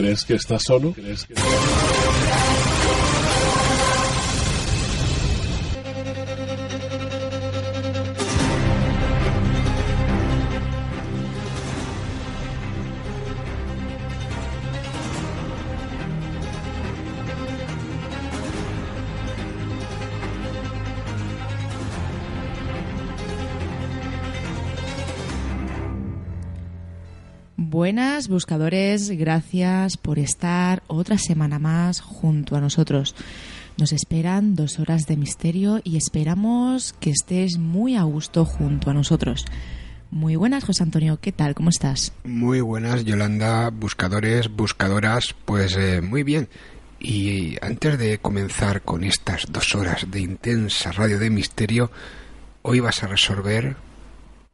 Crees que estás solo? ¿Crees que... Buenas buscadores, gracias por estar otra semana más junto a nosotros. Nos esperan dos horas de misterio y esperamos que estés muy a gusto junto a nosotros. Muy buenas, José Antonio, ¿qué tal? ¿Cómo estás? Muy buenas, Yolanda, buscadores, buscadoras, pues eh, muy bien. Y antes de comenzar con estas dos horas de intensa radio de misterio, hoy vas a resolver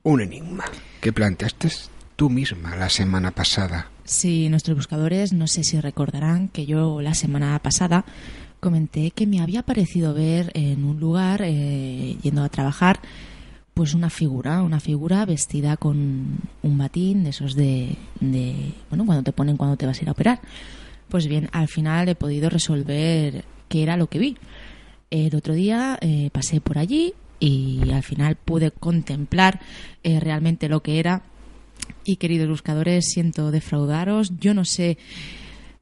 un enigma que planteaste tú misma la semana pasada. Sí, nuestros buscadores no sé si recordarán que yo la semana pasada comenté que me había parecido ver en un lugar eh, yendo a trabajar pues una figura, una figura vestida con un batín de esos de, de bueno, cuando te ponen cuando te vas a ir a operar. Pues bien, al final he podido resolver qué era lo que vi. El otro día eh, pasé por allí y al final pude contemplar eh, realmente lo que era y queridos buscadores, siento defraudaros. Yo no sé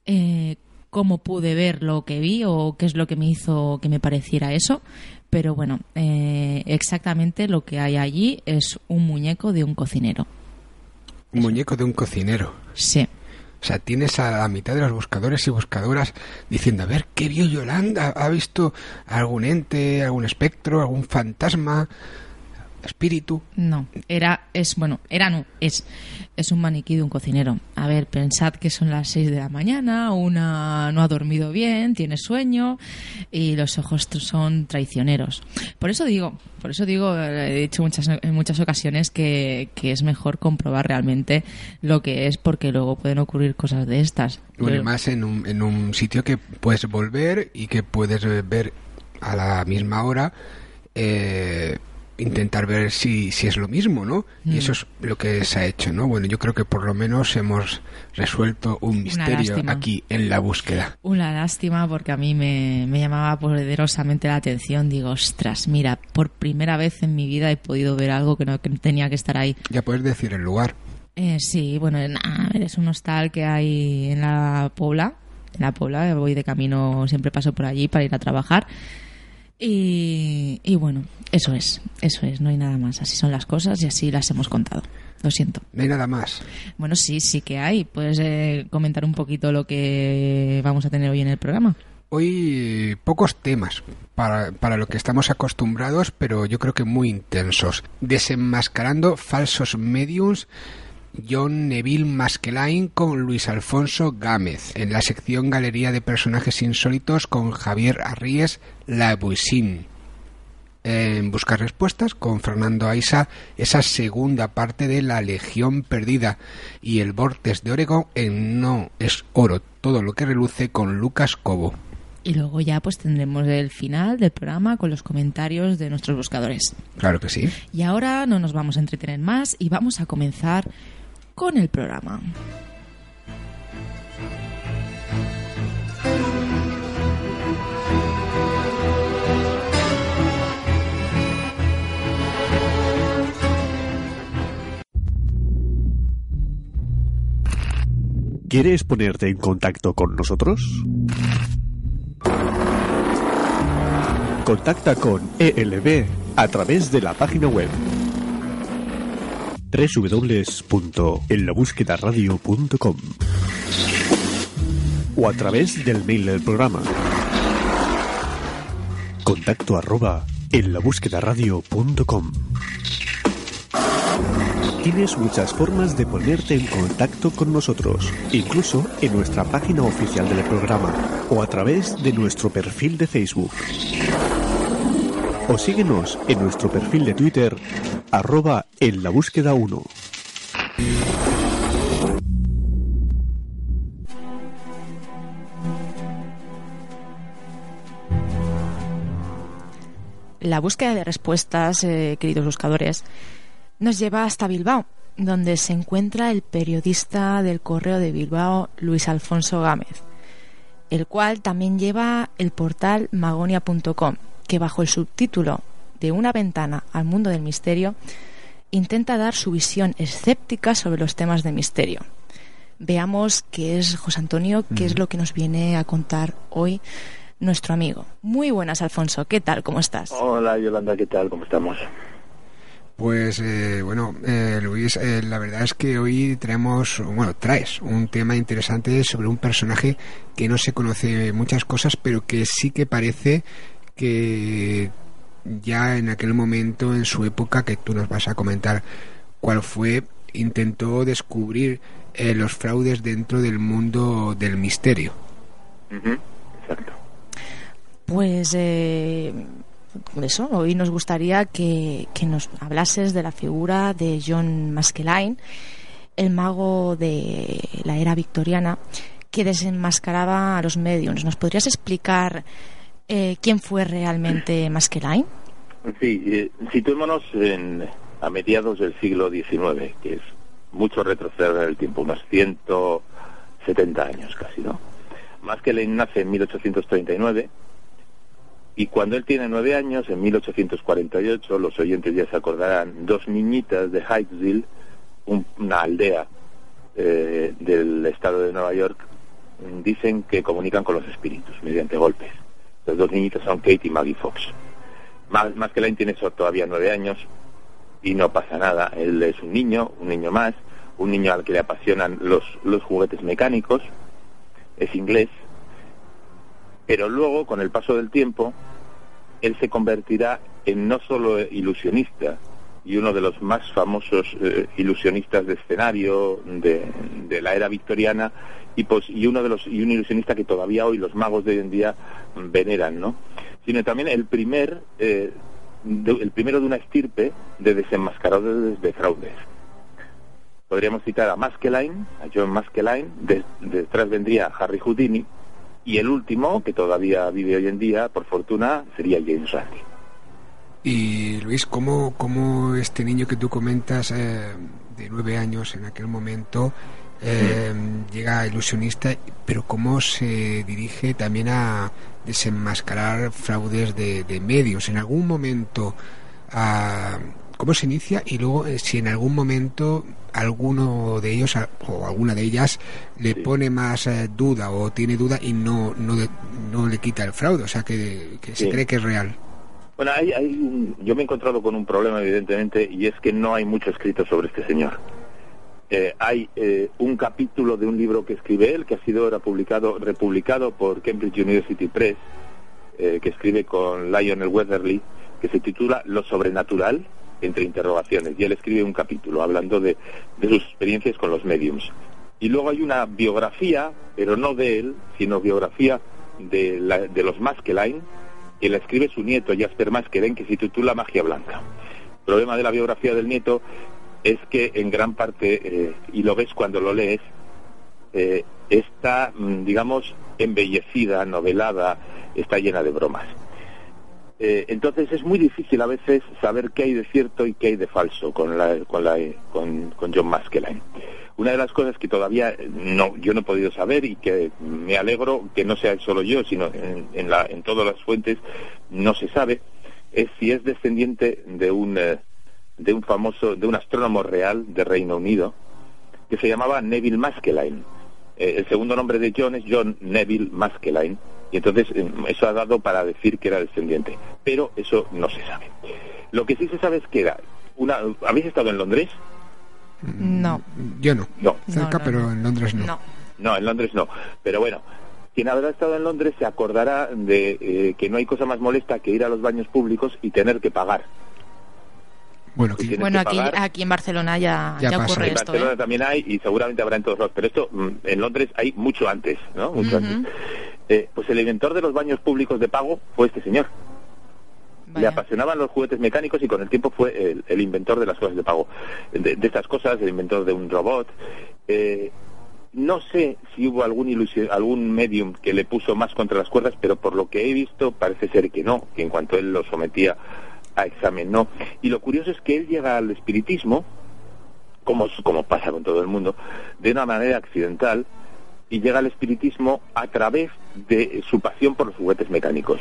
eh, cómo pude ver lo que vi o qué es lo que me hizo que me pareciera eso, pero bueno, eh, exactamente lo que hay allí es un muñeco de un cocinero. Un muñeco de un cocinero. Sí. O sea, tienes a la mitad de los buscadores y buscadoras diciendo, a ver, ¿qué vio Yolanda? ¿Ha visto algún ente, algún espectro, algún fantasma? Espíritu. No, era, es, bueno, era no, es, es un maniquí de un cocinero. A ver, pensad que son las 6 de la mañana, una no ha dormido bien, tiene sueño y los ojos son traicioneros. Por eso digo, por eso digo, he dicho muchas, en muchas ocasiones que, que es mejor comprobar realmente lo que es porque luego pueden ocurrir cosas de estas. Bueno, más en un, en un sitio que puedes volver y que puedes ver a la misma hora. Eh, intentar ver si, si es lo mismo, ¿no? Y eso es lo que se ha hecho, ¿no? Bueno, yo creo que por lo menos hemos resuelto un misterio aquí en la búsqueda. Una lástima porque a mí me, me, llamaba poderosamente la atención. Digo, ostras, mira, por primera vez en mi vida he podido ver algo que no, que tenía que estar ahí. Ya puedes decir el lugar. Eh, sí, bueno, es un hostal que hay en la Pobla. En la Pobla, voy de camino, siempre paso por allí para ir a trabajar. Y, y, bueno, eso es, eso es, no hay nada más. Así son las cosas y así las hemos contado. Lo siento. No hay nada más. Bueno, sí, sí que hay. ¿Puedes eh, comentar un poquito lo que vamos a tener hoy en el programa? Hoy pocos temas para, para lo que estamos acostumbrados, pero yo creo que muy intensos. Desenmascarando falsos mediums John Neville Maskelyne con Luis Alfonso Gámez, en la sección Galería de Personajes Insólitos con Javier Arríes Labuisin. En Buscar Respuestas con Fernando Aisa, esa segunda parte de La Legión Perdida y el Vortex de Oregón en No es Oro, todo lo que reluce con Lucas Cobo. Y luego ya pues tendremos el final del programa con los comentarios de nuestros buscadores. Claro que sí. Y ahora no nos vamos a entretener más y vamos a comenzar con el programa. ¿Quieres ponerte en contacto con nosotros? Contacta con ELB a través de la página web www.enlabúsquedaradio.com o a través del mail del programa contacto arroba en Tienes muchas formas de ponerte en contacto con nosotros, incluso en nuestra página oficial del programa o a través de nuestro perfil de Facebook. O síguenos en nuestro perfil de Twitter, arroba en la búsqueda 1. La búsqueda de respuestas, eh, queridos buscadores, nos lleva hasta Bilbao, donde se encuentra el periodista del Correo de Bilbao, Luis Alfonso Gámez, el cual también lleva el portal magonia.com, que bajo el subtítulo de Una ventana al mundo del misterio, intenta dar su visión escéptica sobre los temas de misterio. Veamos qué es José Antonio, qué es lo que nos viene a contar hoy nuestro amigo. Muy buenas, Alfonso. ¿Qué tal? ¿Cómo estás? Hola, Yolanda. ¿Qué tal? ¿Cómo estamos? Pues eh, bueno, eh, Luis, eh, la verdad es que hoy traemos, bueno, traes un tema interesante sobre un personaje que no se conoce muchas cosas, pero que sí que parece que ya en aquel momento, en su época, que tú nos vas a comentar cuál fue, intentó descubrir los fraudes dentro del mundo del misterio. Exacto. Pues eso, hoy nos gustaría que, nos hablases de la figura de John Maskelyne, el mago de la era victoriana, que desenmascaraba a los mediums. ¿Nos podrías explicar eh, quién fue realmente Maskelyne? Sí, eh, situémonos en, a mediados del siglo XIX, que es mucho retroceder en el tiempo, unos 170 años casi, ¿no? Maskelyne nace en 1839 y cuando él tiene nueve años, en 1848, los oyentes ya se acordarán, dos niñitas de Hydesville, una aldea eh, del estado de Nueva York, dicen que comunican con los espíritus mediante golpes. Las dos niñitas son Kate y Maggie Fox. Más, más que Lane tiene todavía nueve años y no pasa nada. Él es un niño, un niño más, un niño al que le apasionan los, los juguetes mecánicos, es inglés, pero luego, con el paso del tiempo, él se convertirá en no solo ilusionista y uno de los más famosos eh, ilusionistas de escenario de, la era victoriana y pues y uno de los y un ilusionista que todavía hoy los magos de hoy en día veneran, ¿no? Sino también el primer eh, el primero de una estirpe de desenmascaradores de fraudes. Podríamos citar a Maskelyne, a John Maskelyne, detrás vendría Harry Houdini, y el último, que todavía vive hoy en día, por fortuna, sería James Randi. Y Luis, ¿cómo, cómo este niño que tú comentas eh, de nueve años en aquel momento eh, llega ilusionista, pero cómo se dirige también a desenmascarar fraudes de, de medios? ¿En algún momento a, cómo se inicia y luego eh, si en algún momento alguno de ellos o alguna de ellas le pone más eh, duda o tiene duda y no, no, no le quita el fraude, o sea que, se cree que es real. Bueno, hay, hay yo me he encontrado con un problema evidentemente y es que no hay mucho escrito sobre este señor. Eh, hay un capítulo de un libro que escribe él que ha sido republicado, republicado por Cambridge University Press, que escribe con Lionel Weatherly, que se titula Lo sobrenatural, entre interrogaciones, y él escribe un capítulo hablando de, sus experiencias con los mediums. Y luego hay una biografía, pero no de él, sino biografía de, la, de los Maskelyne, que la escribe su nieto, Jasper Maskelyne, que se titula Magia Blanca. El problema de la biografía del nieto es que en gran parte, eh, y lo ves cuando lo lees, eh, está, mm, digamos, embellecida, novelada, está llena de bromas. Eh, entonces es muy difícil a veces saber qué hay de cierto y qué hay de falso con, la, con, la, con, John Maskelyne. Una de las cosas que todavía no, yo no he podido saber y que me alegro que no sea solo yo, sino en, en, la, en todas las fuentes no se sabe, es si es descendiente de un, eh, de un famoso, de un astrónomo real de Reino Unido, que se llamaba Neville Maskelyne. eh, el segundo nombre de John es John Neville Maskelyne, y entonces eh, eso ha dado para decir que era descendiente. Pero eso no se sabe. Lo que sí se sabe es que era una... ¿Habéis estado en Londres? No. Yo no. No. Cerca, No, no, pero en Londres no. No. No, en Londres no. Pero bueno, quien habrá estado en Londres se acordará de eh, que no hay cosa más molesta que ir a los baños públicos y tener que pagar. Bueno, aquí, Bueno, aquí, en Barcelona ya, Ya ya pasa. ocurre En esto, Barcelona ¿eh? también hay y seguramente habrá en todos lados. Pero esto mm, en Londres hay mucho antes, ¿no? Mucho antes. Eh, pues el inventor de los baños públicos de pago fue este señor. Le apasionaban los juguetes mecánicos y con el tiempo fue el, el inventor de las cosas de pago. De, de estas cosas, el inventor de un robot. Eh, no sé si hubo algún algún medium que le puso más contra las cuerdas, pero por lo que he visto parece ser que no, que en cuanto él lo sometía a examen no. Y lo curioso es que él llega al espiritismo, como, como pasa con todo el mundo, de una manera accidental y llega al espiritismo a través de su pasión por los juguetes mecánicos.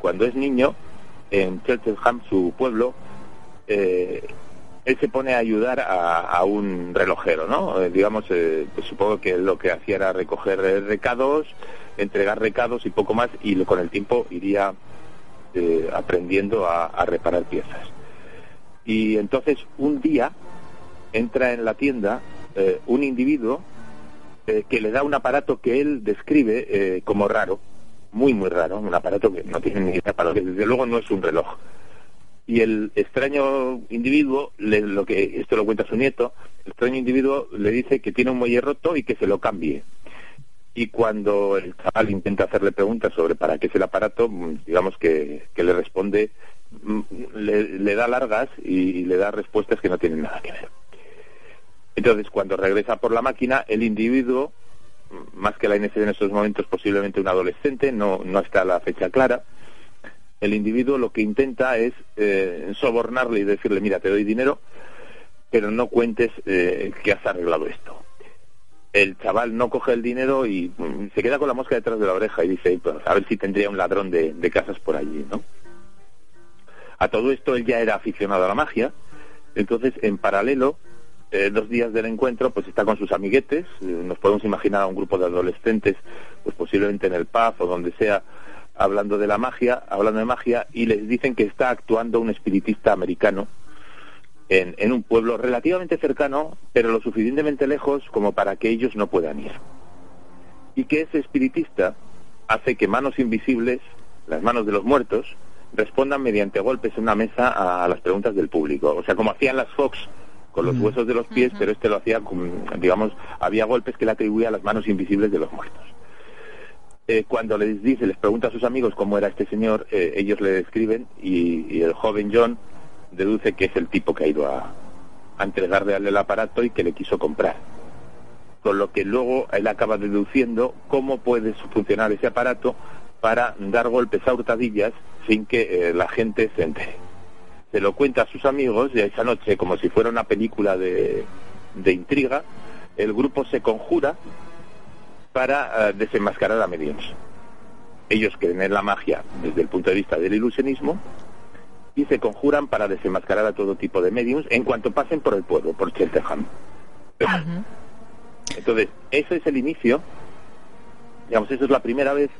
Cuando es niño, en Cheltenham, su pueblo, eh, él se pone a ayudar a, un relojero, ¿no? Eh, digamos, eh, pues supongo que lo que hacía era recoger recados, entregar recados y poco más, y con el tiempo iría aprendiendo a, reparar piezas. Y entonces un día entra en la tienda un individuo que le da un aparato que él describe como raro, muy muy raro, un aparato que no tiene ni idea para lo que desde luego no es un reloj. Y el extraño individuo, le- lo que esto lo cuenta su nieto, el extraño individuo le dice que tiene un muelle roto y que se lo cambie. Y cuando el chaval intenta hacerle preguntas sobre para qué es el aparato, digamos que, que le responde, mm, le, le da largas y le da respuestas que no tienen nada que ver. Entonces, cuando regresa por la máquina, el individuo, más que la INC en estos momentos, posiblemente un adolescente, no, no está la fecha clara, el individuo lo que intenta es eh, sobornarle y decirle, mira, te doy dinero, pero no cuentes eh, que has arreglado esto. El chaval no coge el dinero y mm, se queda con la mosca detrás de la oreja y dice, pues, a ver si tendría un ladrón de, de casas por allí, ¿no? A todo esto él ya era aficionado a la magia, entonces en paralelo, eh, dos días del encuentro, pues está con sus amiguetes, eh, nos podemos imaginar a un grupo de adolescentes, pues posiblemente en el pub o donde sea, hablando de la magia, hablando de magia, y les dicen que está actuando un espiritista americano en, en un pueblo relativamente cercano, pero lo suficientemente lejos como para que ellos no puedan ir. Y que ese espiritista hace que manos invisibles, las manos de los muertos, respondan mediante golpes en una mesa a, las preguntas del público. O sea, como hacían las Fox con los huesos de los pies, pero este lo hacía, con, digamos, había golpes que le atribuía a las manos invisibles de los muertos. Eh, cuando les dice, les pregunta a sus amigos cómo era este señor, eh, ellos le describen y, y el joven John deduce que es el tipo que ha ido a, a entregarle el aparato y que le quiso comprar. Con lo que luego él acaba deduciendo cómo puede funcionar ese aparato para dar golpes a hurtadillas sin que eh, la gente se entere. Se lo cuenta a sus amigos y esa noche, como si fuera una película de, de intriga, el grupo se conjura para eh, desenmascarar a mediums. Ellos creen en la magia desde el punto de vista del ilusionismo y se conjuran para desenmascarar a todo tipo de mediums en cuanto pasen por el pueblo, por Cheltenham. Entonces, ese es el inicio. Digamos, eso es la primera vez.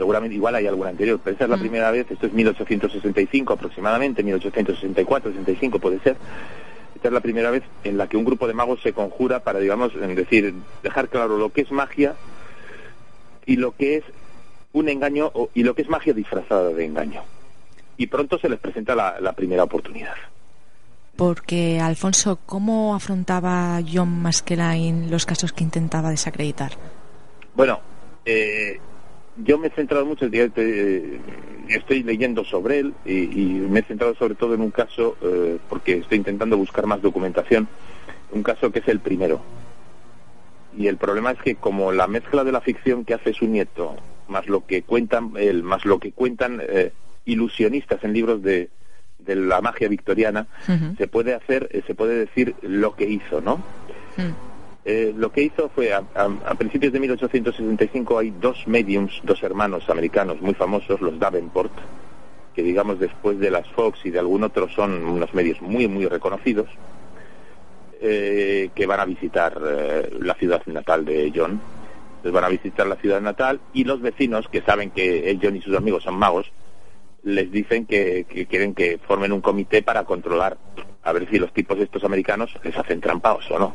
Seguramente igual hay alguna anterior, pero esa es la Mm. primera vez. Esto es 1865 aproximadamente, 1864, 65 puede ser. Esta es la primera vez en la que un grupo de magos se conjura para, digamos, en decir, dejar claro lo que es magia y lo que es un engaño o- y lo que es magia disfrazada de engaño. Y pronto se les presenta la, la primera oportunidad. Porque, Alfonso, ¿cómo afrontaba John Maskelyne los casos que intentaba desacreditar? Bueno, eh, yo me he centrado mucho, eh, estoy leyendo sobre él y, y me he centrado sobre todo en un caso, eh, porque estoy intentando buscar más documentación, un caso que es el primero. Y el problema es que como la mezcla de la ficción que hace su nieto, más lo que cuentan él, más lo que cuentan eh, ilusionistas en libros de, de la magia victoriana, se puede hacer, eh, se puede decir lo que hizo, ¿no? Mm. Eh, lo que hizo fue, a, a- principios de 1865 hay dos mediums, dos hermanos americanos muy famosos, los Davenport, que digamos después de las Fox y de algún otro son unos medios muy, muy reconocidos, eh, que van a visitar eh, la ciudad natal de John. les van a visitar la ciudad natal y los vecinos, que saben que John y sus amigos son magos, les dicen que, quieren que formen un comité para controlar a ver si los tipos estos americanos les hacen trampaos o no.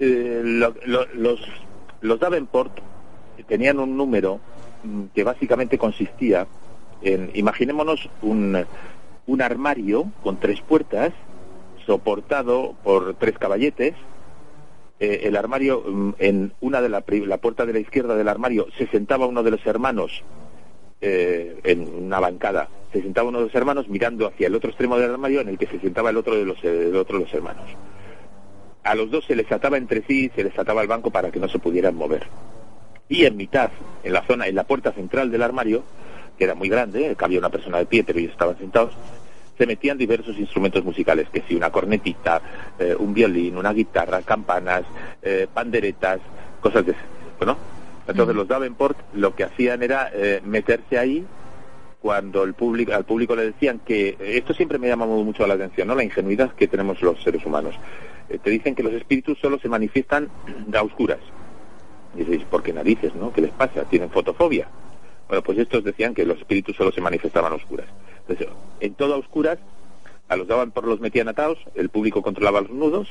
Eh, los, los Davenport tenían un número mm, que básicamente consistía en, imaginémonos un, un armario con tres puertas soportado por tres caballetes. Eh, el armario, mm, en una de la, la puerta de la izquierda del armario se sentaba uno de los hermanos eh, en una bancada. Se sentaba uno de los hermanos mirando hacia el otro extremo del armario en el que se sentaba el otro de los, el otro de los hermanos. A los dos se les ataba entre sí, se les ataba el banco para que no se pudieran mover. Y en mitad, en la zona, en la puerta central del armario, que era muy grande, cabía una persona de pie, pero ellos estaban sentados, se metían diversos instrumentos musicales, que si una cornetita, eh, un violín, una guitarra, campanas, eh, panderetas, cosas de ese tipo, ¿no? Entonces los Davenport lo que hacían era eh, meterse ahí cuando el público, al público le decían que esto siempre me llama mucho la atención, ¿no? La ingenuidad que tenemos los seres humanos. Eh, te dicen que los espíritus solo se manifiestan a oscuras. Y dices, ¿por qué narices, no? ¿Qué les pasa? ¿Tienen fotofobia? Bueno, pues estos decían que los espíritus solo se manifestaban a oscuras. Entonces, en todo a oscuras, a los daban por los metían atados, el público controlaba los nudos,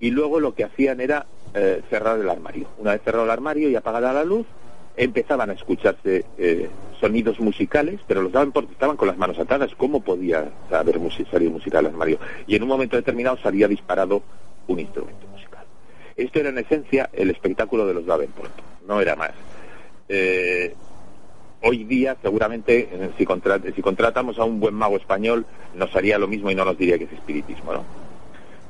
y luego lo que hacían era eh, cerrar el armario. Una vez cerrado el armario y apagada la luz, empezaban a escucharse eh, sonidos musicales, pero los daban porque estaban con las manos atadas. ¿Cómo podía saber salir música del armario? Y en un momento determinado salía disparado un instrumento musical. Esto era en esencia el espectáculo de los Davenport, no era más. Eh, hoy día seguramente si, si contratamos a un buen mago español nos haría lo mismo y no nos diría que es espiritismo, ¿no?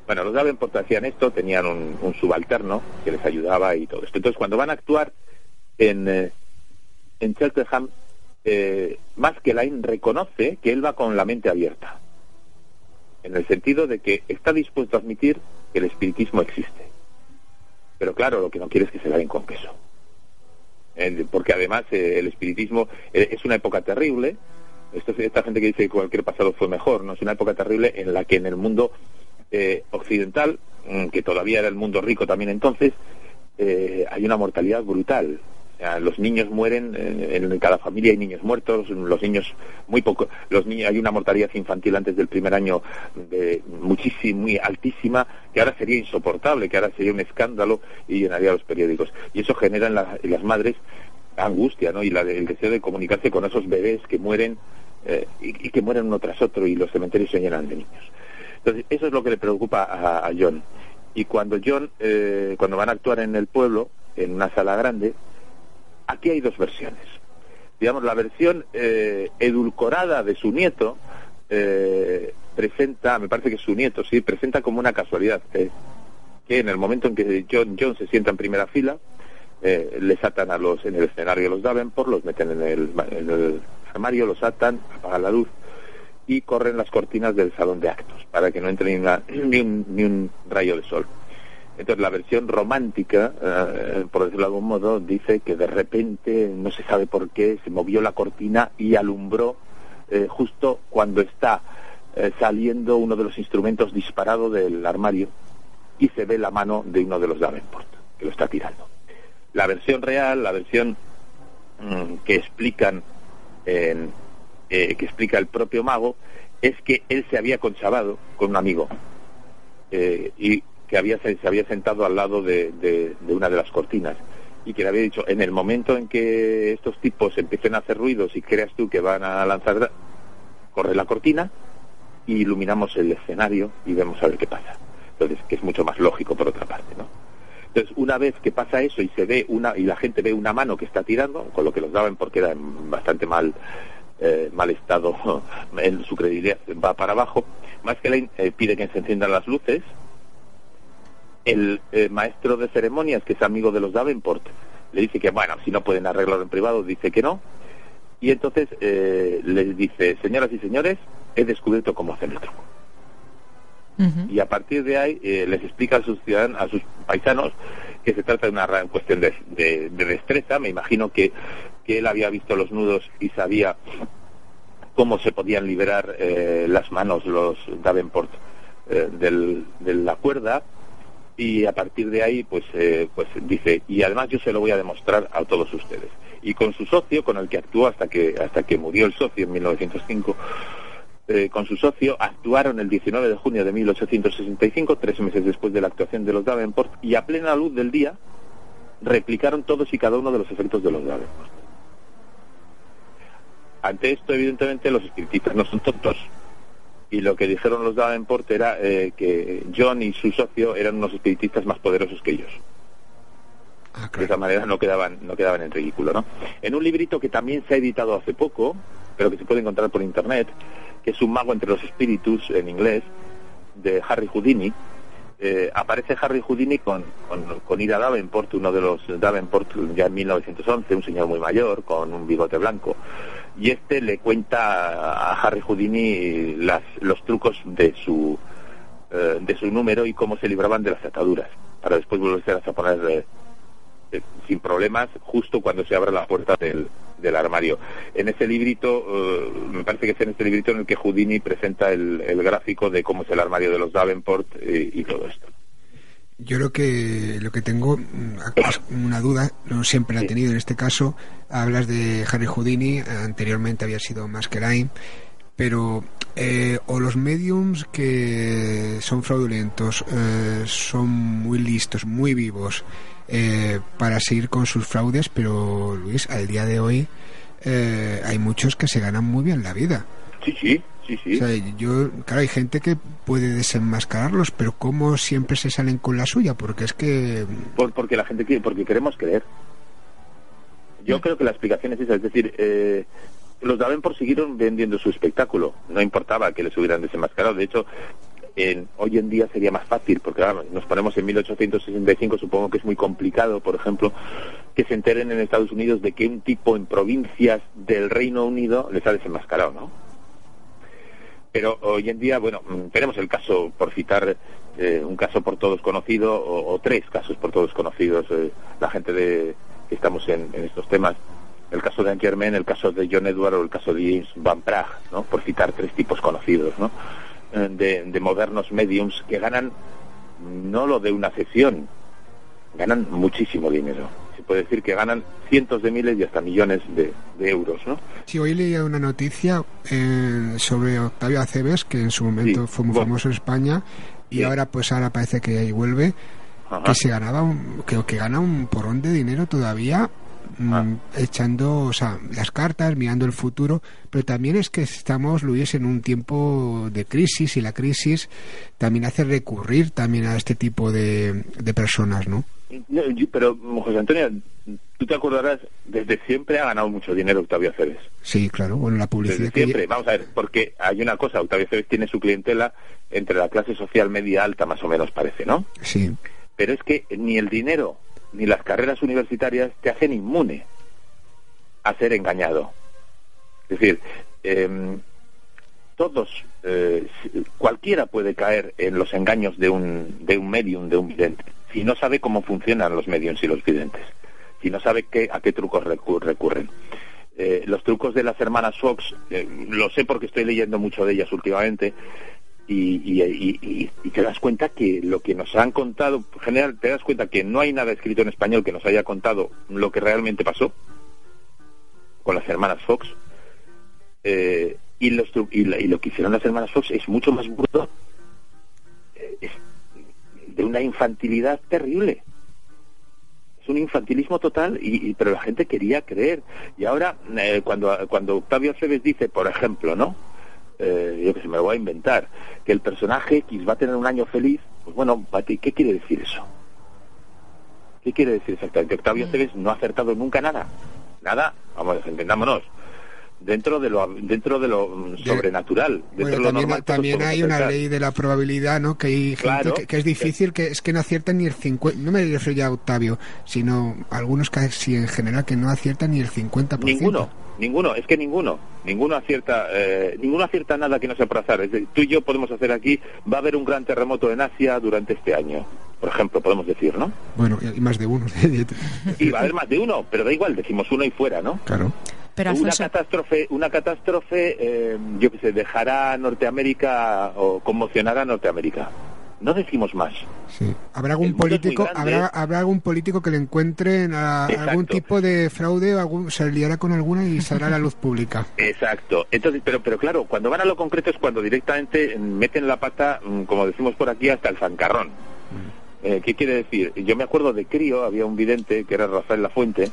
Bueno, los Davenport hacían esto, tenían un, subalterno que les ayudaba y todo esto. Entonces, cuando van a actuar en, eh, en Cheltenham, eh, reconoce que él va con la mente abierta, en el sentido de que está dispuesto a admitir que el espiritismo existe. Pero claro, lo que no quiere es que se den con queso. porque además eh, el espiritismo eh, es una época terrible. Esto, esta gente que dice que cualquier pasado fue mejor, no es una época terrible en la que en el mundo eh, occidental, mm, que todavía era el mundo rico también entonces, hay una mortalidad brutal. Los niños mueren, eh, en cada familia hay niños muertos, los niños muy poco, los niños, hay una mortalidad infantil antes del primer año muchísimo, muy altísima, que ahora sería insoportable, que ahora sería un escándalo y llenaría los periódicos. Y eso genera en, las madres angustia, ¿no? Y la, el deseo de comunicarse con esos bebés que mueren y, y, que mueren uno tras otro y los cementerios se llenan de niños. Entonces, eso es lo que le preocupa a, John. Y cuando John, eh, cuando van a actuar en el pueblo, en una sala grande, aquí hay dos versiones. Digamos, la versión eh, edulcorada de su nieto eh, presenta, me parece que su nieto, sí, presenta como una casualidad, que en el momento en que John, John se sienta en primera fila, les atan a los, en el escenario los Davenport, los meten en el, en el armario, los atan, apagan la luz, y corren las cortinas del salón de actos para que no entre ni, un, rayo de sol. Entonces la versión romántica, eh, por decirlo de algún modo, dice que de repente, no se sabe por qué, se movió la cortina y alumbró eh, justo cuando está eh, saliendo uno de los instrumentos disparado del armario y se ve la mano de uno de los Davenport, que lo está tirando. La versión real, la versión mm, que explican en, que explica el propio mago es que él se había conchabado con un amigo y que había, se había sentado al lado de, una de las cortinas y que le había dicho, en el momento en que estos tipos empiecen a hacer ruidos y creas tú que van a lanzar, corre la cortina y iluminamos el escenario y vemos a ver qué pasa. Entonces, que es mucho más lógico por otra parte, ¿no? Entonces, una vez que pasa eso y se ve una y la gente ve una mano que está tirando, con lo que los daban porque era bastante mal eh, mal estado en su credibilidad va para abajo. Más que eh, pide que se enciendan las luces. El eh, maestro de ceremonias, que es amigo de los Davenport, le dice que, bueno, si no pueden arreglarlo en privado, dice que no. Y entonces eh, les dice, señoras y señores, he descubierto cómo hacer el truco. Y a partir de ahí les explica a sus ciudadanos, a sus paisanos, que se trata de una cuestión de, de, destreza. Me imagino que que él había visto los nudos y sabía cómo se podían liberar eh, las manos los Davenport eh, de la cuerda y a partir de ahí pues eh, pues dice y además yo se lo voy a demostrar a todos ustedes y con su socio con el que actuó hasta que hasta que murió el socio en 1905 eh, con su socio actuaron el 19 de junio de 1865 tres meses después de la actuación de los Davenport y a plena luz del día replicaron todos y cada uno de los efectos de los Davenport. Ante esto evidentemente los espiritistas no son tontos y lo que dijeron los Davenport era eh, que John y su socio eran unos espiritistas más poderosos que ellos. Ah, De esa manera no quedaban, no quedaban en ridículo, ¿no? En un librito que también se ha editado hace poco, pero que se puede encontrar por internet, que es Un mago entre los espíritus en inglés, de Harry Houdini, eh, aparece Harry Houdini con, con, con Ira Davenport, uno de los Davenport ya en 1911, un señor muy mayor, con un bigote blanco y este le cuenta a Harry Houdini las, los trucos de su eh, de su número y cómo se libraban de las ataduras para después volverse a poner eh, eh, sin problemas justo cuando se abre la puerta del, del armario. En ese librito, eh, me parece que es en este librito en el que Houdini presenta el, gráfico de cómo es el armario de los Davenport y todo esto. Yo lo que lo que tengo mm, una duda, no siempre la he tenido en este caso. Hablas de Harry Houdini, anteriormente había sido Maskelyne, pero eh, o los mediums que son fraudulentos eh, son muy listos, muy vivos eh, para seguir con sus fraudes, pero Luis, al día de hoy eh, hay muchos que se ganan muy bien la vida. Sí, sí, sí, sí. O sea, yo, claro, hay gente que puede desenmascararlos, pero ¿cómo siempre se salen con la suya? Porque es que... Por- porque la gente quiere, porque queremos creer. Yo creo que la explicación es esa, es decir, eh, los Davenport siguieron vendiendo su espectáculo, no importaba que les hubieran desenmascarado, de hecho, en- hoy en día sería más fácil, porque ahora nos ponemos en 1865, supongo que es muy complicado, por ejemplo, que se enteren en Estados Unidos de que un tipo en provincias del Reino Unido les ha desenmascarado, ¿no? Pero hoy en día, bueno, mm, tenemos el caso, por citar eh, un caso por todos conocido, o, tres casos por todos conocidos, eh, la gente de que estamos en, estos temas, el caso de Angermen, el caso de John Edward o el caso de James Van Praagh, ¿no? Por citar tres tipos conocidos, ¿no? Eh, De, de modernos mediums que ganan no lo de una sesión, ganan muchísimo dinero. Se puede decir que ganan cientos de miles y hasta millones de, de euros, ¿no? Sí, hoy leía una noticia eh, sobre Octavio Aceves, que en su momento Sí, fue muy bueno. famoso en España, y Sí. ahora pues ahora parece que ahí vuelve, Ajá. que se ganaba, un, que, que gana un porrón de dinero todavía mm, Ah. echando, o sea, las cartas, mirando el futuro, pero también es que estamos, Luis, en un tiempo de crisis y la crisis también hace recurrir también a este tipo de, de personas, ¿no? No, yo- pero, José Antonio, tú te acordarás, desde siempre ha ganado mucho dinero Octavio Aceves. Sí, claro, bueno, la Desde publicidad que siempre, vamos a ver, porque hay una cosa, Octavio Aceves tiene su clientela entre la clase social media alta, más o menos parece, ¿no? sí, Pero es que ni el dinero ni las carreras universitarias te hacen inmune a ser engañado. Es decir, em, todos, eh, si- cualquiera puede caer en los engaños de un, de un medium, de un vidente, si no sabe cómo funcionan los mediums y los videntes, si no sabe qué, a qué trucos recu- recurren. Eh, los trucos de las hermanas Fox, eh, lo sé porque estoy leyendo mucho de ellas últimamente, y, te das cuenta que lo que nos han contado, en general, te das cuenta que no hay nada escrito en español que nos haya contado lo que realmente pasó con las hermanas Fox. Eh, y, lo que hicieron las hermanas Fox es mucho más burdo, es de una infantilidad terrible. Es un infantilismo total, y, y- pero la gente quería creer. Y ahora, eh, cuando, cuando Octavio Aceves dice, por ejemplo, ¿no? Eh, yo que sé, me lo voy a inventar, que el personaje X va a tener un año feliz, pues bueno, ¿qué quiere decir eso? ¿Qué quiere decir exactamente? Octavio Aceves no ha acertado nunca nada. Nada, vamos, entendámonos. Dentro de lo, dentro de lo sobrenatural, dentro Bueno, de lo también, normal. también hay una ley de la probabilidad, ¿no? Que hay gente Claro. que, que es difícil, que es que no aciertan ni el 50, no me refiero ya a Octavio, sino algunos casi en general que no aciertan ni el 50%. Ninguno, ninguno, es que ninguno, ninguno acierta, eh, ninguno acierta nada que no sea por azar. Es decir, tú y yo podemos hacer aquí, va a haber un gran terremoto en Asia durante este año, por ejemplo, podemos decir, ¿no? Bueno, y más de uno. Y va a haber más de uno, pero da igual, decimos uno y fuera, ¿no? claro. Pero una Alfonso, catástrofe, una catástrofe, eh, yo que sé, dejará a Norteamérica o conmocionará a Norteamérica. no decimos más. Sí. ¿Habrá algún político, habrá, habrá algún político que le encuentren a- algún tipo de fraude, o algún, se liará con alguna y saldrá a la luz pública? Exacto. Entonces, pero, pero claro, cuando van a lo concreto es cuando directamente meten la pata, mm, como decimos por aquí, hasta el zancarrón. Eh, ¿Qué quiere decir? Yo me acuerdo de crío, había un vidente que era Rafael Lafuente,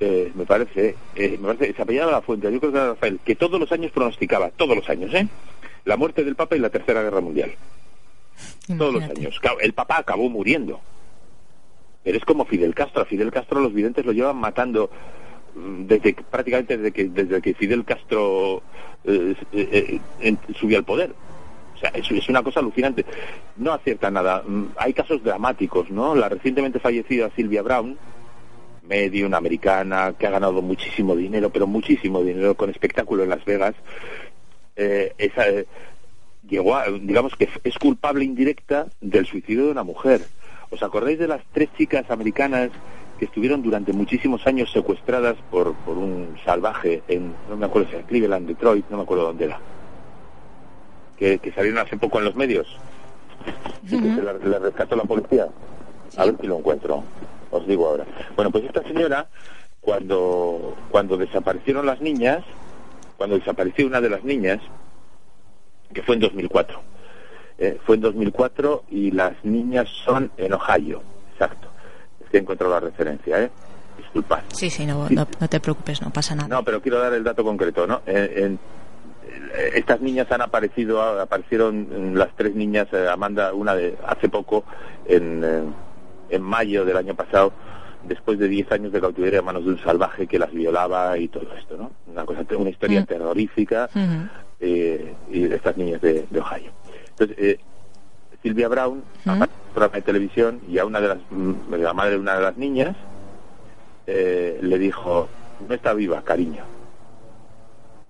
eh, me parece, eh, me parece, se apellidaba Lafuente, yo creo que era Rafael, que todos los años pronosticaba, todos los años, ¿eh? La muerte del Papa y la Tercera Guerra Mundial. Todos los años. Claro, el Papa acabó muriendo. Pero es como Fidel Castro. A Fidel Castro los videntes lo llevan matando mm, desde prácticamente desde que desde que Fidel Castro eh, eh, eh, subió al poder. O sea, es, es una cosa alucinante. No acierta nada. Mm, Hay casos dramáticos, ¿no? La recientemente fallecida Silvia Brown, medium americana, que ha ganado muchísimo dinero, pero muchísimo dinero con espectáculo en Las Vegas. Eh, esa, eh, llegó a, digamos que es culpable indirecta del suicidio de una mujer. ¿Os acordáis de las tres chicas americanas que estuvieron durante muchísimos años secuestradas por, por un salvaje en, no me acuerdo si era Cleveland, Detroit, no me acuerdo dónde era, que, que salieron hace poco en los medios y que se la, la rescató la policía? A ver si lo encuentro, os digo ahora. Bueno, pues esta señora, cuando, cuando desaparecieron las niñas, cuando desapareció una de las niñas, que fue en 2004. Eh, fue en 2004 y las niñas son en Ohio, exacto. Es que he encontrado la referencia, ¿eh? Disculpad. Sí, sí, no, no, no te preocupes, no pasa nada. No, pero quiero dar el dato concreto, ¿no? Eh, en- eh, estas niñas han aparecido, aparecieron las tres niñas, eh, Amanda, una de hace poco, en, en mayo del año pasado, después de 10 años de cautiverio a manos de un salvaje que las violaba y todo esto, ¿no? Una, cosa, una historia Mm. terrorífica eh, y de estas niñas de, de Ohio. Entonces, eh, Silvia Brown ¿Mm? un programa de televisión y a una de las, mm, la madre de una de las niñas eh, le dijo, no está viva, cariño.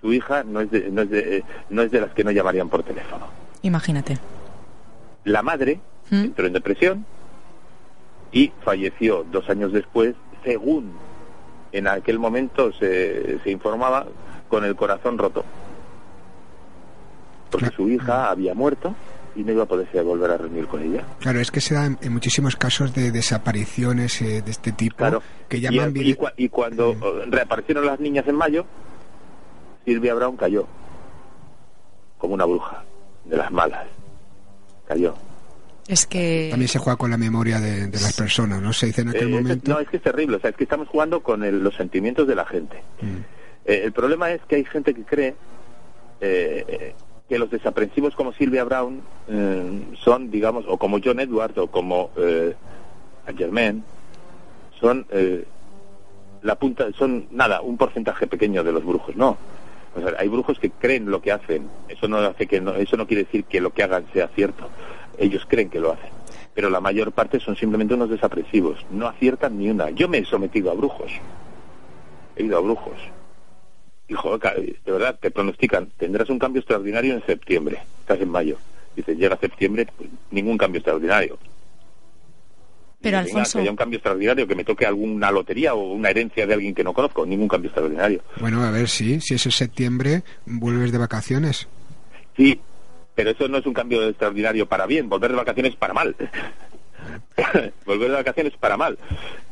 Tu hija no es de, no es de, eh, no es de las que no llamarían por teléfono. Imagínate. La madre ¿Mm? entró en depresión y falleció dos años después, según en aquel momento se, se informaba, con el corazón roto. Porque su hija había muerto y no iba a poderse volver a reunir con ella. Claro, es que se dan en muchísimos casos de desapariciones eh, de este tipo Claro. que Y, llaman y vide- cua- y cuando eh, reaparecieron las niñas en mayo, Silvia Brown cayó como una bruja de las malas. Cayó. Es que... También se juega con la memoria de, de las personas, ¿no? Se dice en aquel Eh, es- momento. no, es que es terrible. O sea, es que estamos jugando con el- los sentimientos de la gente. Mm. Eh, el problema es que hay gente que cree eh, que los desaprensivos como Silvia Brown eh, son, digamos, o como John Edward o como eh, Germain, son eh, la punta, son nada, un porcentaje pequeño de los brujos. No. O sea, hay brujos que creen lo que hacen. Eso no hace que no, eso no quiere decir que lo que hagan sea cierto. Ellos creen que lo hacen. Pero la mayor parte son simplemente unos desaprensivos. No aciertan ni una. Yo me he sometido a brujos. He ido a brujos. Y joder, de verdad, te pronostican, tendrás un cambio extraordinario en septiembre. Estás en mayo. Dices, llega septiembre, pues, ningún cambio extraordinario. Pero, Venga, Alfonso- que haya un cambio extraordinario, que me toque alguna lotería o una herencia de alguien que no conozco, ningún cambio extraordinario. Bueno, a ver, sí, si es en septiembre, vuelves de vacaciones. Sí, pero eso no es un cambio extraordinario para bien, volver de vacaciones para mal. volver de vacaciones para mal.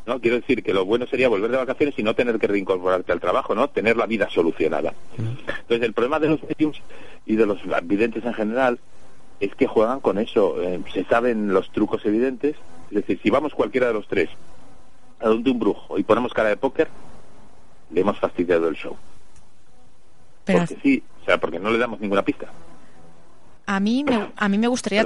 ¿no? Quiero decir que lo bueno sería volver de vacaciones y no tener que reincorporarte al trabajo, ¿no? Tener la vida solucionada. Entonces, el problema de los mediums y de los videntes en general es que juegan con eso. eh, se saben los trucos evidentes. Es decir, si vamos cualquiera de los tres a donde un brujo y ponemos cara de póker, le hemos fastidiado el show. Pero Porque sí, o sea, porque no le damos ninguna pista. A mí me, a mí me gustaría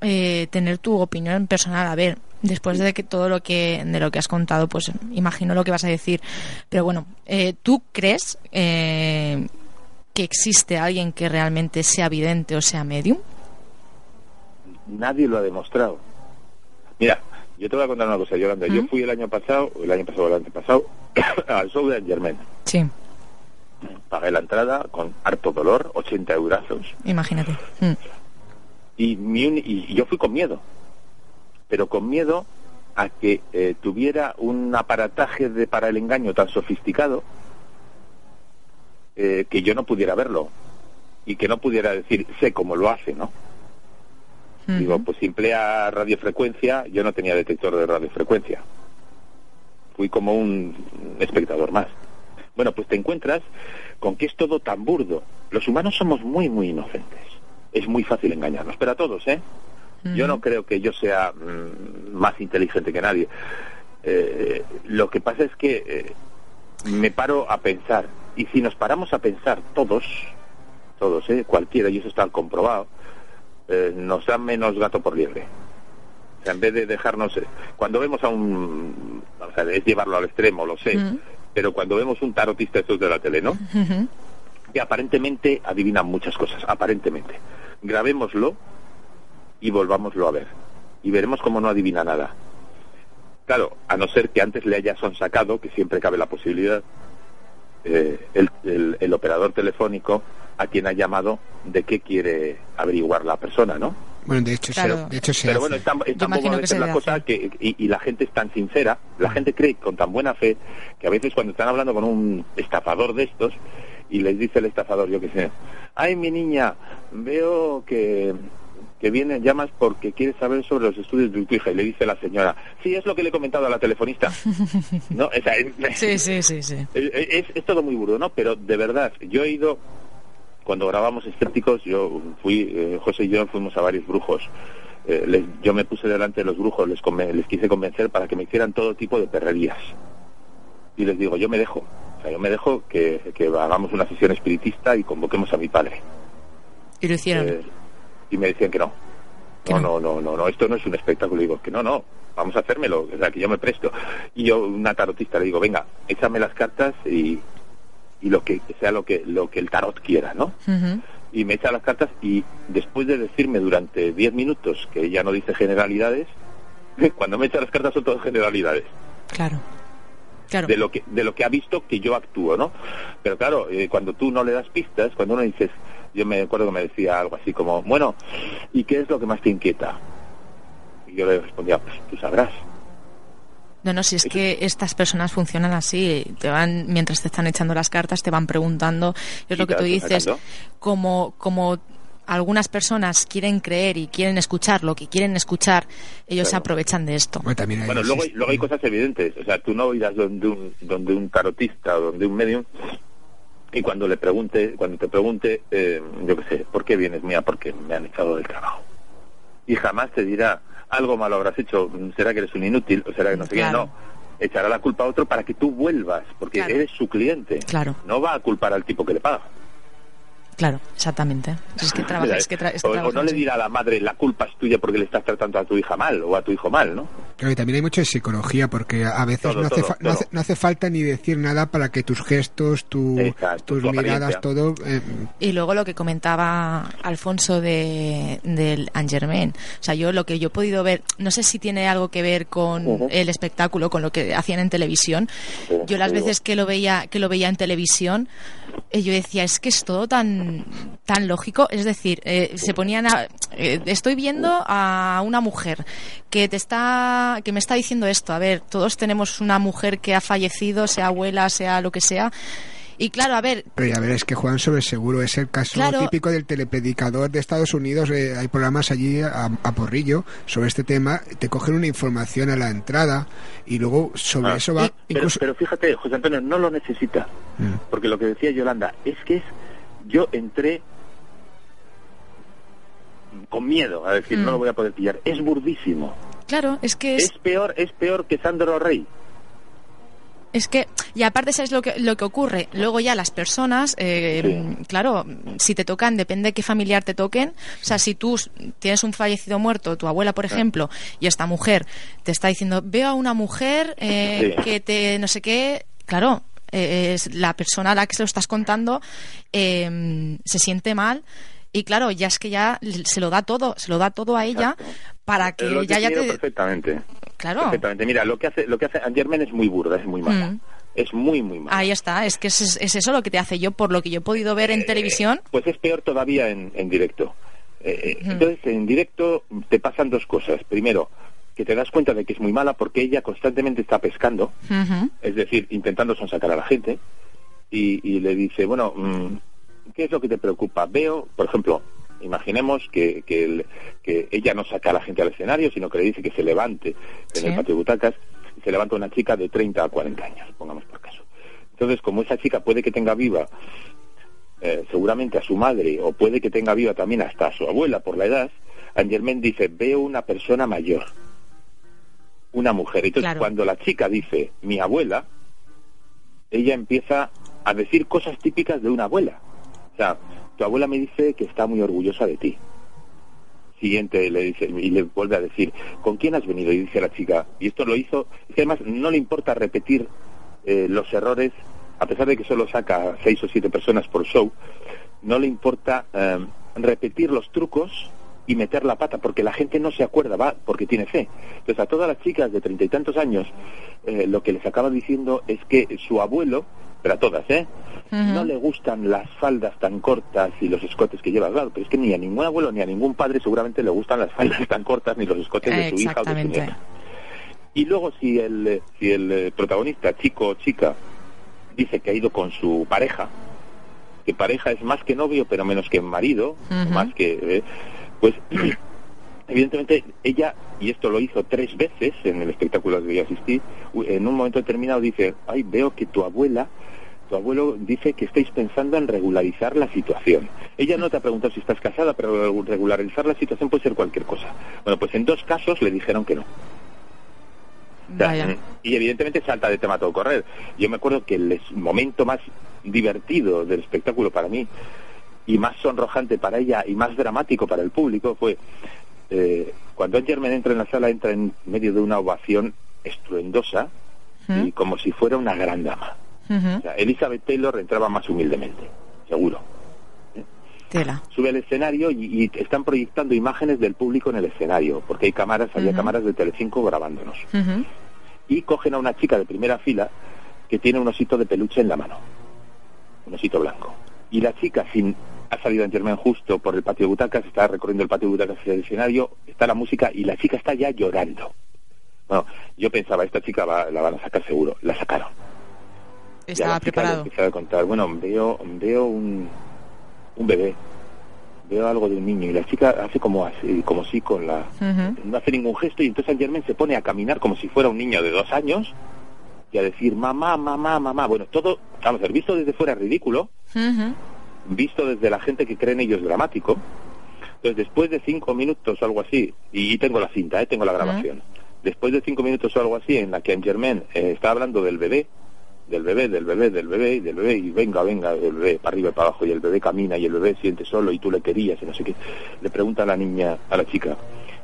eh, tener tu opinión personal. A ver, después de que todo lo que de lo que has contado, pues imagino lo que vas a decir. Pero bueno, eh, ¿tú crees eh, que existe alguien que realmente sea vidente o sea medium? nadie lo ha demostrado. Mira, yo te voy a contar una cosa, Yolanda. Yo fui el año pasado, el año pasado o el antepasado, al show de Germain. Sí, Pagué la entrada con harto dolor, 80 eurazos. imagínate. Mm. Y, mi uni- y yo fui con miedo. Pero con miedo a que eh, tuviera un aparataje de, para el engaño tan sofisticado eh, que yo no pudiera verlo. Y que no pudiera decir, sé cómo lo hace, ¿no? Digo, pues si emplea radiofrecuencia, yo no tenía detector de radiofrecuencia. Fui como un espectador más. Bueno, pues te encuentras con que es todo tan burdo. Los humanos somos muy, muy inocentes. Es muy fácil engañarnos, pero a todos, ¿eh? Yo no creo que yo sea mm, más inteligente que nadie. Eh, lo que pasa es que eh, me paro a pensar, y si nos paramos a pensar todos, todos, ¿eh? cualquiera, y eso está comprobado, eh, nos da menos gato por liebre. O sea, en vez de dejarnos, cuando vemos a un, o sea, es llevarlo al extremo, lo sé, pero cuando vemos un tarotista estos de la tele, ¿no? Que aparentemente adivinan muchas cosas, aparentemente. Grabémoslo y volvámoslo a ver. Y veremos cómo no adivina nada. Claro, a no ser que antes le haya sacado, que siempre cabe la posibilidad, eh, el, el, el operador telefónico a quien ha llamado de qué quiere averiguar la persona, ¿no? Bueno, de hecho, Claro. se, de hecho se Pero hace. bueno, es tan, es tan bobo a veces la cosa que, y, y la gente es tan sincera, la gente cree con tan buena fe que a veces cuando están hablando con un estafador de estos y les dice el estafador, yo qué sé, ay mi niña, veo que que viene, llamas porque quieres saber sobre los estudios de tu hija y le dice la señora, sí, es lo que le he comentado a la telefonista. no, o sea, es- Sí, sí, sí, sí. es, es- es todo muy burdo, ¿no? Pero de verdad, yo he ido, cuando grabamos Escépticos, yo fui, eh, José y yo fuimos a varios brujos. Eh, les- yo me puse delante de los brujos, les, quise convencer para que me hicieran todo tipo de perrerías. Y les digo, yo me dejo, o sea, yo me dejo que, que hagamos una sesión espiritista y convoquemos a mi padre. Y lo hicieron. Eh, y me decían que no. No, no. no, no, no, esto no es un espectáculo. Digo, que no, no, vamos a hacérmelo, o sea, que yo me presto. Y yo, una tarotista, le digo, venga, échame las cartas y, y lo que sea lo que, lo que el tarot quiera, ¿no? Y me echa las cartas y después de decirme durante 10 minutos que ella no dice generalidades, cuando me echa las cartas son todas generalidades Claro. Claro. de lo que de lo que ha visto que yo actúo, ¿no? Pero claro, eh, cuando tú no le das pistas, cuando uno dices, yo me acuerdo que me decía algo así como, bueno, ¿y qué es lo que más te inquieta? Y yo le respondía, pues tú sabrás. No, no, si es que estas personas funcionan así, te van, mientras te están echando las cartas, te van preguntando, es lo que tú dices, como, como algunas personas quieren creer y quieren escuchar lo que quieren escuchar, ellos se Claro. aprovechan de esto. Bueno, también hay Bueno, luego, hay- luego hay cosas evidentes, o sea, tú no irás donde un, donde un tarotista o donde un medium y cuando le pregunte, cuando te pregunte, eh, yo qué sé, ¿por qué vienes? Mía, porque me han echado del trabajo. Y jamás te dirá, algo malo habrás hecho, será que eres un inútil, o será que no sé Claro. qué, no. Echará la culpa a otro para que tú vuelvas, porque Claro. eres su cliente. Claro. No va a culpar al tipo que le paga. Claro, exactamente. Es que trabaja, es que tra- es que o, no le dirá a la madre, la culpa es tuya porque le estás tratando a tu hija mal o a tu hijo mal, ¿no? Claro, y también hay mucho de psicología porque a veces Todo, no, hace todo, fa- no, todo. hace, no hace falta ni decir nada para que tus gestos, tu- Exacto, tus tu miradas, todo... eh, Y luego lo que comentaba Alfonso de, del Angermain. O sea, yo lo que yo he podido ver, no sé si tiene algo que ver con el espectáculo, con lo que hacían en televisión. Yo las veces que lo veía, que lo veía en televisión, eh, yo decía, es que es todo tan, tan lógico. Es decir, eh, se ponían a, eh, estoy viendo a una mujer que te está, que me está diciendo esto. A ver, todos tenemos una mujer que ha fallecido, sea abuela, sea lo que sea. Y claro, a ver, Pero ya verás que juegan sobre seguro. Es el caso Claro. típico del telepredicador de Estados Unidos. eh, hay programas allí a, a porrillo sobre este tema. Te cogen una información a la entrada y luego sobre Ah, eso va... y- pero, incluso- pero fíjate, José Antonio, no lo necesita. Mm. Porque lo que decía Yolanda es que es. Yo entré con miedo a decir, Mm. no lo voy a poder pillar. Es burdísimo. Claro, es que es, Es peor, es peor que Sandro Rey. Es que, y aparte, ¿sabes lo que, lo que ocurre? Luego ya las personas, eh, Sí. claro, si te tocan, depende de qué familiar te toquen. O sea, si tú tienes un fallecido muerto, tu abuela, por ejemplo, y esta mujer te está diciendo, veo a una mujer eh, Sí. que te, no sé qué, claro, eh, es la persona a la que se lo estás contando eh, se siente mal. Y claro, ya es que ya se lo da todo, se lo da todo a ella Exacto. Para que lo ya, te... perfectamente. Claro, Perfectamente. Mira, lo que hace, lo que hace es muy burda, es muy mala. Mm. Es muy, muy mala. ahí está, es que es, es eso lo que te hace yo, por lo que yo he podido ver en Eh, televisión. Pues es peor todavía en, en directo. Eh, eh, Entonces, en directo te pasan dos cosas. Primero, que te das cuenta de que es muy mala porque ella constantemente está pescando, es decir, intentando sonsacar a la gente, y, y le dice, bueno, mm, ¿qué es lo que te preocupa? Veo, por ejemplo, Imaginemos que, que, el- que ella no saca a la gente al escenario, sino que le dice que se levante en Sí. el patio de butacas y se levanta una chica de 30 a 40 años, pongamos por caso. Entonces, como esa chica puede que tenga viva eh, seguramente a su madre o puede que tenga viva también hasta a su abuela por la edad, Angermen dice, veo una persona mayor, una mujer. Entonces, Claro. cuando la chica dice, mi abuela, ella empieza a decir cosas típicas de una abuela. O sea, tu abuela me dice que está muy orgullosa de ti. Siguiente le dice y le vuelve a decir, ¿con quién has venido? Y dice la chica, y esto lo hizo, que además no le importa repetir eh, los errores, a pesar de que solo saca seis o siete personas por show, no le importa eh, repetir los trucos y meter la pata, porque la gente no se acuerda, va, porque tiene fe. Entonces a todas las chicas de treinta y tantos años, eh, lo que les acaba diciendo es que su abuelo, pero a todas, ¿eh? No le gustan las faldas tan cortas y los escotes que lleva, claro, pero es que ni a ningún abuelo ni a ningún padre seguramente le gustan las faldas tan cortas ni los escotes de su hija o de su nieta. Y luego si el, si el eh, protagonista, chico o chica, dice que ha ido con su pareja, que pareja es más que novio pero menos que marido, más que... eh, pues evidentemente ella, y esto lo hizo tres veces en el espectáculo al que yo asistí, en un momento determinado dice, ay, veo que tu abuela, tu abuelo dice que estáis pensando en regularizar la situación. Ella no te ha preguntado si estás casada, pero regularizar la situación puede ser cualquier cosa. Bueno, pues en dos casos le dijeron que no. Vaya. mm, Y evidentemente salta de tema a todo correr. Yo me acuerdo que el momento más divertido del espectáculo para mí y más sonrojante para ella y más dramático para el público fue eh, cuando Angermen entra en la sala, entra en medio de una ovación estruendosa y como si fuera una gran dama. Ujú. O sea, Elizabeth Taylor entraba más humildemente, seguro. Tela. Sube al escenario y, y están proyectando imágenes del público en el escenario, porque hay cámaras, había cámaras de Telecinco grabándonos. Y cogen a una chica de primera fila que tiene un osito de peluche en la mano, un osito blanco. Y la chica, sin ha salido en Germain justo por el patio de butacas, está recorriendo el patio de butacas hacia el escenario, está la música y la chica está ya llorando. Bueno, yo pensaba, esta chica va- la van a sacar seguro, la sacaron. Estaba la preparado. empezaba a contar, bueno, veo, veo un, un bebé, veo algo de un niño y la chica hace como así, como sí con la, Ujú. no hace ningún gesto y entonces Saint Germain se pone a caminar como si fuera un niño de dos años y a decir mamá, mamá, mamá. Bueno, todo, vamos a ver, visto desde fuera es ridículo, Ujú. visto desde la gente que cree en ello es dramático. Entonces después de cinco minutos o algo así, y, y tengo la cinta, ¿eh? tengo la grabación, después de cinco minutos o algo así en la que Germain eh, está hablando del bebé, del bebé, del bebé, del bebé y del bebé y venga, venga, el bebé para arriba y para abajo y el bebé camina y el bebé siente solo y tú le querías y no sé qué. Le pregunta a la niña, a la chica,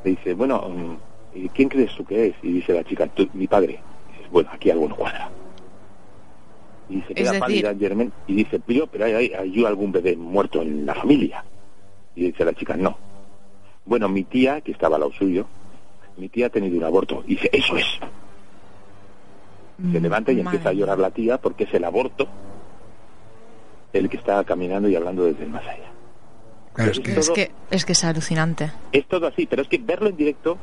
le dice, bueno, mm, ¿y ¿quién crees tú que es? Y dice la chica, "Tú, mi padre. Y dice, bueno, aquí algo no cuadra. Y se queda decir- pálida Germain y dice, pero, pero hay, hay, hay algún bebé muerto en la familia. Y dice la chica, no. Bueno, mi tía, que estaba al lado suyo, mi tía ha tenido un aborto. Y dice, eso es. Se levanta y Madre empieza a llorar la tía porque es el aborto el que está caminando y hablando desde el más allá. Claro, es que Es que, es que es alucinante. Es todo así, pero es que verlo en directo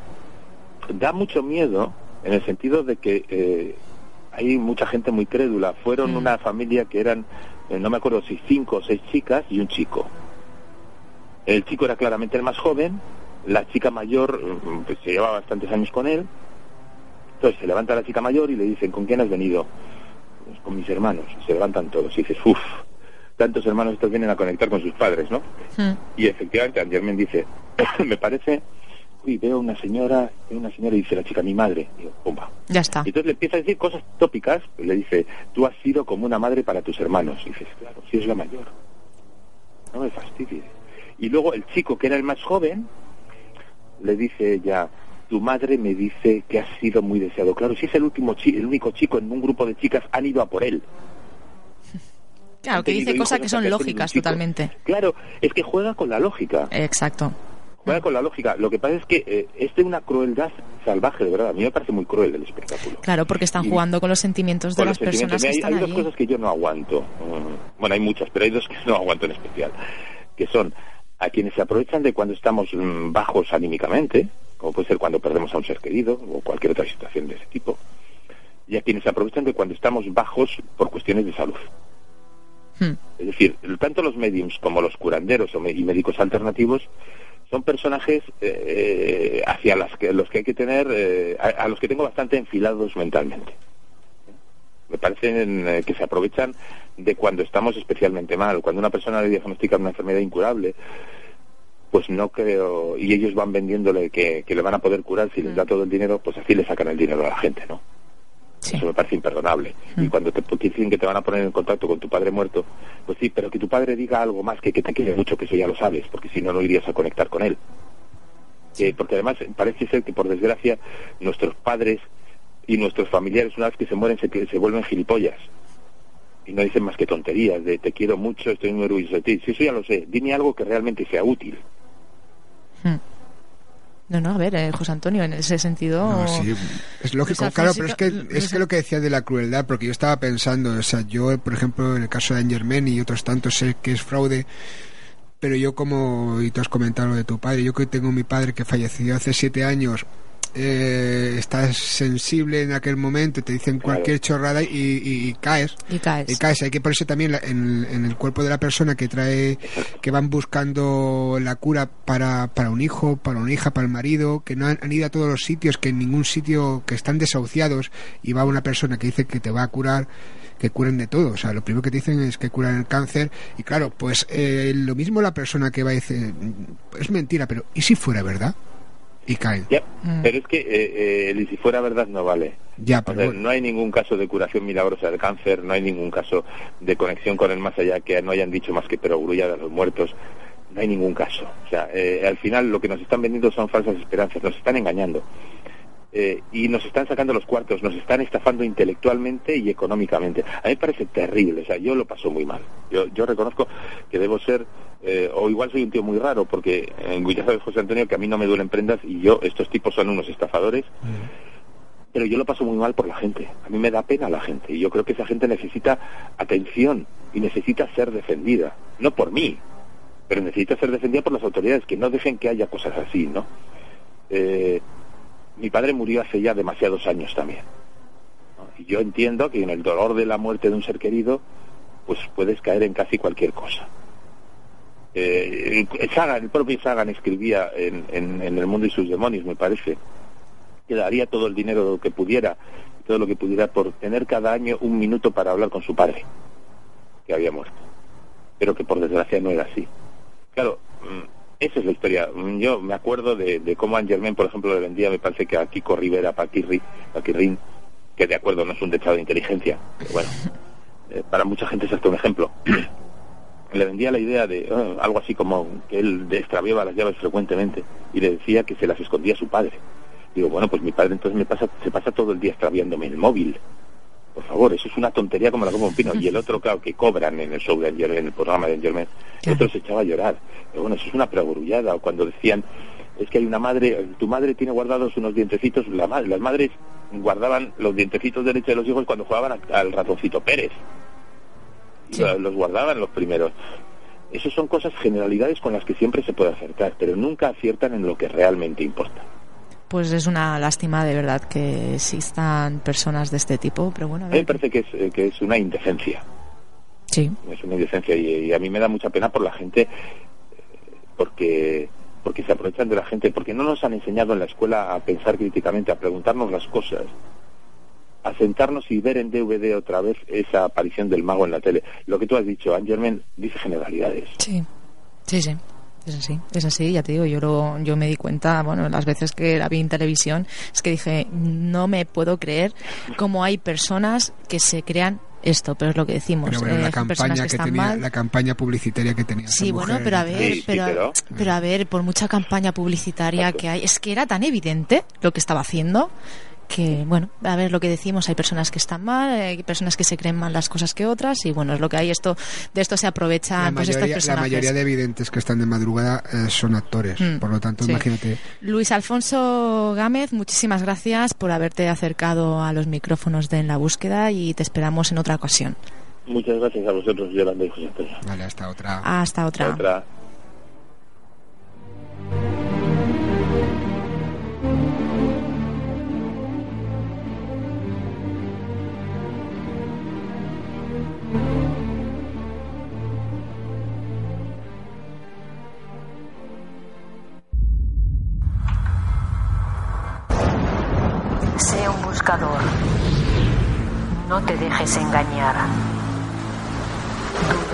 da mucho miedo en el sentido de que eh, hay mucha gente muy crédula. Fueron Mm. una familia que eran, eh, no me acuerdo si cinco o seis chicas y un chico. El chico era claramente el más joven, la chica mayor mm, pues, se llevaba bastantes años con él. Entonces se levanta la chica mayor y le dicen, ¿con quién has venido? "Pues con mis hermanos. Se levantan todos y dices, uff, tantos hermanos estos vienen a conectar con sus padres, ¿no? Mm. Y efectivamente, Angermen dice, me parece, uy, veo una señora, veo una señora y dice la chica, mi madre. Y digo, pumba. Ya está. Y entonces le empieza a decir cosas tópicas, le dice, tú has sido como una madre para tus hermanos. Y dices, claro, si es la mayor. No me fastidies. Y luego el chico, que era el más joven, le dice ya, tu madre me dice que has sido muy deseado. Claro, si es el último chi- el único chico en un grupo de chicas, han ido a por él. Claro, que dice cosas que son lógicas totalmente. Claro, es que juega con la lógica. Exacto. Juega con la lógica. Lo que pasa es que eh, es de una crueldad salvaje, de verdad. A mí me parece muy cruel el espectáculo. Claro, porque están Y- jugando con los sentimientos de las personas que Hay- están hay, dos allí. cosas que yo no aguanto. Mm, Bueno, hay muchas, pero hay dos que no aguanto en especial. Que son a quienes se aprovechan de cuando estamos mm, bajos anímicamente, como puede ser cuando perdemos a un ser querido o cualquier otra situación de ese tipo, y a quienes aprovechan de cuando estamos bajos por cuestiones de salud. Hmm. Es decir, tanto los mediums como los curanderos y médicos alternativos son personajes eh, hacia las que, los que hay que tener, eh, a, a los que tengo bastante enfilados mentalmente. Me parecen eh, que se aprovechan de cuando estamos especialmente mal. Cuando una persona le diagnostica una enfermedad incurable, pues no creo, y ellos van vendiéndole que, que le van a poder curar si les da todo el dinero, pues así le sacan el dinero a la gente, ¿no? Sí. Eso me parece imperdonable. Y cuando te te dicen que te van a poner en contacto con tu padre muerto, pues sí, pero que tu padre diga algo más que que te quiere mucho, que eso ya lo sabes, porque si no, no irías a conectar con él. Eh, porque además parece ser que, por desgracia, nuestros padres y nuestros familiares, una vez que se mueren, se, se vuelven gilipollas. Y no dicen más que tonterías de te quiero mucho, estoy muy orgulloso de ti. Sí, eso ya lo sé. Dime algo que realmente sea útil. Hmm. No, no, a ver, eh, José Antonio, en ese sentido... No, sí, es lógico, claro, pero es que, es que lo que decía de la crueldad, porque yo estaba pensando, o sea, yo, por ejemplo, en el caso de Angermen y otros tantos, sé que es fraude, pero yo como, y tú has comentado lo de tu padre, yo que tengo mi padre que falleció hace siete años, eh, estás sensible en aquel momento, te dicen cualquier chorrada y, y- y caes. Y caes. Y caes, hay que ponerse también la- en, en el cuerpo de la persona que trae, que van buscando la cura para, para un hijo, para una hija, para el marido, que no han, han ido a todos los sitios, que en ningún sitio, que están desahuciados, y va una persona que dice que te va a curar, que curen de todo. O sea, lo primero que te dicen es que curan el cáncer, y claro, pues eh, lo mismo la persona que va y dice, es mentira, pero ¿y si fuera verdad? Y caen. Ya, Mm. pero es que eh, eh, si fuera verdad no vale. Ya, O pero sea, bueno. no hay ningún caso de curación milagrosa del cáncer, no hay ningún caso de conexión con el más allá que no hayan dicho más que perogrullada a los muertos. No hay ningún caso. O sea, eh, al final lo que nos están vendiendo son falsas esperanzas, nos están engañando. Eh, y nos están sacando los cuartos, nos están estafando intelectualmente y económicamente. A mí me parece terrible, o sea, yo lo paso muy mal. Yo, yo reconozco que debo ser, eh, o igual soy un tío muy raro, porque en ya sabes, José Antonio, que a mí no me duelen prendas y yo, estos tipos son unos estafadores, pero yo lo paso muy mal por la gente. A mí me da pena la gente y yo creo que esa gente necesita atención y necesita ser defendida, no por mí, pero necesita ser defendida por las autoridades que no dejen que haya cosas así, ¿no? Eh, mi padre murió hace ya demasiados años también. ¿no? Y yo entiendo que en el dolor de la muerte de un ser querido, pues puedes caer en casi cualquier cosa. Eh, Sagan, el propio Sagan escribía en, en- El mundo y sus demonios, me parece, que daría todo el dinero que pudiera, todo lo que pudiera, por tener cada año un minuto para hablar con su padre, que había muerto. Pero que por desgracia no era así. Claro, mm, esa es la historia. Mm, Yo me acuerdo de, de cómo Angermen, por ejemplo, le vendía, me parece que a Kiko Rivera, Paquirri, Paquirrin, que de acuerdo no es un dechado de inteligencia, pero bueno, eh, para mucha gente es hasta un ejemplo. Le vendía la idea de eh, algo así como que él extraviaba las llaves frecuentemente y le decía que se las escondía a su padre. Digo, bueno, pues mi padre entonces me pasa, se pasa todo el día extraviándome el móvil. Por favor, eso es una tontería como la como un pino. Y el otro, claro, que cobran en el show de Angermen, en el programa de Angermen, el otro se echaba a llorar. Pero bueno, eso es una perogrullada. O cuando decían, es que hay una madre, tu madre tiene guardados unos dientecitos, la las madres guardaban los dientecitos de leche de los hijos cuando jugaban a- al ratoncito Pérez. Sí. Los guardaban los primeros. Esas son cosas, generalidades con las que siempre se puede acertar, pero nunca aciertan en lo que realmente importa. Pues es una lástima de verdad que existan personas de este tipo, pero bueno, a A mí me ver. parece que es, eh, que es una indecencia. Sí, es una indecencia y, y a mí me da mucha pena por la gente porque porque se aprovechan de la gente porque no nos han enseñado en la escuela a pensar críticamente a preguntarnos las cosas a sentarnos y ver en DVD otra vez esa aparición del mago en la tele lo que tú has dicho Angerman dice generalidades sí, sí, sí. Es así, es así, ya te digo, yo lo, yo me di cuenta, bueno, las veces que la vi en televisión, es que dije, no me puedo creer cómo hay personas que se crean esto, pero es lo que decimos, Pero bueno, eh, la personas campaña que tenía, mal. la campaña publicitaria que tenía. Sí, bueno, mujer pero a ver, Sí, sí, pero, pero- pero a ver, por mucha campaña publicitaria Exacto. que hay, es que era tan evidente lo que estaba haciendo que, bueno, a ver lo que decimos, hay personas que están mal, hay personas que se creen mal las cosas que otras y bueno, es lo que hay, esto de esto se La aprovechan pues estos mayoría, la personajes. mayoría de evidentes que están de madrugada eh, son actores, Mm, por lo tanto, sí. imagínate. Luis Alfonso Gámez, muchísimas gracias por haberte acercado a los micrófonos de En la Búsqueda y te esperamos en otra ocasión. muchas gracias a vosotros Yolanda y José Vale, hasta otra. Hasta otra. otra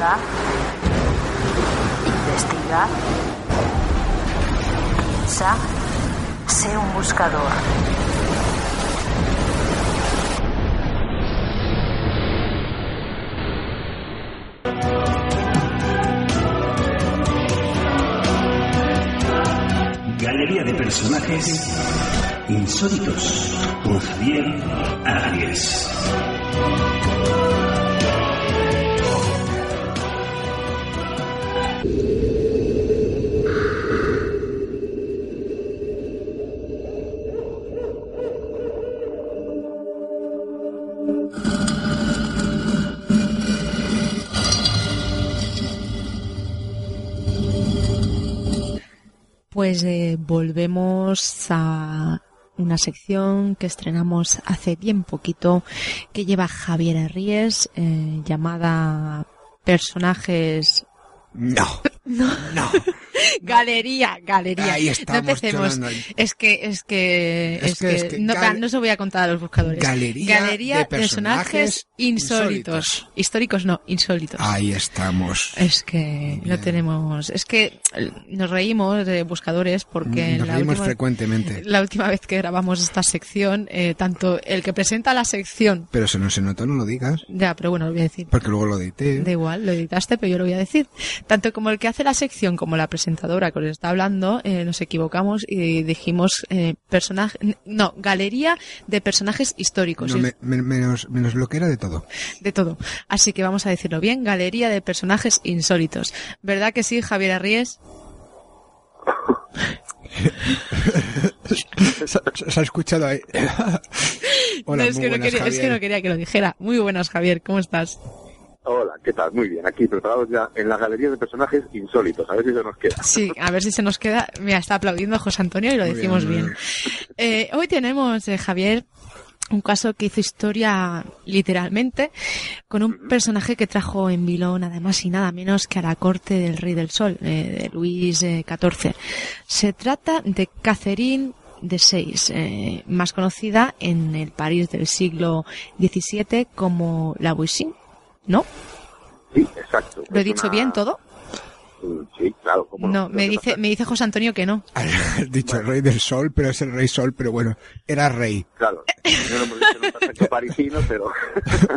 Duda. Investiga. Piensa. Sé un buscador. Galería de personajes insólitos con Javier Arias. Pues eh, volvemos a una sección que estrenamos hace bien poquito que lleva Javier Arries eh, llamada Personajes No, no. no. Galería, galería. Ahí no estamos, empecemos. Jonathan. Es que, es que, Es es, que- que, es que no, gal- no se voy a contar a los buscadores. Galería Galería de personajes insólitos. insólitos. Históricos no, insólitos. Ahí estamos. Es que no tenemos, es que eh, nos reímos de buscadores porque Nos la reímos última, frecuentemente. la última vez que grabamos esta sección, eh, tanto el que presenta la sección, Pero si no se nota, no lo digas. ya, pero bueno, lo voy a decir. Porque luego lo edité. Da igual, lo editaste, pero yo lo voy a decir. Tanto como el que hace la sección como la presentadora que os está hablando, eh, nos equivocamos y dijimos eh, personaje, no, galería de personajes históricos. No, y- me- me- menos, menos lo que era de todo. De todo. Así que vamos a decirlo bien, galería de personajes insólitos. ¿Verdad que sí, Javier Arries? se, se- se ha escuchado ahí. Hola, No, es, que no buenas, quería, es que Javier. no quería que lo dijera. Muy buenas, Javier, ¿cómo estás? Hola, ¿qué tal? Muy bien, aquí preparados ya en la galería de personajes insólitos, a ver si se nos queda. Sí, a ver si se nos queda. Mira, está aplaudiendo José Antonio y lo Muy decimos bien, Eh, hoy tenemos, eh, Javier, un caso que hizo historia literalmente con un personaje que trajo en vilo nada más y nada menos que a la corte del Rey del Sol, eh, de Luis eh, XIV. Se trata de Catherine de Seis, eh, más conocida en el París del siglo XVII como la Voisin, ¿no? Sí, exacto. ¿Lo he dicho una- bien todo? Mm, Sí, claro. ¿cómo No, Lo me dice, me dice José Antonio que no. Has dicho rey del sol, pero es el rey sol, pero bueno, era rey. Claro, no lo hemos dicho en un perfecto parisino, pero...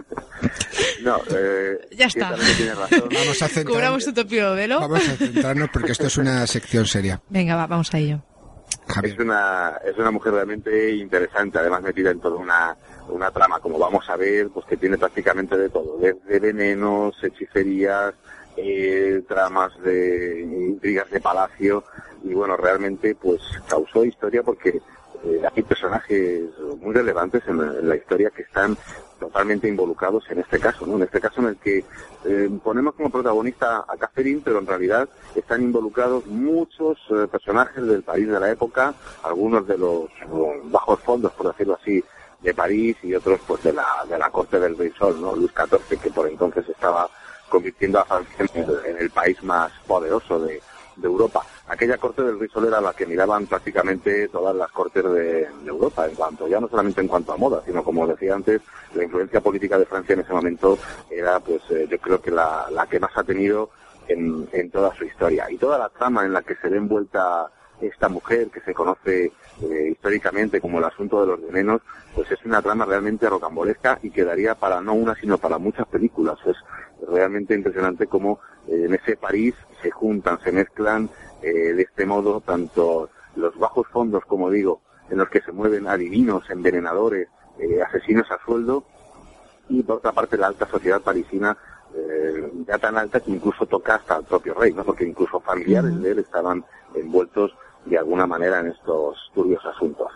no, eh, Ya está. tiene razón. Vamos a centrarnos, Cobramos tu topio velo. vamos a centrarnos porque esto es una sección seria. Venga, va, vamos a ello. Javier. Es una, es una mujer realmente interesante, además metida en toda una, una trama, como vamos a ver, pues que tiene prácticamente de todo, desde venenos, hechicerías, eh, tramas de intrigas de palacio, y bueno, realmente pues causó historia porque eh, hay personajes muy relevantes en la, historia que están totalmente involucrados en este caso, ¿no? En este caso en el que eh, ponemos como protagonista a Catherine, pero en realidad están involucrados muchos eh, personajes del país de la época, algunos de los bajos fondos, por decirlo así, de París y otros pues de la, de la corte del Rey ¿no? Luis XIV, que por entonces estaba convirtiendo a Francia en el, país más poderoso de, de Europa. Aquella corte del Rey era la que miraban prácticamente todas las cortes de, de Europa, en cuanto, ya no solamente en cuanto a moda, sino como decía antes, la influencia política de Francia en ese momento era, pues, eh, yo creo que la, la que más ha tenido en, en toda su historia. Y toda la trama en la que se ve envuelta esta mujer, que se conoce eh, históricamente como el asunto de los venenos, pues es una trama realmente rocambolesca y quedaría para no una, sino para muchas películas. Es realmente impresionante cómo eh, en ese París se juntan, se mezclan eh, de este modo tanto los bajos fondos, como digo, en los que se mueven adivinos, envenenadores, eh, asesinos a sueldo, y por otra parte la alta sociedad parisina, eh, ya tan alta que incluso toca hasta el propio rey, ¿no? porque incluso familiares de él estaban envueltos de alguna manera en estos turbios asuntos.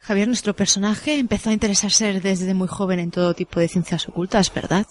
Javier, nuestro personaje empezó a interesarse desde muy joven en todo tipo de ciencias ocultas, ¿verdad?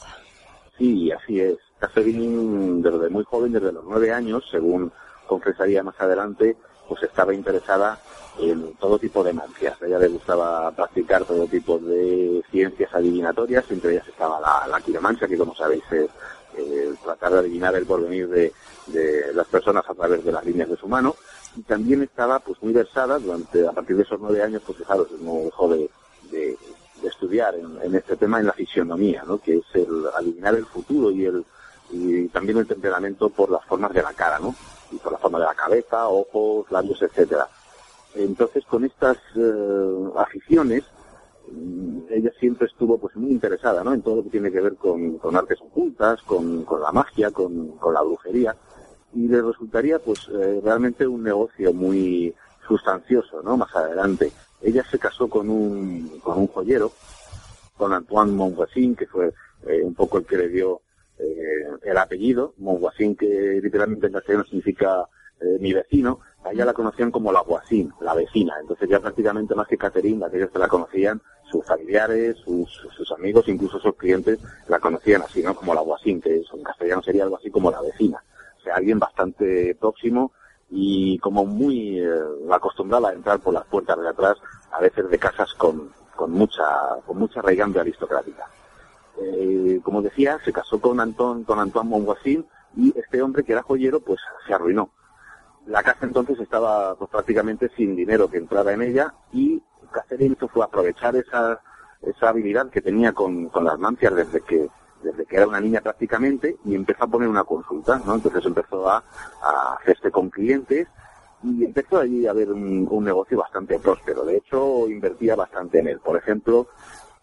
Sí, así es. Catherine, desde muy joven, desde los nueve años, según confesaría más adelante, pues estaba interesada en todo tipo de magias. A ella le gustaba practicar todo tipo de ciencias adivinatorias, entre ellas estaba la, la quiromancia, que como sabéis es eh, tratar de adivinar el porvenir de, de las personas a través de las líneas de su mano. Y también estaba pues muy versada durante, a partir de esos nueve años, pues fijaros, no dejó de, de estudiar en, este tema en la fisionomía, ¿no? que es el adivinar el futuro y el y también el temperamento por las formas de la cara, ¿no? Y por la forma de la cabeza, ojos, labios, etcétera. Entonces, con estas eh, aficiones, mm, ella siempre estuvo pues muy interesada, ¿no? En todo lo que tiene que ver con, con artes ocultas, con, con la magia, con, con, la brujería, y le resultaría pues eh, realmente un negocio muy sustancioso, ¿no? Más adelante. Ella se casó con un, con un joyero, con Antoine Monvoisin, que fue eh, un poco el que le dio eh, el apellido, Monvoisin, que literalmente en castellano significa eh, mi vecino, allá la conocían como la Guasín, la vecina. Entonces ya prácticamente más que Caterine, aquellos que la conocían, sus familiares, sus, sus, amigos, incluso sus clientes, la conocían así, ¿no? Como la Guasín, que en castellano sería algo así como la vecina. Sea, alguien bastante próximo y como muy eh, acostumbrada a entrar por las puertas de atrás, a veces de casas con, con mucha, con mucha raigambre aristocrática. Eh, como decía, se casó con Antón, con Antoine Monvoisin y este hombre que era joyero, pues se arruinó. La casa entonces estaba pues, prácticamente sin dinero que entrara en ella y Catherine fue aprovechar esa, esa habilidad que tenía con, con las mancias desde que desde que era una niña prácticamente y empezó a poner una consulta, ¿no? Entonces empezó a, hacerse con clientes y empezó allí a haber un, negocio bastante próspero. De hecho, invertía bastante en él. Por ejemplo,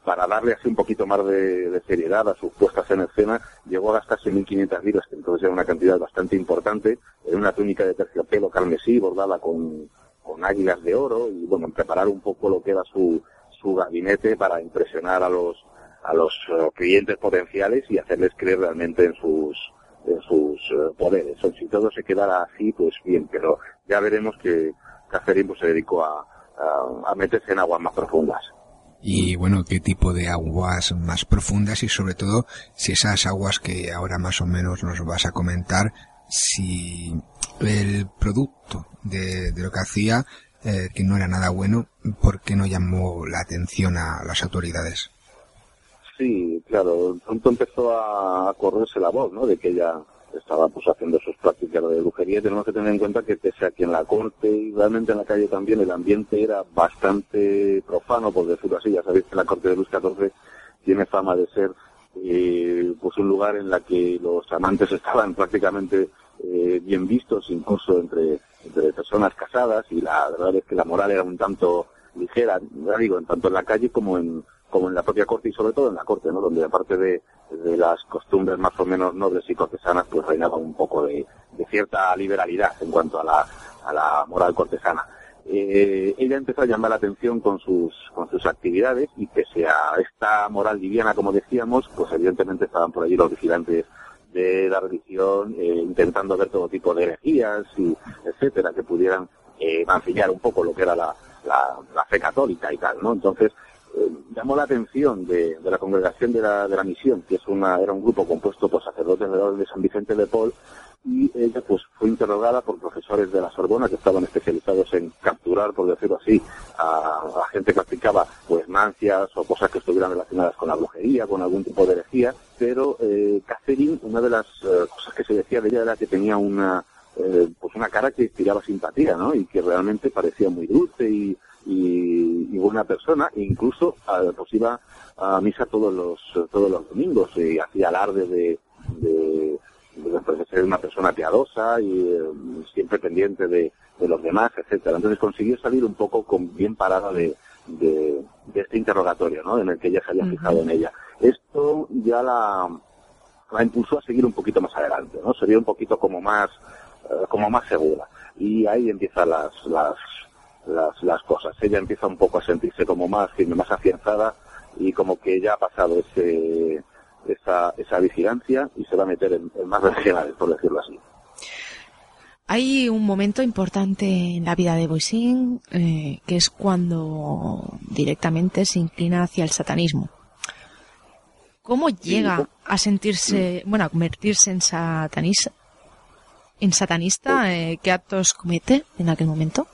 para darle así un poquito más de, seriedad a sus puestas en escena, llegó a gastarse 1.500 libras, que entonces era una cantidad bastante importante, en una túnica de terciopelo carmesí bordada con, con águilas de oro y, bueno, en preparar un poco lo que era su, su gabinete para impresionar a los a los uh, clientes potenciales y hacerles creer realmente en sus en sus uh, poderes. O si todo se quedara así, pues bien, pero ya veremos que Catherine pues, se dedicó a, meterse en aguas más profundas y bueno, qué tipo de aguas más profundas y sobre todo si esas aguas que ahora más o menos nos vas a comentar, si el producto de, de lo que hacía, eh, que no era nada bueno, ¿por qué no llamó la atención a las autoridades? Sí, claro, pronto empezó a correrse la voz, ¿no? De que ella estaba pues haciendo sus prácticas de brujería. Tenemos que tener en cuenta que pese a que en la corte y realmente en la calle también el ambiente era bastante profano, por decirlo así. Ya sabéis que la corte de Luis XIV tiene fama de ser eh, pues un lugar en la que los amantes estaban prácticamente eh, bien vistos, incluso entre, entre personas casadas, y la verdad es que la moral era un tanto ligera, ya digo, en tanto en la calle como en como en la propia corte y sobre todo en la corte, ¿no? Donde aparte de, de las costumbres más o menos nobles y cortesanas, pues reinaba un poco de, de cierta liberalidad en cuanto a la, a la moral cortesana. Eh, ella empezó a llamar la atención con sus, con sus actividades y pese a esta moral liviana, como decíamos, pues evidentemente estaban por allí los vigilantes de la religión, eh, intentando ver todo tipo de herejías y etcétera, que pudieran eh, mancillar un poco lo que era la, la, la fe católica y tal, ¿no? Entonces, eh, llamó la atención de, de la congregación de la, de la, misión, que es una, era un grupo compuesto por sacerdotes de, de San Vicente de Paul, y ella pues fue interrogada por profesores de la Sorbona que estaban especializados en capturar, por decirlo así, a, a gente que practicaba pues mancias o cosas que estuvieran relacionadas con la brujería, con algún tipo de herejía, pero eh, Catherine, una de las eh, cosas que se decía de ella era que tenía una eh, pues una cara que inspiraba simpatía, ¿no? Y que realmente parecía muy dulce y, y, y buena persona, e incluso pues iba a misa todos los todos los domingos y hacía alarde de, de, de, de ser una persona piadosa y eh, siempre pendiente de, de, los demás, etcétera. Entonces consiguió salir un poco con, bien parada de, de, de este interrogatorio, ¿no? En el que ella se había uh -huh. fijado en ella. Esto ya la, la impulsó a seguir un poquito más adelante, ¿no? Sería un poquito como más, uh, como más segura. Y ahí empiezan las, las, las, las cosas. Ella empieza un poco a sentirse como más firme, más afianzada y como que ya ha pasado ese, esa, esa vigilancia y se va a meter en, en más regionales, por decirlo así. Hay un momento importante en la vida de Boisin eh, que es cuando directamente se inclina hacia el satanismo. ¿Cómo llega a sentirse, bueno, a convertirse en satanista? ¿En satanista? Eh, ¿Qué actos comete en aquel momento?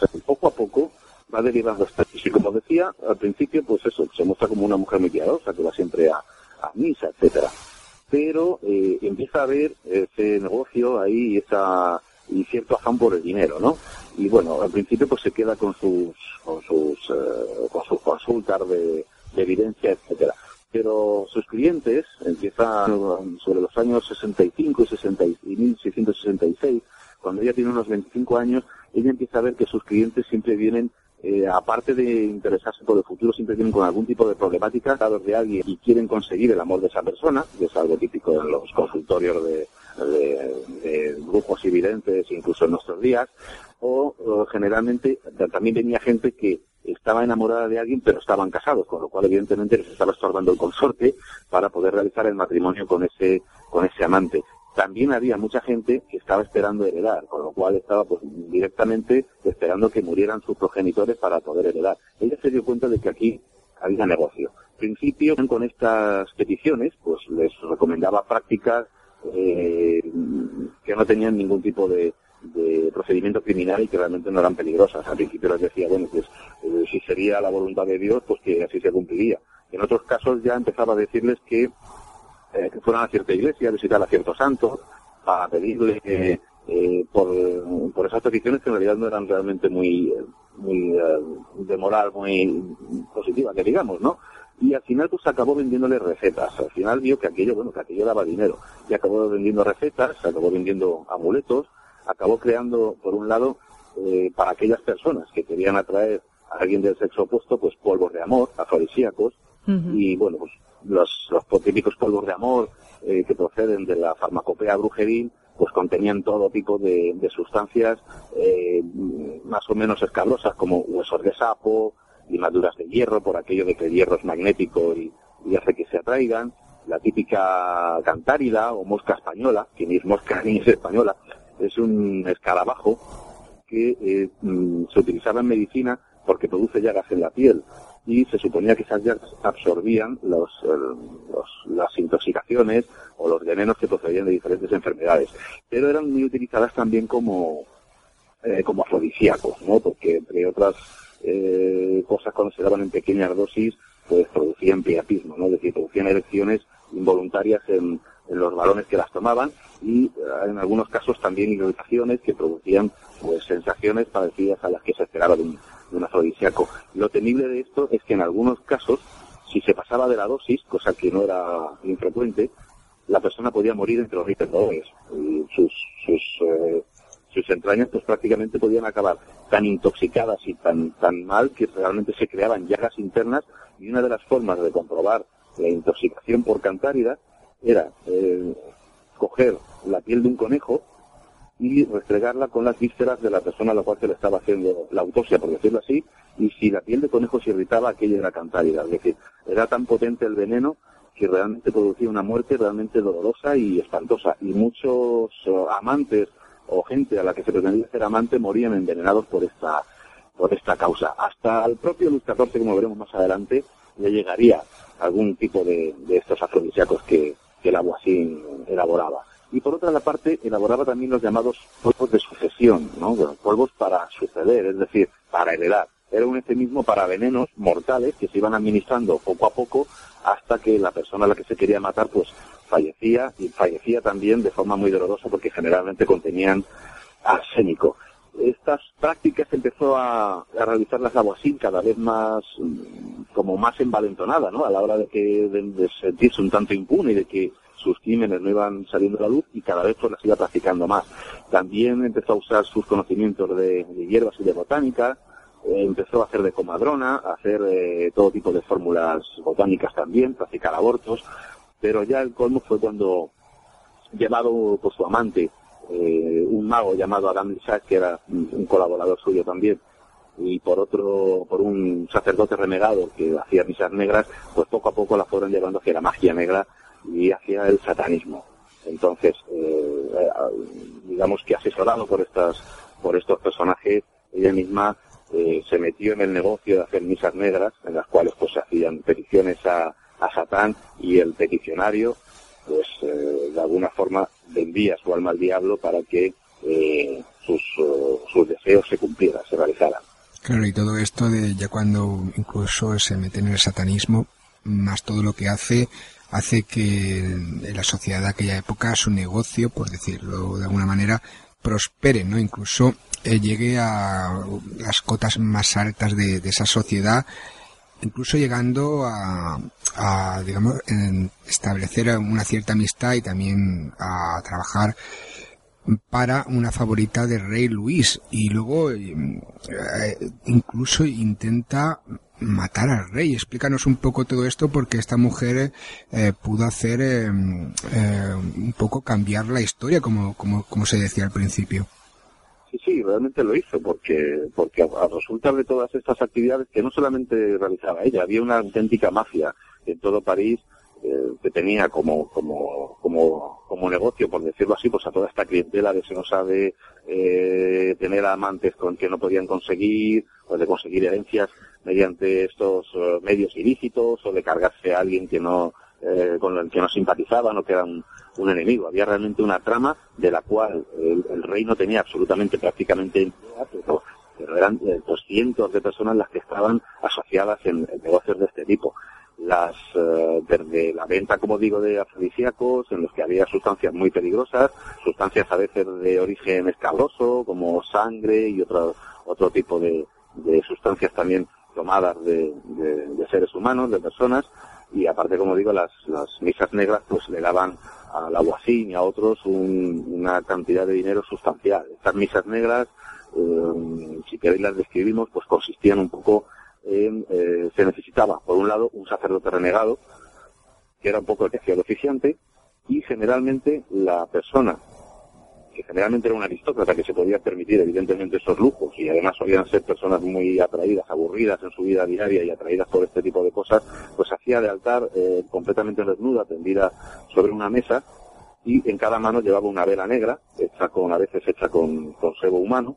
Pues, poco a poco va derivando hasta aquí. Y como decía, al principio, pues eso, se muestra como una mujer muy que va siempre a, a misa, etcétera. Pero eh, empieza a haber ese negocio ahí esa, y cierto afán por el dinero, ¿no? y bueno, al principio pues se queda con sus, con sus, eh, con sus consultas de, de evidencia, etcétera. Pero sus clientes empiezan sobre los años 65 y, 60 y 1666, cuando ella tiene unos 25 años, ella empieza a ver que sus clientes siempre vienen eh, aparte de interesarse por el futuro, siempre vienen con algún tipo de problemática dados de alguien y quieren conseguir el amor de esa persona, que es algo típico en los consultorios de, de, grupos evidentes, incluso en nuestros días, o, o, generalmente también venía gente que estaba enamorada de alguien pero estaban casados, con lo cual evidentemente les estaba estorbando el consorte para poder realizar el matrimonio con ese, con ese amante también había mucha gente que estaba esperando heredar, con lo cual estaba pues directamente esperando que murieran sus progenitores para poder heredar. Ella se dio cuenta de que aquí había negocio. En principio, con estas peticiones, pues les recomendaba prácticas eh, que no tenían ningún tipo de, de, procedimiento criminal y que realmente no eran peligrosas. Al principio les decía, bueno, pues eh, si sería la voluntad de Dios, pues que así se cumpliría. En otros casos ya empezaba a decirles que eh, que fueran a cierta iglesia, a visitar a ciertos santos, para pedirle eh, eh, por, por esas peticiones que en realidad no eran realmente muy, muy de moral muy positiva, que digamos, ¿no? Y al final pues acabó vendiéndole recetas. Al final vio que aquello, bueno, que aquello daba dinero. Y acabó vendiendo recetas, acabó vendiendo amuletos, acabó creando, por un lado, para aquellas personas que querían atraer a alguien del sexo opuesto, pues polvos de amor, afrodisíacos, y bueno, pues los, los típicos polvos de amor eh, que proceden de la farmacopea brujeril, pues contenían todo tipo de, sustancias eh, más o menos escabrosas, como huesos de sapo, limaduras de hierro, por aquello de que el hierro es magnético y, y hace que se atraigan, la típica cantárida o mosca española, que ni es mosca ni es española, es un escarabajo que eh, mm, se utilizaba en medicina porque produce llagas en la piel y se suponía que esas absorbían los, los, las intoxicaciones o los venenos que procedían de diferentes enfermedades. Pero eran muy utilizadas también como, eh, como afrodisíacos, ¿no? Porque entre otras eh, cosas cuando se daban en pequeñas dosis, pues producían priapismo, ¿no? Es decir, producían erecciones involuntarias en los balones que las tomaban y eh, en algunos casos también irritaciones que producían pues sensaciones parecidas a las que se esperaba de un, de un afrodisíaco. Lo temible de esto es que en algunos casos, si se pasaba de la dosis, cosa que no era infrecuente, la persona podía morir entre los dolores. Y sus, sus, eh, sus entrañas pues prácticamente podían acabar tan intoxicadas y tan, tan mal que realmente se creaban llagas internas y una de las formas de comprobar la intoxicación por cantárida era eh, coger la piel de un conejo y restregarla con las vísceras de la persona a la cual se le estaba haciendo la autopsia, por decirlo así, y si la piel de conejo se irritaba, aquella era cantárida. Es decir, era tan potente el veneno que realmente producía una muerte realmente dolorosa y espantosa. Y muchos uh, amantes o gente a la que se pretendía ser amante morían envenenados por esta, por esta causa. Hasta el propio Luis XIV, como veremos más adelante, le llegaría algún tipo de, de estos afrodisíacos que, que el aguacín elaboraba y por otra parte elaboraba también los llamados polvos de sucesión, ¿no? polvos para suceder, es decir, para heredar. Era un eufemismo para venenos mortales que se iban administrando poco a poco hasta que la persona a la que se quería matar pues fallecía y fallecía también de forma muy dolorosa porque generalmente contenían arsénico. Estas prácticas empezó a, a realizarlas así cada vez más como más envalentonada, ¿no? A la hora de que de, sentirse un tanto impune y de que sus crímenes no iban saliendo a la luz y cada vez pues las iba practicando más. También empezó a usar sus conocimientos de, de hierbas y de botánica, eh, empezó a hacer de comadrona, a hacer eh, todo tipo de fórmulas botánicas también, practicar abortos, pero ya el colmo fue cuando, llevado por su amante, eh, un mago llamado Adam Isaac, que era un colaborador suyo también, y por otro, por un sacerdote renegado que hacía misas negras, pues poco a poco la fueron llevando hacia la magia negra y hacia el satanismo. Entonces, eh, digamos que asesorado por estas, por estos personajes, ella misma eh, se metió en el negocio de hacer misas negras, en las cuales pues se hacían peticiones a, a Satán y el peticionario, pues eh, de alguna forma vendía su alma al diablo para que eh, sus, uh, sus deseos se cumplieran, se realizaran. Claro, y todo esto de ya cuando incluso se mete en el satanismo, más todo lo que hace hace que la sociedad de aquella época su negocio, por decirlo de alguna manera, prospere, ¿no? Incluso eh, llegue a las cotas más altas de, esa sociedad, incluso llegando a, a digamos, establecer una cierta amistad y también a trabajar para una favorita del rey Luis y luego eh, incluso intenta matar al rey. Explícanos un poco todo esto porque esta mujer eh, pudo hacer eh, un poco cambiar la historia como, como, como se decía al principio. Sí, sí, realmente lo hizo porque, porque a, resultar de todas estas actividades que no solamente realizaba ella, había una auténtica mafia en todo París eh, que tenía como, como, como, como negocio, por decirlo así, pues a toda esta clientela de se no sabe eh, tener amantes con que no podían conseguir, o de conseguir herencias mediante estos eh, medios ilícitos, o de cargarse a alguien que no, eh, con el que no simpatizaban o que era un, enemigo. Había realmente una trama de la cual el, rey no tenía absolutamente prácticamente pero, pero eran pues, cientos de personas las que estaban asociadas en negocios de este tipo las eh, desde la venta, como digo, de afrodisíacos, en los que había sustancias muy peligrosas, sustancias a veces de origen escabroso, como sangre y otro, otro tipo de, sustancias también tomadas de, seres humanos, de personas, y aparte, como digo, las, misas negras pues le daban al aguacín y a otros una cantidad de dinero sustancial. Estas misas negras, eh, si queréis las describimos, pues consistían un poco eh, se necesitaba, por un lado, un sacerdote renegado, que era un poco el que hacía el oficiante, y generalmente la persona, que generalmente era un aristócrata que se podía permitir evidentemente esos lujos, y además solían ser personas muy atraídas, aburridas en su vida diaria y atraídas por este tipo de cosas, pues hacía de altar eh, completamente desnuda, tendida sobre una mesa, y en cada mano llevaba una vela negra, hecha con, a veces hecha con, con sebo humano,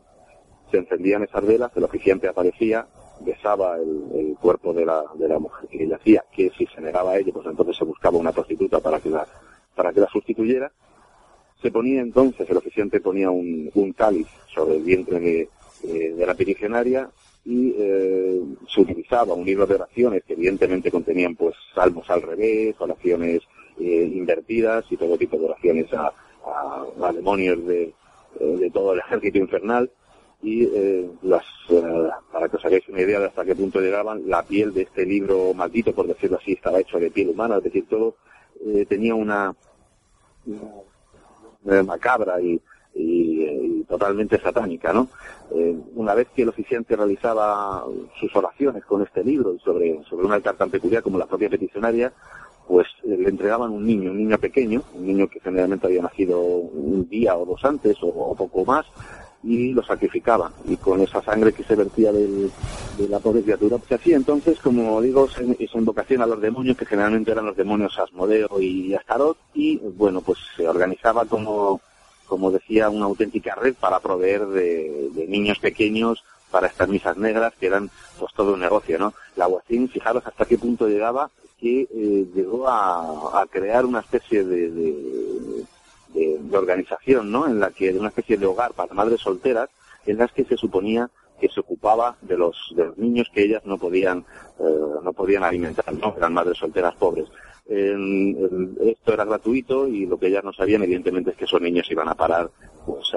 se encendían esas velas, el oficiante aparecía, besaba el, cuerpo de la, de la mujer que ella hacía, que si se negaba a ello, pues entonces se buscaba una prostituta para que la, para que la sustituyera. Se ponía entonces, el oficiante ponía un, un cáliz sobre el vientre de, de la peticionaria y eh, se utilizaba un libro de oraciones que evidentemente contenían pues salmos al revés, oraciones eh, invertidas y todo tipo de oraciones a, a, demonios de, eh, de todo el ejército infernal. Y eh, las, eh, para que os hagáis una idea de hasta qué punto llegaban, la piel de este libro maldito, por decirlo así, estaba hecho de piel humana, es decir, todo tenía una, macabra y, totalmente satánica, ¿no? una vez que el oficiante realizaba sus oraciones con este libro sobre, sobre un altar tan peculiar como la propia peticionaria, pues le entregaban un niño, un niño pequeño, un niño que generalmente había nacido un día o dos antes o poco más, y lo sacrificaba. Y con esa sangre que se vertía de la pobre criatura, se hacía entonces, como digo, esa invocación a los demonios, que generalmente eran los demonios Asmodeo y Astarot, y bueno, pues se organizaba como, como decía, una auténtica red para proveer de, niños pequeños para estas misas negras, que eran pues todo un negocio, ¿no? La Huacín, fijaros hasta qué punto llegaba, que eh, llegó a, crear una especie de de, organización, ¿no? En la que, de una especie de hogar para madres solteras, en las que se suponía que se ocupaba de los, de los niños que ellas no podían, eh, no podían alimentar, ¿no? Eran madres solteras pobres. esto era gratuito y lo que ellas no sabían, evidentemente, es que esos niños iban a parar, pues,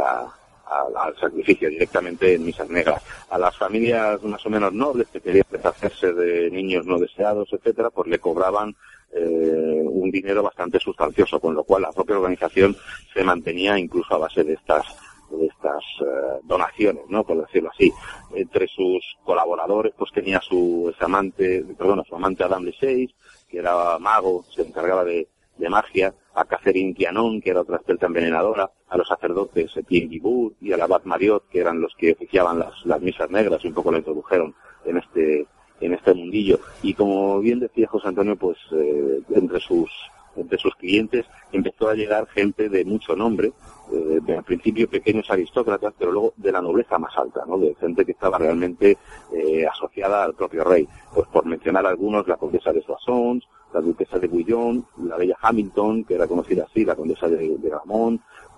al sacrificio directamente en misas negras. A las familias más o menos nobles que querían deshacerse de niños no deseados, etcétera, pues le cobraban eh, un dinero bastante sustancioso, con lo cual la propia organización se mantenía incluso a base de estas de estas eh, donaciones, ¿no? Por decirlo así. Entre sus colaboradores, pues tenía su amante, perdón, su amante Adam Leseis, que era mago, se encargaba de, de magia, a Catherine Quianon, que era otra experta envenenadora, a los sacerdotes Etienne Guibourg y al abad Mariot, que eran los que oficiaban las, las misas negras y un poco la introdujeron en este en este mundillo. Y como bien decía José Antonio, pues eh, entre sus entre sus clientes empezó a llegar gente de mucho nombre, eh, de, al principio pequeños aristócratas, pero luego de la nobleza más alta, ¿no? de gente que estaba realmente eh, asociada al propio rey. Pues por mencionar algunos, la condesa de Soissons, la duquesa de Bouillon, la bella Hamilton, que era conocida así, la condesa de, de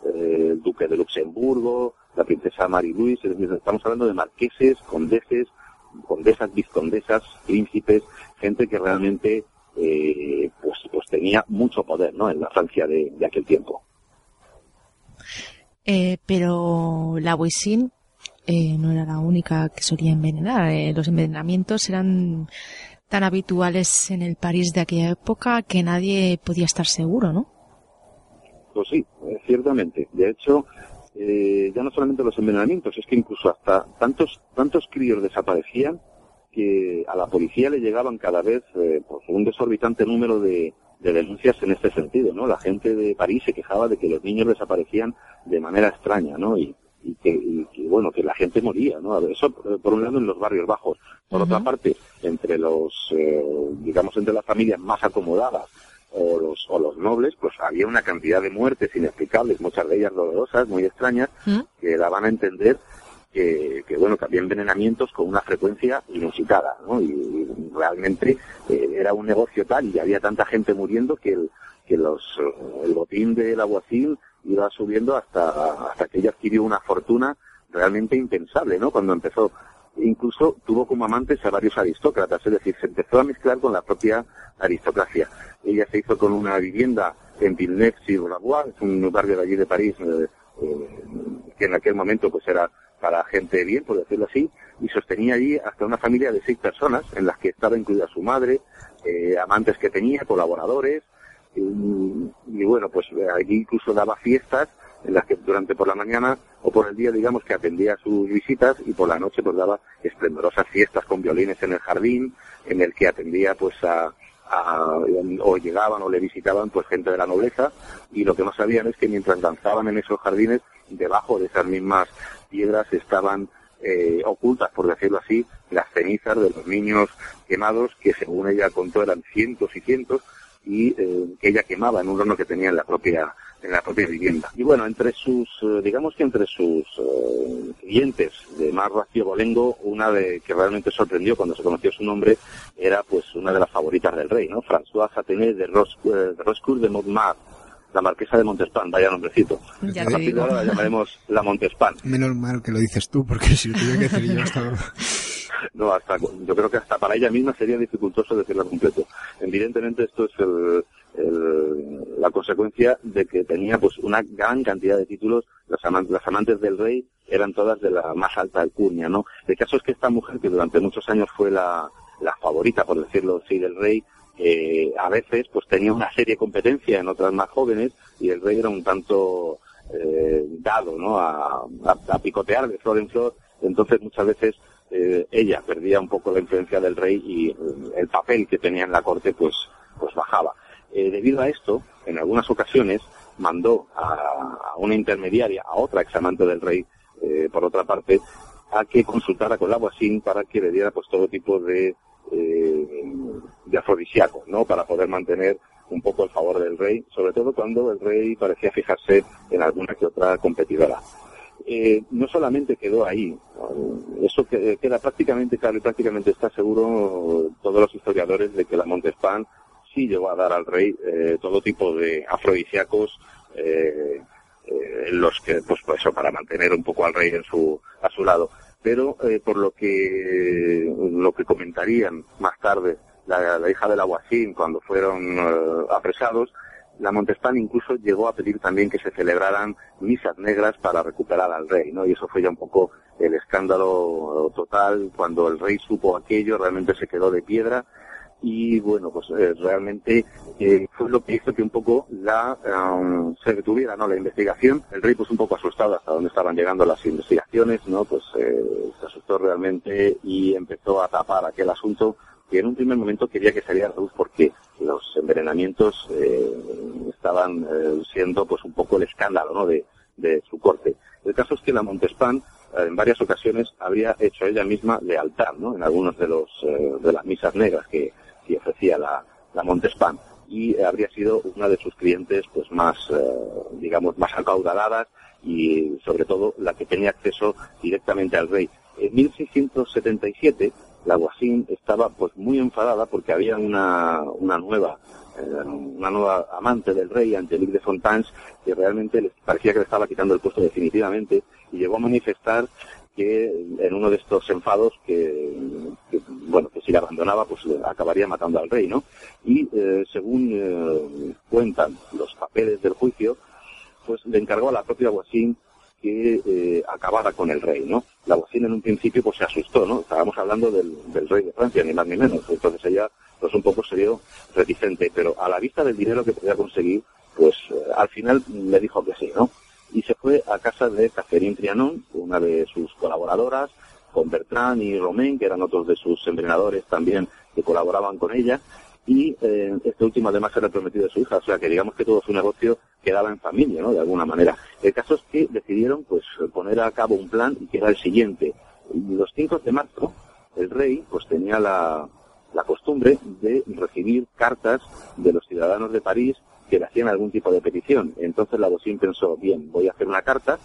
el duque de Luxemburgo, la princesa Marie Louise, estamos hablando de marqueses, condeses, condesas, vizcondesas, príncipes, gente que realmente eh, pues, pues tenía mucho poder ¿no? en la Francia de, aquel tiempo. Eh, pero la Wisin eh, no era la única que solía envenenar. Eh, los envenenamientos eran tan habituales en el París de aquella época que nadie podía estar seguro, ¿no? Pues sí, ciertamente. De hecho, eh, ya no solamente los envenenamientos, es que incluso hasta tantos, tantos críos desaparecían que a la policía le llegaban cada vez eh, pues, un desorbitante número de, de denuncias en este sentido, ¿no? La gente de París se quejaba de que los niños desaparecían de manera extraña, ¿no? Y, y que, y que, bueno, que la gente moría, ¿no? Eso, eh, por un lado, en los barrios bajos. Por otra parte, entre los, eh, digamos, entre las familias más acomodadas o los, o los nobles, pues había una cantidad de muertes inexplicables, muchas de ellas dolorosas, muy extrañas, que daban a entender que, que, bueno, que había envenenamientos con una frecuencia inusitada, ¿no? Y, y realmente eh, era un negocio tal y había tanta gente muriendo que el, que los, el botín del aguacil iba subiendo hasta, hasta que ella adquirió una fortuna realmente impensable, ¿no? Cuando empezó, incluso tuvo como amantes a varios aristócratas, es decir, se empezó a mezclar con la propia aristocracia. Ella se hizo con una vivienda en Villeneuve-sur-Loire, es un barrio de allí de París, eh, eh, que en aquel momento pues era para gente bien, por decirlo así, y sostenía allí hasta una familia de seis personas, en las que estaba incluida su madre, eh, amantes que tenía, colaboradores, y, y, bueno, pues allí incluso daba fiestas en las que durante por la mañana o por el día digamos que atendía sus visitas y por la noche pues daba esplendorosas fiestas con violines en el jardín, en el que atendía pues a, a, o llegaban o le visitaban pues gente de la nobleza. Y lo que no sabían es que mientras danzaban en esos jardines debajo de esas mismas piedras estaban eh, ocultas, por decirlo así, las cenizas de los niños quemados, que según ella contó eran cientos y cientos, y eh, que ella quemaba en un horno que tenía en la propia en la propia vivienda. Y bueno, entre sus, eh, digamos que entre sus eh, clientes de más racio bolengo, una de que realmente sorprendió cuando se conoció su nombre era pues una de las favoritas del rey, ¿no? François Atené de, Ros, eh, de Roscourt de Montmartre la marquesa de Montespan, vaya nombrecito. Ya a partir de ahora la llamaremos la Montespan. Menos mal que lo dices tú, porque si lo tuviera que decir yo hasta... no, hasta, yo creo que hasta para ella misma sería dificultoso decirlo completo. Evidentemente esto es el, la consecuencia de que tenía pues una gran cantidad de títulos, las, amantes, las amantes del rey eran todas de la más alta alcurnia, ¿no? El caso es que esta mujer, que durante muchos años fue la, la favorita, por decirlo así, del rey, eh, a veces pues tenía una serie de competencia en otras más jóvenes y el rey era un tanto eh, dado, ¿no? A, a, a picotear de flor en flor, entonces muchas veces eh, ella perdía un poco la influencia del rey y el papel que tenía en la corte pues, pues bajaba. Eh, debido a esto, en algunas ocasiones mandó a, una intermediaria, a otra examante del rey, eh, por otra parte, a que consultara con la Guasín para que le diera pues todo tipo de, eh, de afrodisíacos, ¿no? Para poder mantener un poco el favor del rey, sobre todo cuando el rey parecía fijarse en alguna que otra competidora. Eh, no solamente quedó ahí, eso queda prácticamente claro prácticamente está seguro todos los historiadores de que la Montespan sí llegó a dar al rey eh, todo tipo de afrodisíacos eh, eh, los que, pues, pues, eso, para mantener un poco al rey en su, a su lado. Pero eh, por lo que, lo que comentarían más tarde la, la hija del aguacín cuando fueron eh, apresados, la Montespan incluso llegó a pedir también que se celebraran misas negras para recuperar al rey, ¿no? Y eso fue ya un poco el escándalo total. Cuando el rey supo aquello, realmente se quedó de piedra y bueno pues eh, realmente eh, fue lo que hizo que un poco la um, se detuviera no la investigación el rey pues un poco asustado hasta dónde estaban llegando las investigaciones no pues eh, se asustó realmente y empezó a tapar aquel asunto que en un primer momento quería que saliera a luz porque los envenenamientos eh, estaban eh, siendo pues un poco el escándalo no de, de su corte el caso es que la Montespan en varias ocasiones habría hecho ella misma lealtad, ¿no? En algunos de los de las misas negras que, que ofrecía la, la Montespan y eh, habría sido una de sus clientes pues más eh, digamos más acaudaladas y sobre todo la que tenía acceso directamente al rey. En 1677 la Guasín estaba pues muy enfadada porque había una, una nueva eh, una nueva amante del rey, Angelique de Fontanes, que realmente les parecía que le estaba quitando el puesto definitivamente y llegó a manifestar que en uno de estos enfados que, que, bueno que si le abandonaba pues acabaría matando al rey no y eh, según eh, cuentan los papeles del juicio pues le encargó a la propia Guasín que eh, acabara con el rey, ¿no? La Boacín en un principio pues se asustó, ¿no? Estábamos hablando del, del rey de Francia, ni más ni menos. Entonces ella pues un poco se vio reticente, pero a la vista del dinero que podía conseguir, pues eh, al final le dijo que sí, ¿no? Y se fue a casa de Catherine Trianon, una de sus colaboradoras, con Bertrand y Romain, que eran otros de sus entrenadores también que colaboraban con ella, y eh, este último además era prometido de su hija, o sea que digamos que todo su negocio quedaba en familia, ¿no? De alguna manera. El caso es que decidieron pues poner a cabo un plan que era el siguiente. Los 5 de marzo, el rey pues tenía la, la costumbre de recibir cartas de los ciudadanos de París que le hacían algún tipo de petición. Entonces la Bocín pensó, bien, voy a hacer una carta,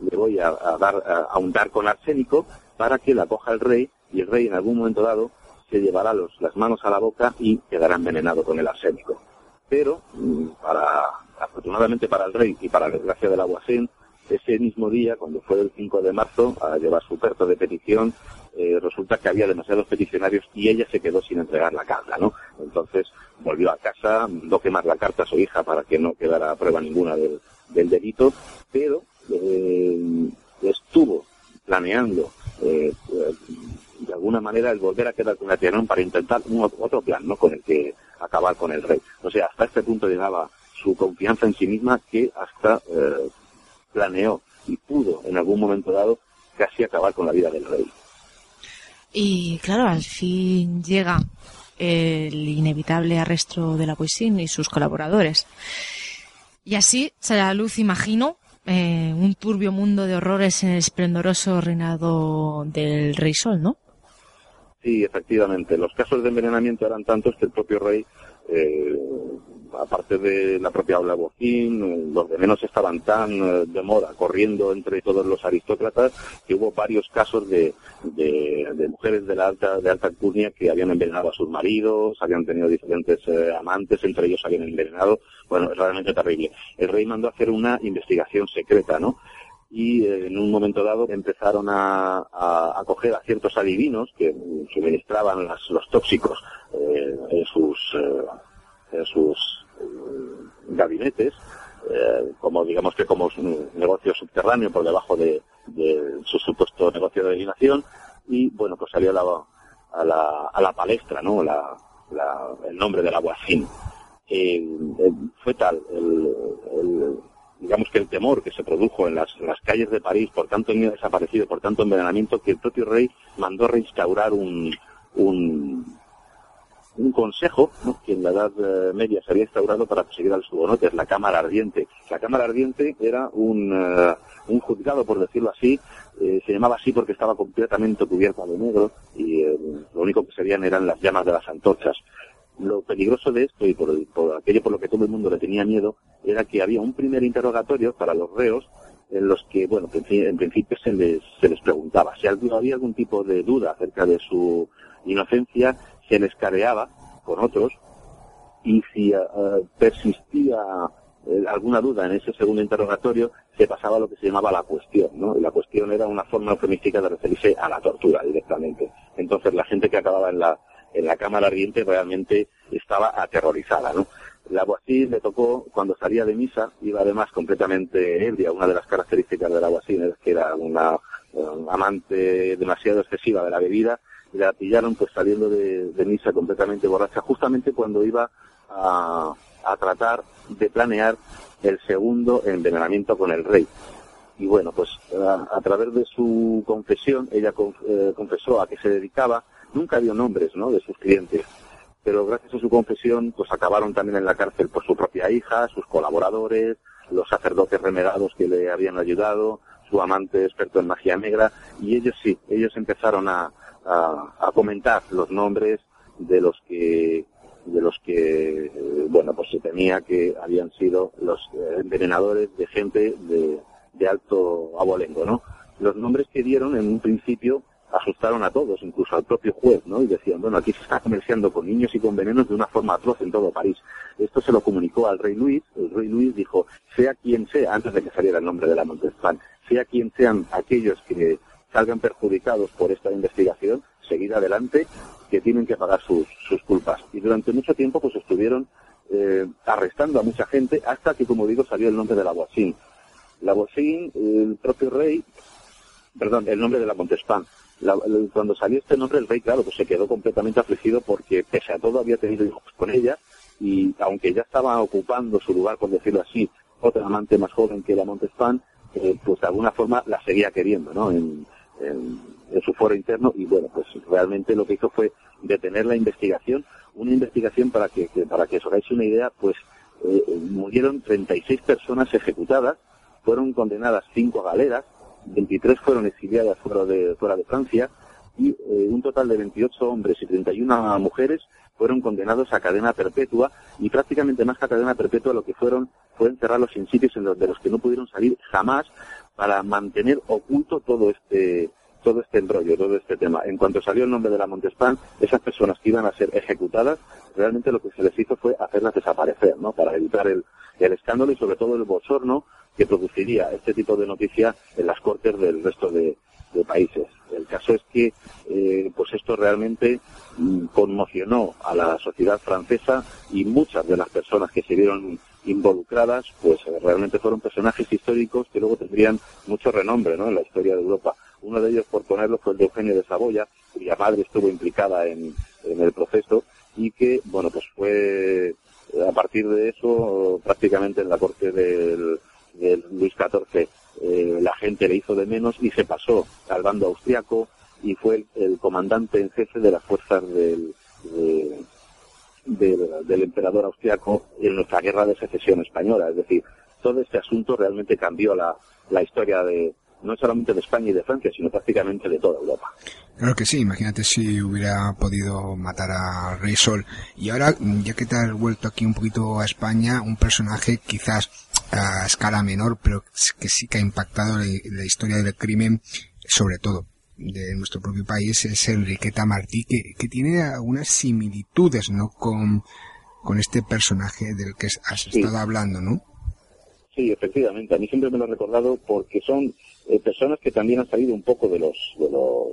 le voy a, a dar a, untar con arsénico para que la coja el rey y el rey en algún momento dado se llevará los, las manos a la boca y quedará envenenado con el arsénico. Pero, mm, para, afortunadamente para el rey y para la desgracia de la Boisín, ese mismo día, cuando fue el 5 de marzo, a llevar su perto de petición, eh, resulta que había demasiados peticionarios y ella se quedó sin entregar la carta, ¿no? Entonces volvió a casa, no quemar la carta a su hija para que no quedara prueba ninguna del, delito, pero eh, estuvo planeando eh, de alguna manera el volver a quedar con Trianón para intentar un, otro plan, ¿no? Con el que acabar con el rey. O sea, hasta este punto llegaba su confianza en sí misma que hasta planeó y pudo en algún momento dado casi acabar con la vida del rey. Y claro, al fin llega el inevitable arresto de la poesía y sus colaboradores. Y así sale a la luz, imagino, eh, un turbio mundo de horrores en el esplendoroso reinado del Rey Sol, ¿no? Sí, efectivamente. Los casos de envenenamiento eran tantos que el propio rey eh, aparte de la propia Aula Bocín, los de menos estaban tan eh, de moda, corriendo entre todos los aristócratas, que hubo varios casos de, de, mujeres de la alta, de alta alcurnia que habían envenenado a sus maridos, habían tenido diferentes eh, amantes, entre ellos habían envenenado. Bueno, es realmente terrible. El rey mandó a hacer una investigación secreta, ¿no? Y eh, en un momento dado empezaron a, a, a, coger a ciertos adivinos que suministraban las, los tóxicos en sus, en sus gabinetes, eh, como digamos que como un negocio subterráneo por debajo de, su supuesto negocio de adivinación y bueno pues salió a la, a la, palestra no el nombre del eh, eh, fue tal el, digamos que el temor que se produjo en las, las calles de París por tanto niño desaparecido por tanto envenenamiento que el propio rey mandó reinstaurar un, un un consejo que en la Edad eh, Media se había instaurado para perseguir al subonotes, la Cámara Ardiente. La Cámara Ardiente era un, eh, un juzgado, por decirlo así, eh, se llamaba así porque estaba completamente cubierta de negro y lo único que se veían eran las llamas de las antorchas. Lo peligroso de esto y por, por aquello por lo que todo el mundo le tenía miedo era que había un primer interrogatorio para los reos en los que, bueno, en principio se les, se les preguntaba si había algún tipo de duda acerca de su inocencia, se les careaba con otros y si eh, persistía eh, alguna duda en ese segundo interrogatorio, se pasaba lo que se llamaba la cuestión, ¿no? Y la cuestión era una forma eufemística de referirse a la tortura directamente. Entonces la gente que acababa en la, en la cámara ardiente realmente estaba aterrorizada, ¿no? La Boisín le tocó, cuando salía de misa, iba además completamente ebria. Una de las características de la Boisín es que era una amante demasiado excesiva de la bebida y la pillaron pues saliendo de, misa completamente borracha, justamente cuando iba a, tratar de planear el segundo envenenamiento con el rey. Y bueno, pues a, través de su confesión, ella eh, confesó a que se dedicaba, nunca dio nombres, ¿no?, de sus clientes, pero gracias a su confesión, pues acabaron también en la cárcel por su propia hija, sus colaboradores, los sacerdotes renegados que le habían ayudado, su amante experto en magia negra, y ellos sí, ellos empezaron a, a, comentar los nombres de los que de los que bueno pues se temía que habían sido los envenenadores de gente de, de alto abolengo no los nombres que dieron en un principio asustaron a todos, incluso al propio juez, ¿no? Y decían, bueno, aquí se está comerciando con niños y con venenos de una forma atroz en todo París. Esto se lo comunicó al rey Luis. El rey Luis dijo, sea quien sea, antes de que saliera el nombre de la Montespan, sea quien sean aquellos que salgan perjudicados por esta investigación, seguir adelante, que tienen que pagar sus, sus culpas. Y durante mucho tiempo pues estuvieron eh, arrestando a mucha gente hasta que, como digo, salió el nombre de la La Bocín, el propio rey, perdón, el nombre de la Montespan. La- cuando salió este nombre, el rey, claro, pues se quedó completamente afligido porque, pese a todo, había tenido hijos con ella y, aunque ya estaba ocupando su lugar, por decirlo así, otra amante más joven que la Montespan, eh, pues de alguna forma la seguía queriendo, ¿no? En, su foro interno y, bueno, pues realmente lo que hizo fue detener la investigación, una investigación para que, para que os hagáis una idea, pues eh, eh, murieron 36 personas ejecutadas, fueron condenadas 5 a galeras, 23 fueron exiliadas fuera de, fuera de Francia y eh, un total de 28 hombres y 31 mujeres fueron condenados a cadena perpetua y prácticamente más que a cadena perpetua lo que fueron fue encerrarlos en sitios en los de los que no pudieron salir jamás para mantener oculto todo este todo este embrollo, todo este tema. En cuanto salió el nombre de la Montespan, esas personas que iban a ser ejecutadas, realmente lo que se les hizo fue hacerlas desaparecer, ¿no? Para evitar el, escándalo y sobre todo el bochorno que produciría este tipo de noticia en las cortes del resto de, de países. El caso es que, eh, pues esto realmente mm, conmocionó a la sociedad francesa y muchas de las personas que se vieron involucradas, pues eh, realmente fueron personajes históricos que luego tendrían mucho renombre, ¿no? En la historia de Europa. Uno de ellos, por ponerlo, fue el de Eugenio de Saboya, cuya madre estuvo implicada en, el proceso y que, bueno, pues fue a partir de eso, prácticamente en la corte del, del Luis XIV, eh, la gente le hizo de menos y se pasó al bando austriaco y fue el, el comandante en jefe de las fuerzas del, de- del, del emperador austriaco en nuestra guerra de secesión española. Es decir, todo este asunto realmente cambió la, la historia de no solamente de España y de Francia, sino prácticamente de toda Europa. Claro que sí, imagínate si hubiera podido matar a Rey Sol. Y ahora, ya que te has vuelto aquí un poquito a España, un personaje quizás a escala menor, pero que sí que ha impactado la, la historia del crimen, sobre todo de nuestro propio país, es Enriqueta Martí, que, que tiene algunas similitudes, ¿no? Con, con este personaje del que has Sí. estado hablando, ¿no? Sí, efectivamente. A mí siempre me lo he recordado porque son eh, personas que también han salido un poco de los, de los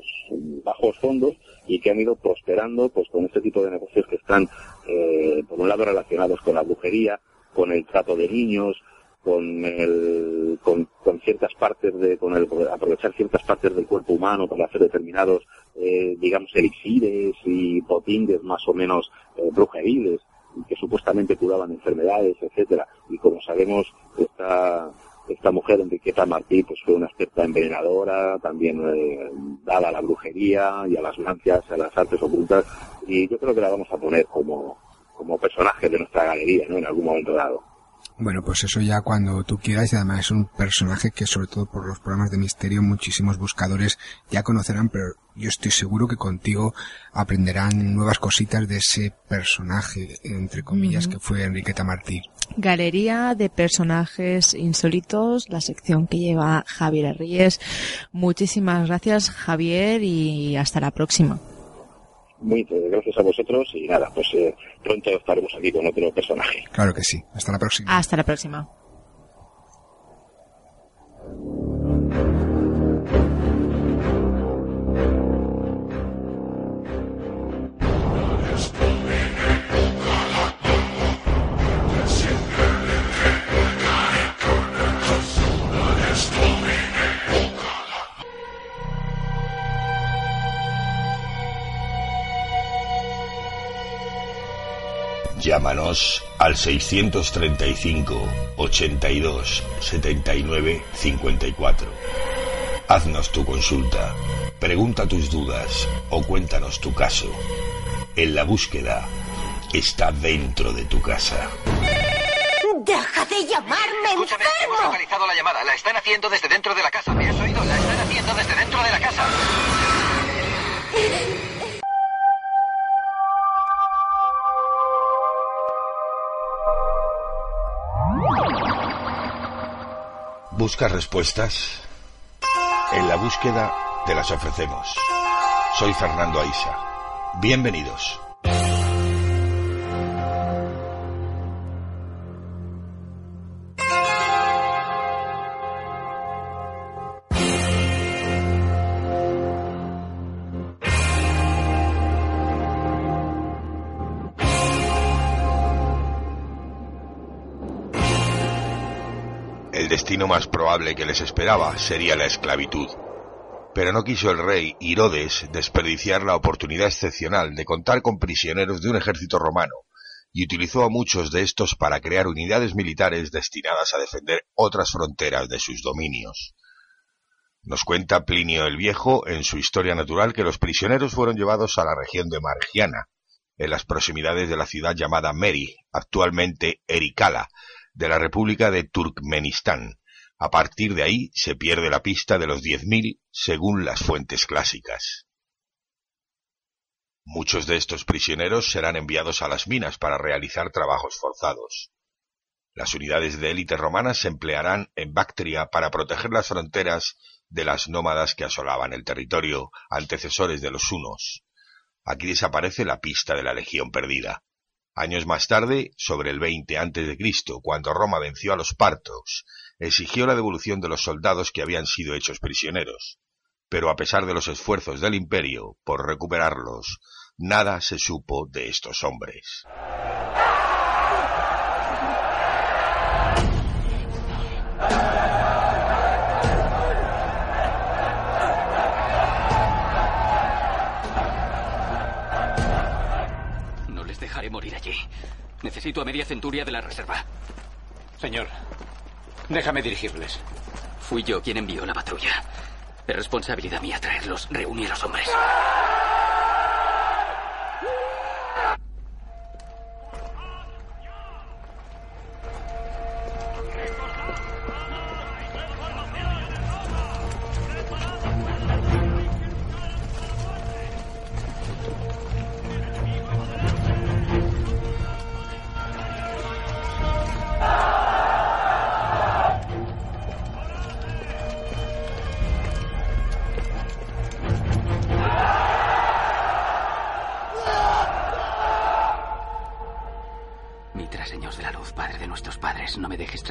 bajos fondos y que han ido prosperando pues con este tipo de negocios que están, eh, por un lado, relacionados con la brujería, con el trato de niños, con el, con, con ciertas partes de, con el, aprovechar ciertas partes del cuerpo humano para hacer determinados, eh, digamos, elixires y potingues más o menos eh, brujeriles que supuestamente curaban enfermedades, etcétera. Y como sabemos, esta, esta mujer, Enriqueta Martí, pues fue una experta envenenadora, también eh, dada a la brujería y a las mancias, a las artes ocultas, y yo creo que la vamos a poner como, como personaje de nuestra galería, ¿no? En algún momento dado. Bueno, pues eso ya cuando tú quieras y además es un personaje que sobre todo por los programas de misterio muchísimos buscadores ya conocerán, pero yo estoy seguro que contigo aprenderán nuevas cositas de ese personaje, entre comillas, que fue Enriqueta Martí. Galería de personajes insólitos, la sección que lleva Javier Ríes. Muchísimas gracias, Javier, y hasta la próxima. Muy gracias a vosotros y nada, pues eh, pronto estaremos aquí con otro personaje. Claro que sí. Hasta la próxima. Hasta la próxima. Llámanos al 635 82 79 54. Haznos tu consulta, pregunta tus dudas o cuéntanos tu caso. En la búsqueda está dentro de tu casa. ¡Deja de llamarme Hemos enfermo! localizado la llamada. La están haciendo desde dentro de la casa. ¿Me has oído? La están haciendo desde dentro de la casa. ¿Buscas respuestas? En la búsqueda te las ofrecemos. Soy Fernando Aisa. Bienvenidos. Destino más probable que les esperaba sería la esclavitud. Pero no quiso el rey Herodes desperdiciar la oportunidad excepcional de contar con prisioneros de un ejército romano, y utilizó a muchos de estos para crear unidades militares destinadas a defender otras fronteras de sus dominios. Nos cuenta Plinio el Viejo en su Historia Natural que los prisioneros fueron llevados a la región de Margiana, en las proximidades de la ciudad llamada Meri, actualmente Ericala, de la República de Turkmenistán. A partir de ahí se pierde la pista de los 10.000 según las fuentes clásicas. Muchos de estos prisioneros serán enviados a las minas para realizar trabajos forzados. Las unidades de élite romanas se emplearán en Bactria para proteger las fronteras de las nómadas que asolaban el territorio, antecesores de los hunos. Aquí desaparece la pista de la Legión perdida. Años más tarde, sobre el 20 a.C., cuando Roma venció a los partos, exigió la devolución de los soldados que habían sido hechos prisioneros. Pero a pesar de los esfuerzos del imperio por recuperarlos, nada se supo de estos hombres. No les dejaré morir allí. Necesito a media centuria de la reserva. Señor, déjame dirigirles. Fui yo quien envió la patrulla. Es responsabilidad mía traerlos. Reuní a los hombres.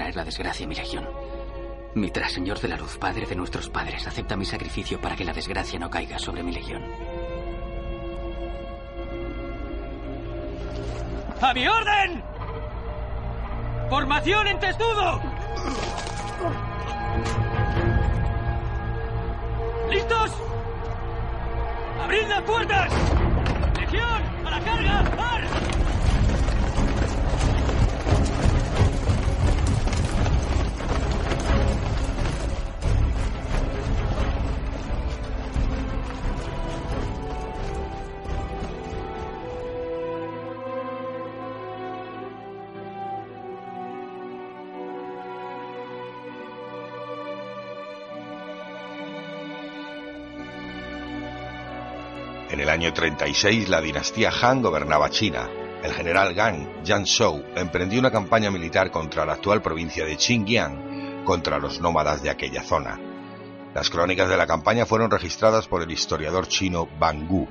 Traer la desgracia a mi legión. Mitra, Señor de la Luz, Padre de nuestros padres, acepta mi sacrificio para que la desgracia no caiga sobre mi legión. ¡A mi orden! ¡Formación en testudo! ¿Listos? ¡Abrid las puertas! El año 36 la dinastía Han gobernaba China. El general Gan Yan Shou emprendió una campaña militar contra la actual provincia de Xinjiang, contra los nómadas de aquella zona. Las crónicas de la campaña fueron registradas por el historiador chino Ban Gu.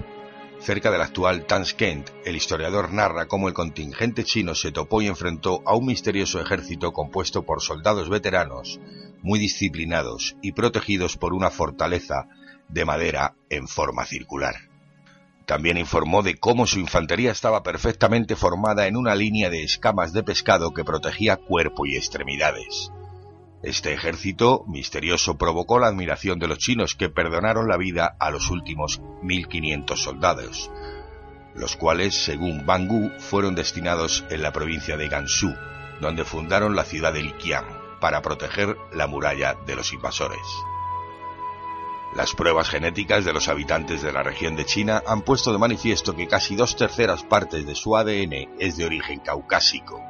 Cerca del actual Tashkent, el historiador narra cómo el contingente chino se topó y enfrentó a un misterioso ejército compuesto por soldados veteranos, muy disciplinados y protegidos por una fortaleza de madera en forma circular. También informó de cómo su infantería estaba perfectamente formada en una línea de escamas de pescado que protegía cuerpo y extremidades. Este ejército misterioso provocó la admiración de los chinos que perdonaron la vida a los últimos 1500 soldados, los cuales, según Bangu, fueron destinados en la provincia de Gansu, donde fundaron la ciudad de Liquiang para proteger la muralla de los invasores. Las pruebas genéticas de los habitantes de la región de China han puesto de manifiesto que casi dos terceras partes de su ADN es de origen caucásico,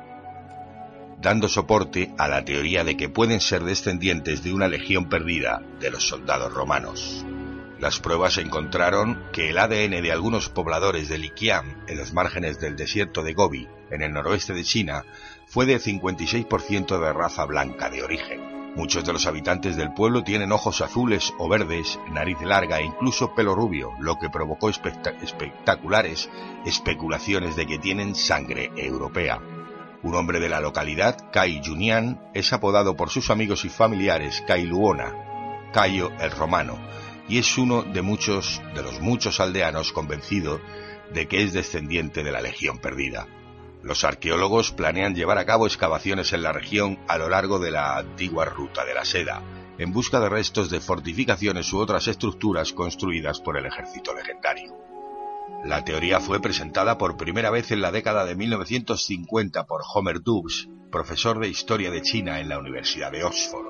dando soporte a la teoría de que pueden ser descendientes de una legión perdida de los soldados romanos. Las pruebas encontraron que el ADN de algunos pobladores de Liquiang, en los márgenes del desierto de Gobi, en el noroeste de China, fue de 56% de raza blanca de origen. Muchos de los habitantes del pueblo tienen ojos azules o verdes, nariz larga e incluso pelo rubio, lo que provocó espectaculares especulaciones de que tienen sangre europea. Un hombre de la localidad, Kai Junian, es apodado por sus amigos y familiares Kai Luona, Cayo el Romano, y es uno de muchos de los muchos aldeanos convencido de que es descendiente de la Legión Perdida. Los arqueólogos planean llevar a cabo excavaciones en la región a lo largo de la antigua ruta de la seda, en busca de restos de fortificaciones u otras estructuras construidas por el ejército legendario. La teoría fue presentada por primera vez en la década de 1950 por Homer Dubs, profesor de historia de China en la Universidad de Oxford.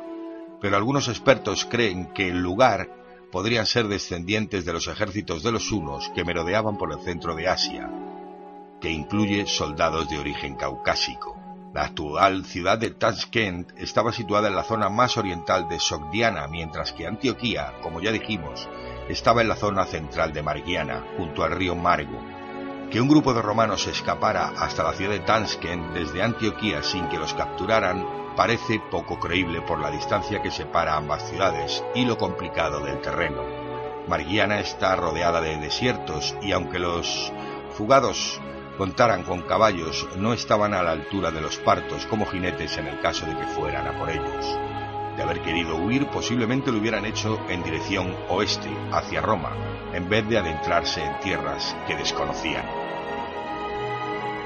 Pero algunos expertos creen que el lugar podrían ser descendientes de los ejércitos de los hunos que merodeaban por el centro de Asia, que incluye soldados de origen caucásico. La actual ciudad de Tashkent estaba situada en la zona más oriental de Sogdiana, mientras que Antioquía, como ya dijimos, estaba en la zona central de Margiana, junto al río Margo. Que un grupo de romanos escapara hasta la ciudad de Tashkent desde Antioquía sin que los capturaran parece poco creíble por la distancia que separa ambas ciudades y lo complicado del terreno. Margiana está rodeada de desiertos y aunque los fugados contaran con caballos, no estaban a la altura de los partos como jinetes en el caso de que fueran a por ellos. De haber querido huir, posiblemente lo hubieran hecho en dirección oeste, hacia Roma, en vez de adentrarse en tierras que desconocían.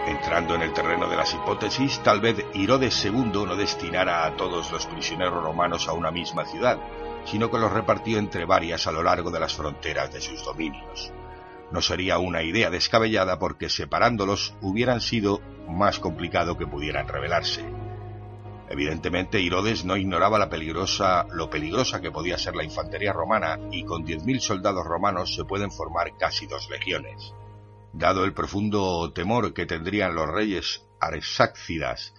Entrando en el terreno de las hipótesis, tal vez Herodes II no destinara a todos los prisioneros romanos a una misma ciudad, sino que los repartió entre varias a lo largo de las fronteras de sus dominios no sería una idea descabellada porque separándolos hubieran sido más complicado que pudieran revelarse. Evidentemente, Herodes no ignoraba la peligrosa, lo peligrosa que podía ser la infantería romana y con 10.000 soldados romanos se pueden formar casi dos legiones. Dado el profundo temor que tendrían los reyes arsácidas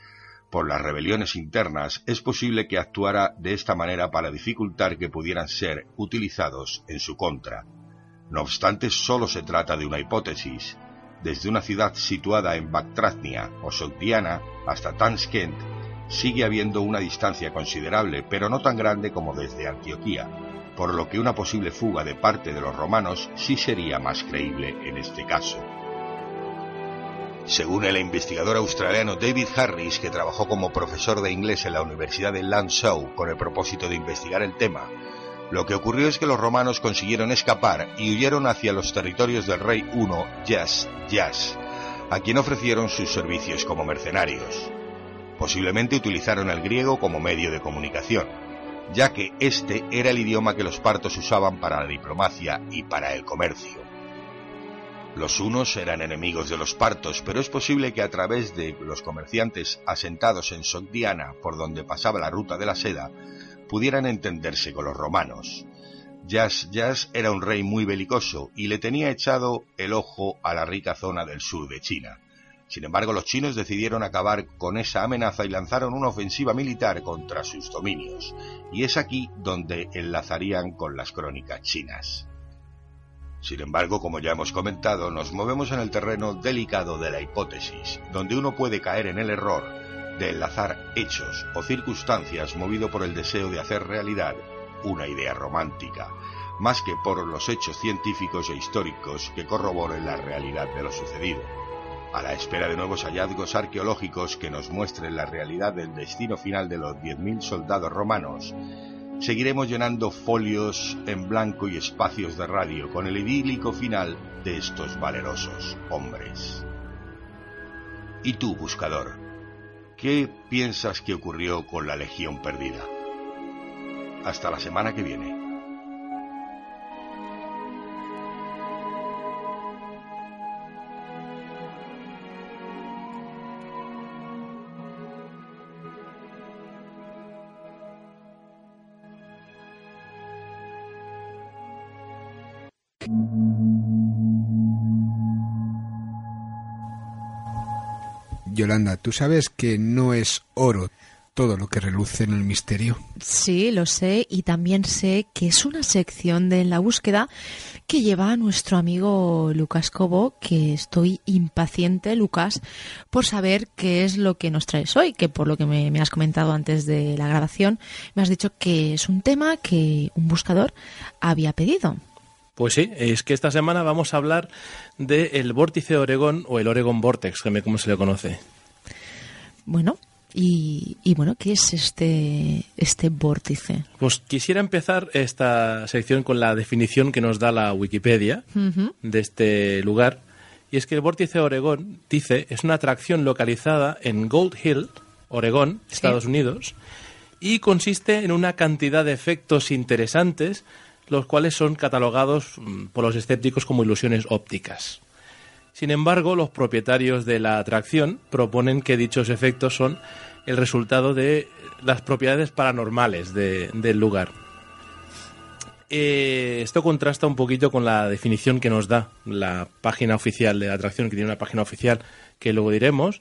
por las rebeliones internas, es posible que actuara de esta manera para dificultar que pudieran ser utilizados en su contra. No obstante, solo se trata de una hipótesis. Desde una ciudad situada en Bactratnia o Sogdiana hasta Tanskent sigue habiendo una distancia considerable, pero no tan grande como desde Antioquía, por lo que una posible fuga de parte de los romanos sí sería más creíble en este caso. Según el investigador australiano David Harris, que trabajó como profesor de inglés en la Universidad de Lanzhou con el propósito de investigar el tema, lo que ocurrió es que los romanos consiguieron escapar y huyeron hacia los territorios del rey Uno, Yas, Yas, a quien ofrecieron sus servicios como mercenarios. Posiblemente utilizaron el griego como medio de comunicación, ya que este era el idioma que los partos usaban para la diplomacia y para el comercio. Los unos eran enemigos de los partos, pero es posible que a través de los comerciantes asentados en Sogdiana, por donde pasaba la ruta de la seda, pudieran entenderse con los romanos. Yas Yas era un rey muy belicoso y le tenía echado el ojo a la rica zona del sur de China. Sin embargo, los chinos decidieron acabar con esa amenaza y lanzaron una ofensiva militar contra sus dominios, y es aquí donde enlazarían con las crónicas chinas. Sin embargo, como ya hemos comentado, nos movemos en el terreno delicado de la hipótesis, donde uno puede caer en el error de enlazar hechos o circunstancias movido por el deseo de hacer realidad una idea romántica, más que por los hechos científicos e históricos que corroboren la realidad de lo sucedido. A la espera de nuevos hallazgos arqueológicos que nos muestren la realidad del destino final de los 10.000 soldados romanos, seguiremos llenando folios en blanco y espacios de radio con el idílico final de estos valerosos hombres. ¿Y tú, buscador? ¿Qué piensas que ocurrió con la Legión Perdida? Hasta la semana que viene. Yolanda, tú sabes que no es oro todo lo que reluce en el misterio. Sí, lo sé y también sé que es una sección de la búsqueda que lleva a nuestro amigo Lucas Cobo, que estoy impaciente, Lucas, por saber qué es lo que nos traes hoy, que por lo que me, me has comentado antes de la grabación, me has dicho que es un tema que un buscador había pedido. Pues sí, es que esta semana vamos a hablar del vórtice Oregón o el Oregon Vortex, como se le conoce. Bueno, y, bueno, ¿qué es este, este vórtice? Pues quisiera empezar esta sección con la definición que nos da la Wikipedia de este lugar Y es que el vórtice de Oregón, dice, es una atracción localizada en Gold Hill, Oregón, Estados Unidos, y consiste en una cantidad de efectos interesantes, los cuales son catalogados mm, por los escépticos como ilusiones ópticas. Sin embargo, los propietarios de la atracción proponen que dichos efectos son el resultado de las propiedades paranormales de- del lugar. Eh, esto contrasta un poquito con la definición que nos da la página oficial de la atracción, que tiene una página oficial que luego diremos,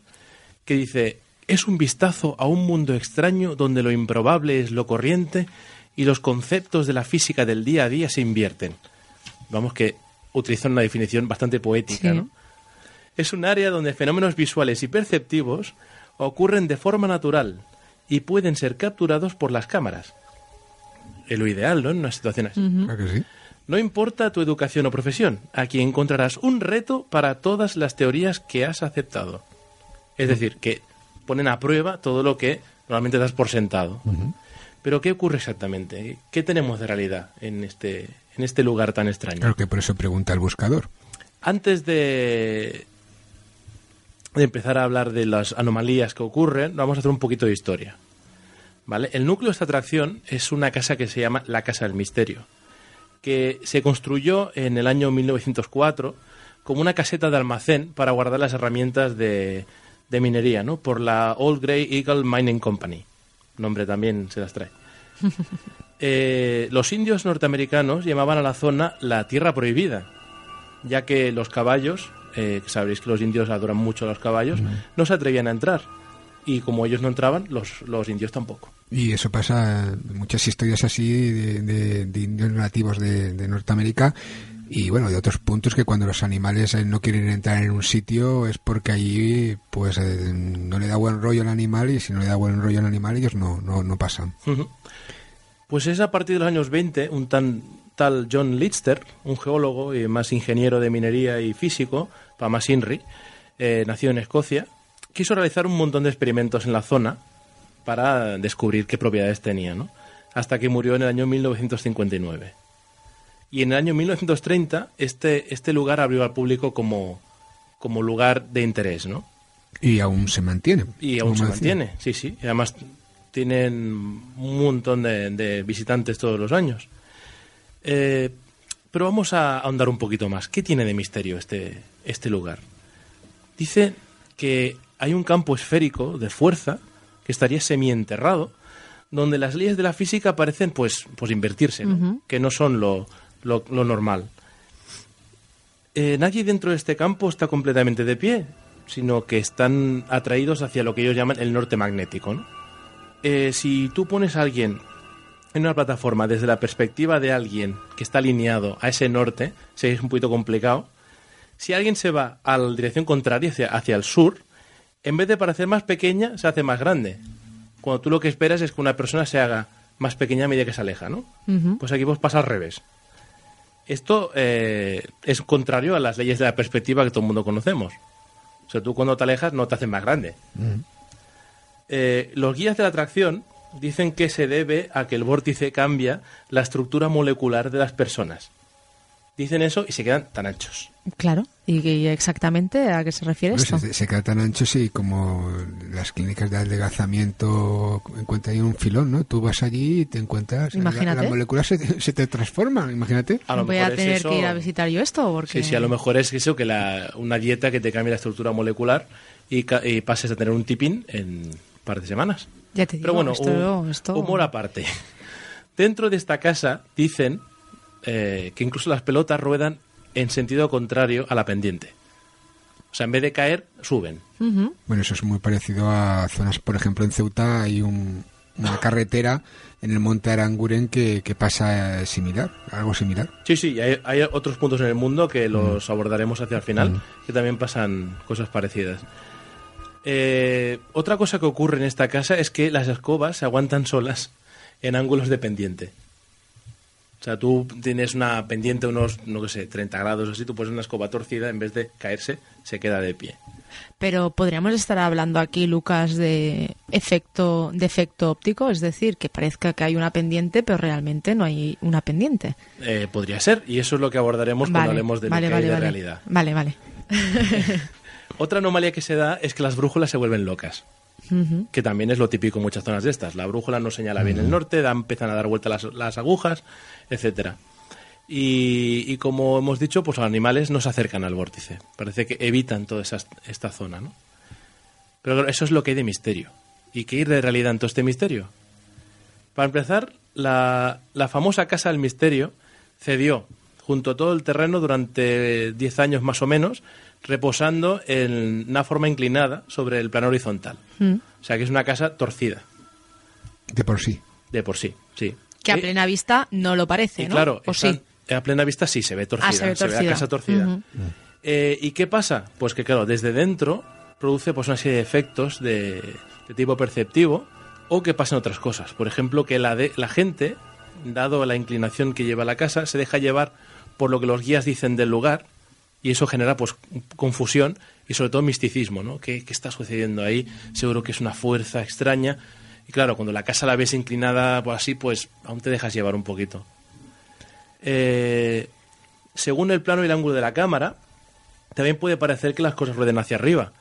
que dice, es un vistazo a un mundo extraño donde lo improbable es lo corriente y los conceptos de la física del día a día se invierten. Vamos que utilizan una definición bastante poética, Sí. ¿no? Es un área donde fenómenos visuales y perceptivos ocurren de forma natural y pueden ser capturados por las cámaras. Es lo ideal, ¿no? En una situación así. Claro que sí. No importa tu educación o profesión, aquí encontrarás un reto para todas las teorías que has aceptado. Es decir, que ponen a prueba todo lo que normalmente das por sentado. Pero ¿qué ocurre exactamente? ¿Qué tenemos de realidad en este, en este lugar tan extraño? Claro que por eso pregunta el buscador. Antes de, de empezar a hablar de las anomalías que ocurren, vamos a hacer un poquito de historia. ¿Vale? El núcleo de esta atracción es una casa que se llama la Casa del Misterio, que se construyó en el año 1904 como una caseta de almacén para guardar las herramientas de, de minería, ¿no? Por la Old Grey Eagle Mining Company. Nombre también se las trae. Eh, los indios norteamericanos llamaban a la zona la Tierra Prohibida, ya que los caballos, eh, sabréis que los indios adoran mucho a los caballos, no se atrevían a entrar. Y como ellos no entraban, los, los indios tampoco. Y eso pasa en muchas historias así de, de- de indios nativos de, de Norteamérica y bueno, de otros puntos que cuando los animales eh, no quieren entrar en un sitio es porque allí pues eh, no le da buen rollo al animal y si no le da buen rollo al animal ellos no, no, no pasan. Pues es a partir de los años 20 un tan, tal John Lister, un geólogo y más ingeniero de minería y físico, para más INRI, eh, en Escocia, quiso realizar un montón de experimentos en la zona para descubrir qué propiedades tenía, ¿no? Hasta que murió en el año 1959. Y en el año 1930 este, este lugar abrió al público como, como lugar de interés, ¿no? Y aún se mantiene. Y aún se decía. mantiene, sí, sí. Y además tienen un montón de, de visitantes todos los años. Eh, pero vamos a ahondar un poquito más. ¿Qué tiene de misterio este, este lugar? Dice que hay un campo esférico de fuerza que estaría semienterrado, donde las leyes de la física parecen pues, pues invertirse, ¿no? Que no son lo, lo- lo normal. Eh, nadie dentro de este campo está completamente de pie, sino que están atraídos hacia lo que ellos llaman el norte magnético. ¿no? Eh, si tú pones a alguien en una plataforma desde la perspectiva de alguien que está alineado a ese norte, si es un poquito complicado, si alguien se va a la dirección contraria, hacia, hacia el sur, en vez de parecer más pequeña, se hace más grande. Cuando tú lo que esperas es que una persona se haga más pequeña a medida que se aleja, ¿no? Pues aquí pues pasa al revés. Esto eh, es contrario a las leyes de la perspectiva que todo el mundo conocemos. O sea, tú cuando te alejas no te haces más grande. Eh, los guías de la atracción dicen que se debe a que el vórtice cambia la estructura molecular de las personas. Dicen eso y se quedan tan anchos. Claro. ¿Y, y exactamente a qué se refiere esto? se, se queda tan ancho y como las clínicas de adelgazamiento encuentran ahí un filón, ¿no? Tú vas allí y te encuentras... la- Imagínate. Las moléculas se, te- se te transforman, imagínate. A lo Voy a es tener eso- que ir a visitar yo esto porque Sí, sí, a lo mejor es eso, que la, una dieta que te cambie la estructura molecular y, ca- y pases a tener un tipín en un par de semanas. ya te digo, Pero bueno, esto, hu- esto- humor aparte. Dentro de esta casa dicen eh, que incluso las pelotas ruedan en sentido contrario a la pendiente. O sea, en vez de caer, suben. Bueno, eso es muy parecido a zonas, por ejemplo, en Ceuta hay un- una carretera en el monte Aranguren que, que pasa eh, similar, algo similar. Sí, sí, hay, hay otros puntos en el mundo que los abordaremos hacia el final, que también pasan cosas parecidas. Eh, otra cosa que ocurre en esta casa es que las escobas se aguantan solas en ángulos de pendiente. O sea, tú tienes una pendiente unos, no que sé, 30 grados o así, tú pones una escoba torcida, en vez de caerse, se queda de pie. Pero podríamos estar hablando aquí, Lucas, de efecto, de efecto óptico, es decir, que parezca que hay una pendiente, pero realmente no hay una pendiente. Eh, podría ser, y eso es lo que abordaremos cuando hablemos de vale, vale, de vale. realidad. Vale, vale. Otra anomalía que se da es que las brújulas se vuelven locas. Que también es lo típico en muchas zonas de estas. La brújula no señala bien el norte, da, empiezan a dar vuelta las, las agujas, etcétera. Y, y como hemos dicho, pues los animales no se acercan al vórtice. Parece que evitan toda esa, esta zona, ¿no? Pero eso es lo que hay de misterio. ¿Y qué hay de realidad en todo este misterio? Para empezar, la, la famosa Casa del Misterio cedió junto a todo el terreno durante 10 años más o menos, reposando en una forma inclinada sobre el plano horizontal. Mm. O sea que es una casa torcida, De por sí. de por sí, sí. Que a Y- plena vista no lo parece, y ¿no? claro, ¿O sí? a plena vista sí se ve torcida, Ah, se ve la torcida. casa torcida. Eh, ¿Y qué pasa? Pues que claro, desde dentro produce pues una serie de efectos de, de tipo perceptivo o que pasan otras cosas. Por ejemplo, que la, de, la gente, dado la inclinación que lleva la casa, se deja llevar por lo que los guías dicen del lugar y eso genera pues confusión y sobre todo misticismo, ¿no? ¿Qué, qué está sucediendo ahí? Seguro que es una fuerza extraña. Y claro, cuando la casa la ves inclinada pues, así, pues aún te dejas llevar un poquito. Eh, según el plano y el ángulo de la cámara, también puede parecer que las cosas rueden hacia arriba.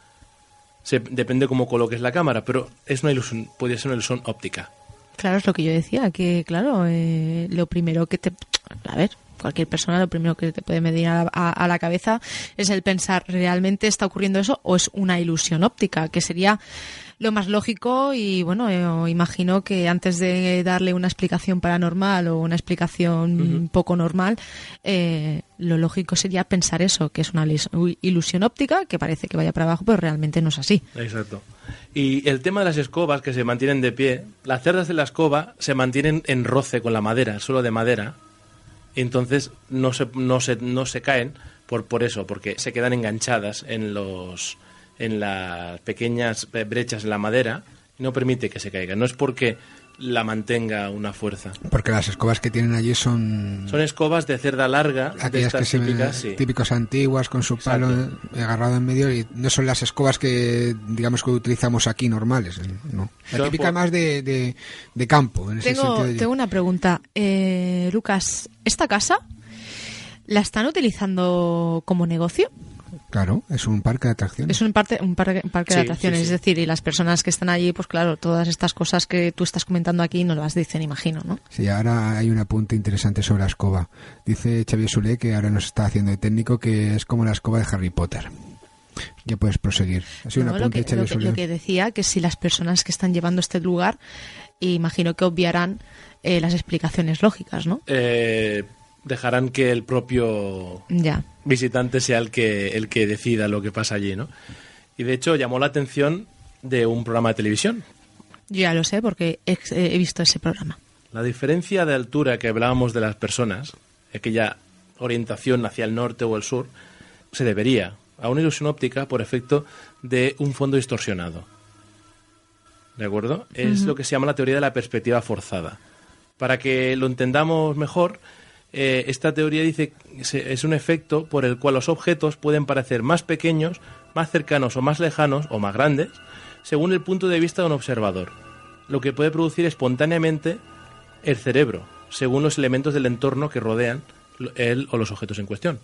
Se- depende cómo coloques la cámara, pero es una ilusión, podría ser una ilusión óptica. Claro, es lo que yo decía, que claro, eh, lo primero que te... A ver, cualquier persona lo primero que te puede medir a la cabeza es el pensar, ¿realmente está ocurriendo eso o es una ilusión óptica? Que sería lo más lógico y bueno, eh, imagino que antes de darle una explicación paranormal o una explicación poco normal, eh, lo lógico sería pensar eso, que es una ilusión óptica, que parece que vaya para abajo, pero realmente no es así. Exacto. Y el tema de las escobas que se mantienen de pie, las cerdas de la escoba se mantienen en roce con la madera, el suelo de madera, y entonces no se, no se, no se caen por, por eso, porque se quedan enganchadas en los en las pequeñas eh, brechas en la madera y no permite que se caiga. No es porque la mantenga una fuerza. Porque las escobas que tienen allí son Son escobas de cerda larga, de aquellas que se ven típicas, sí. típicos antiguas con su palo eh, agarrado en medio y no son las escobas que digamos que utilizamos aquí normales no la Son típica por- más de, de, de campo en ese Tengo, sentido de- tengo una pregunta. Eh, Lucas, ¿esta casa la están utilizando como negocio? Claro es un parque de atracciones Es un, parte, un parque, un parque de atracciones, sí, sí. es decir, y las personas que están allí, pues claro, todas estas cosas que tú estás comentando aquí no las dicen, imagino, ¿no? Sí, ahora hay un apunte interesante sobre la escoba. Dice Xavier Sule, que ahora nos está haciendo de técnico, que es como la escoba de Harry Potter. Ya puedes proseguir. Ha sido No, un lo, apunte que, de Xavier lo que- lo que decía, que si las personas que están llevando este lugar, imagino que obviarán eh, las explicaciones lógicas, ¿no? Eh, dejarán que el propio Ya. visitante sea el que, el que decida lo que pasa allí, ¿no? Y de hecho llamó la atención de un programa de televisión. Yo ya lo sé porque he, he visto ese programa. La diferencia de altura que hablábamos de las personas, aquella orientación hacia el norte o el sur, se debería a una ilusión óptica por efecto de un fondo distorsionado. ¿De acuerdo? Es lo que se llama la teoría de la perspectiva forzada. Para que lo entendamos mejor, eh, esta teoría dice que es un efecto por el cual los objetos pueden parecer más pequeños, más cercanos o más lejanos o más grandes, según el punto de vista de un observador, lo que puede producir espontáneamente el cerebro, según los elementos del entorno que rodean él o los objetos en cuestión.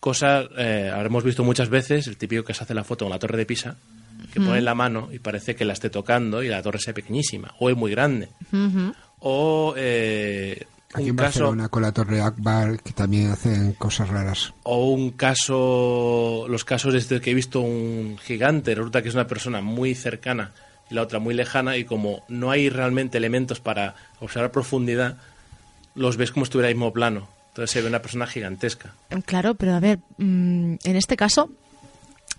Cosa, eh, habremos visto muchas veces, el típico que se hace la foto con la torre de Pisa, que pone la mano y parece que la esté tocando y la torre sea pequeñísima, o es muy grande. O eh, Aquí un en caso con la Torre Akbar, que también hacen cosas raras. o un caso, los casos desde que he visto un gigante, resulta que es una persona muy cercana y la otra muy lejana y como no hay realmente elementos para observar profundidad, los ves como si estuviera al mismo plano. Entonces se ve una persona gigantesca. Claro, pero a ver, mm, en este caso,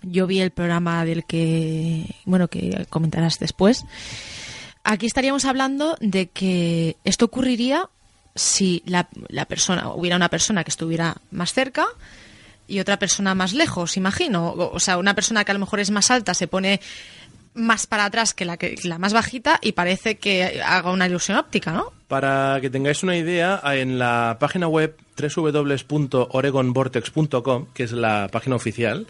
yo vi el programa del que, bueno, que comentarás después. Aquí estaríamos hablando de que esto ocurriría si la, la persona, hubiera una persona que estuviera más cerca y otra persona más lejos, imagino. O, o sea, una persona que a lo mejor es más alta se pone más para atrás que la, que la más bajita y parece que haga una ilusión óptica, ¿no? Para que tengáis una idea, en la página web www.oregonvortex.com, que es la página oficial,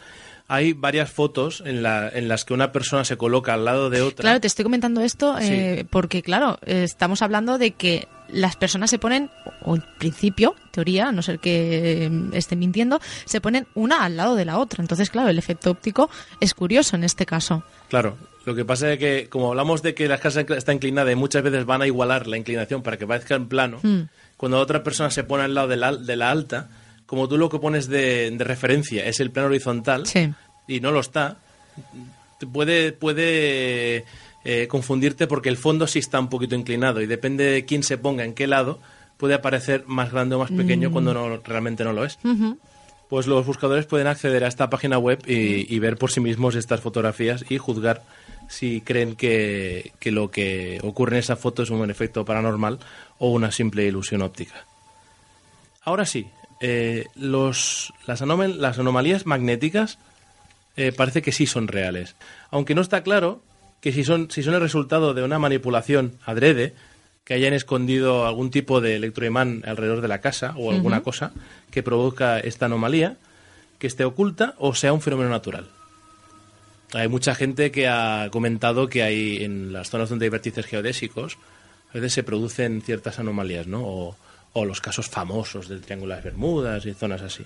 hay varias fotos en, la, en las que una persona se coloca al lado de otra. Claro, te estoy comentando esto eh, porque, claro, estamos hablando de que las personas se ponen, o en principio, teoría, a no ser que eh, esté mintiendo, se ponen una al lado de la otra. Entonces, claro, el efecto óptico es curioso en este caso. Claro, lo que pasa es que, como hablamos de que la casa está inclinada y muchas veces van a igualar la inclinación para que parezca en plano, Mm. cuando otra persona se pone al lado de la, de la alta, como tú lo que pones de, de referencia es el plano horizontal Sí. y no lo está, puede, puede eh, confundirte porque el fondo sí está un poquito inclinado y depende de quién se ponga en qué lado, puede aparecer más grande o más pequeño Mm. cuando no, realmente no lo es. Pues los buscadores pueden acceder a esta página web y, y ver por sí mismos estas fotografías y juzgar si creen que, que lo que ocurre en esa foto es un efecto paranormal o una simple ilusión óptica. Ahora sí, eh, los, las, anom- las anomalías magnéticas eh, parece que sí son reales. Aunque no está claro que si son, si son el resultado de una manipulación adrede, que hayan escondido algún tipo de electroimán alrededor de la casa o alguna cosa que provoca esta anomalía, que esté oculta o sea un fenómeno natural. Hay mucha gente que ha comentado que hay en las zonas donde hay vértices geodésicos, a veces se producen ciertas anomalías, ¿no? O, o los casos famosos del Triángulo de las Bermudas y zonas así.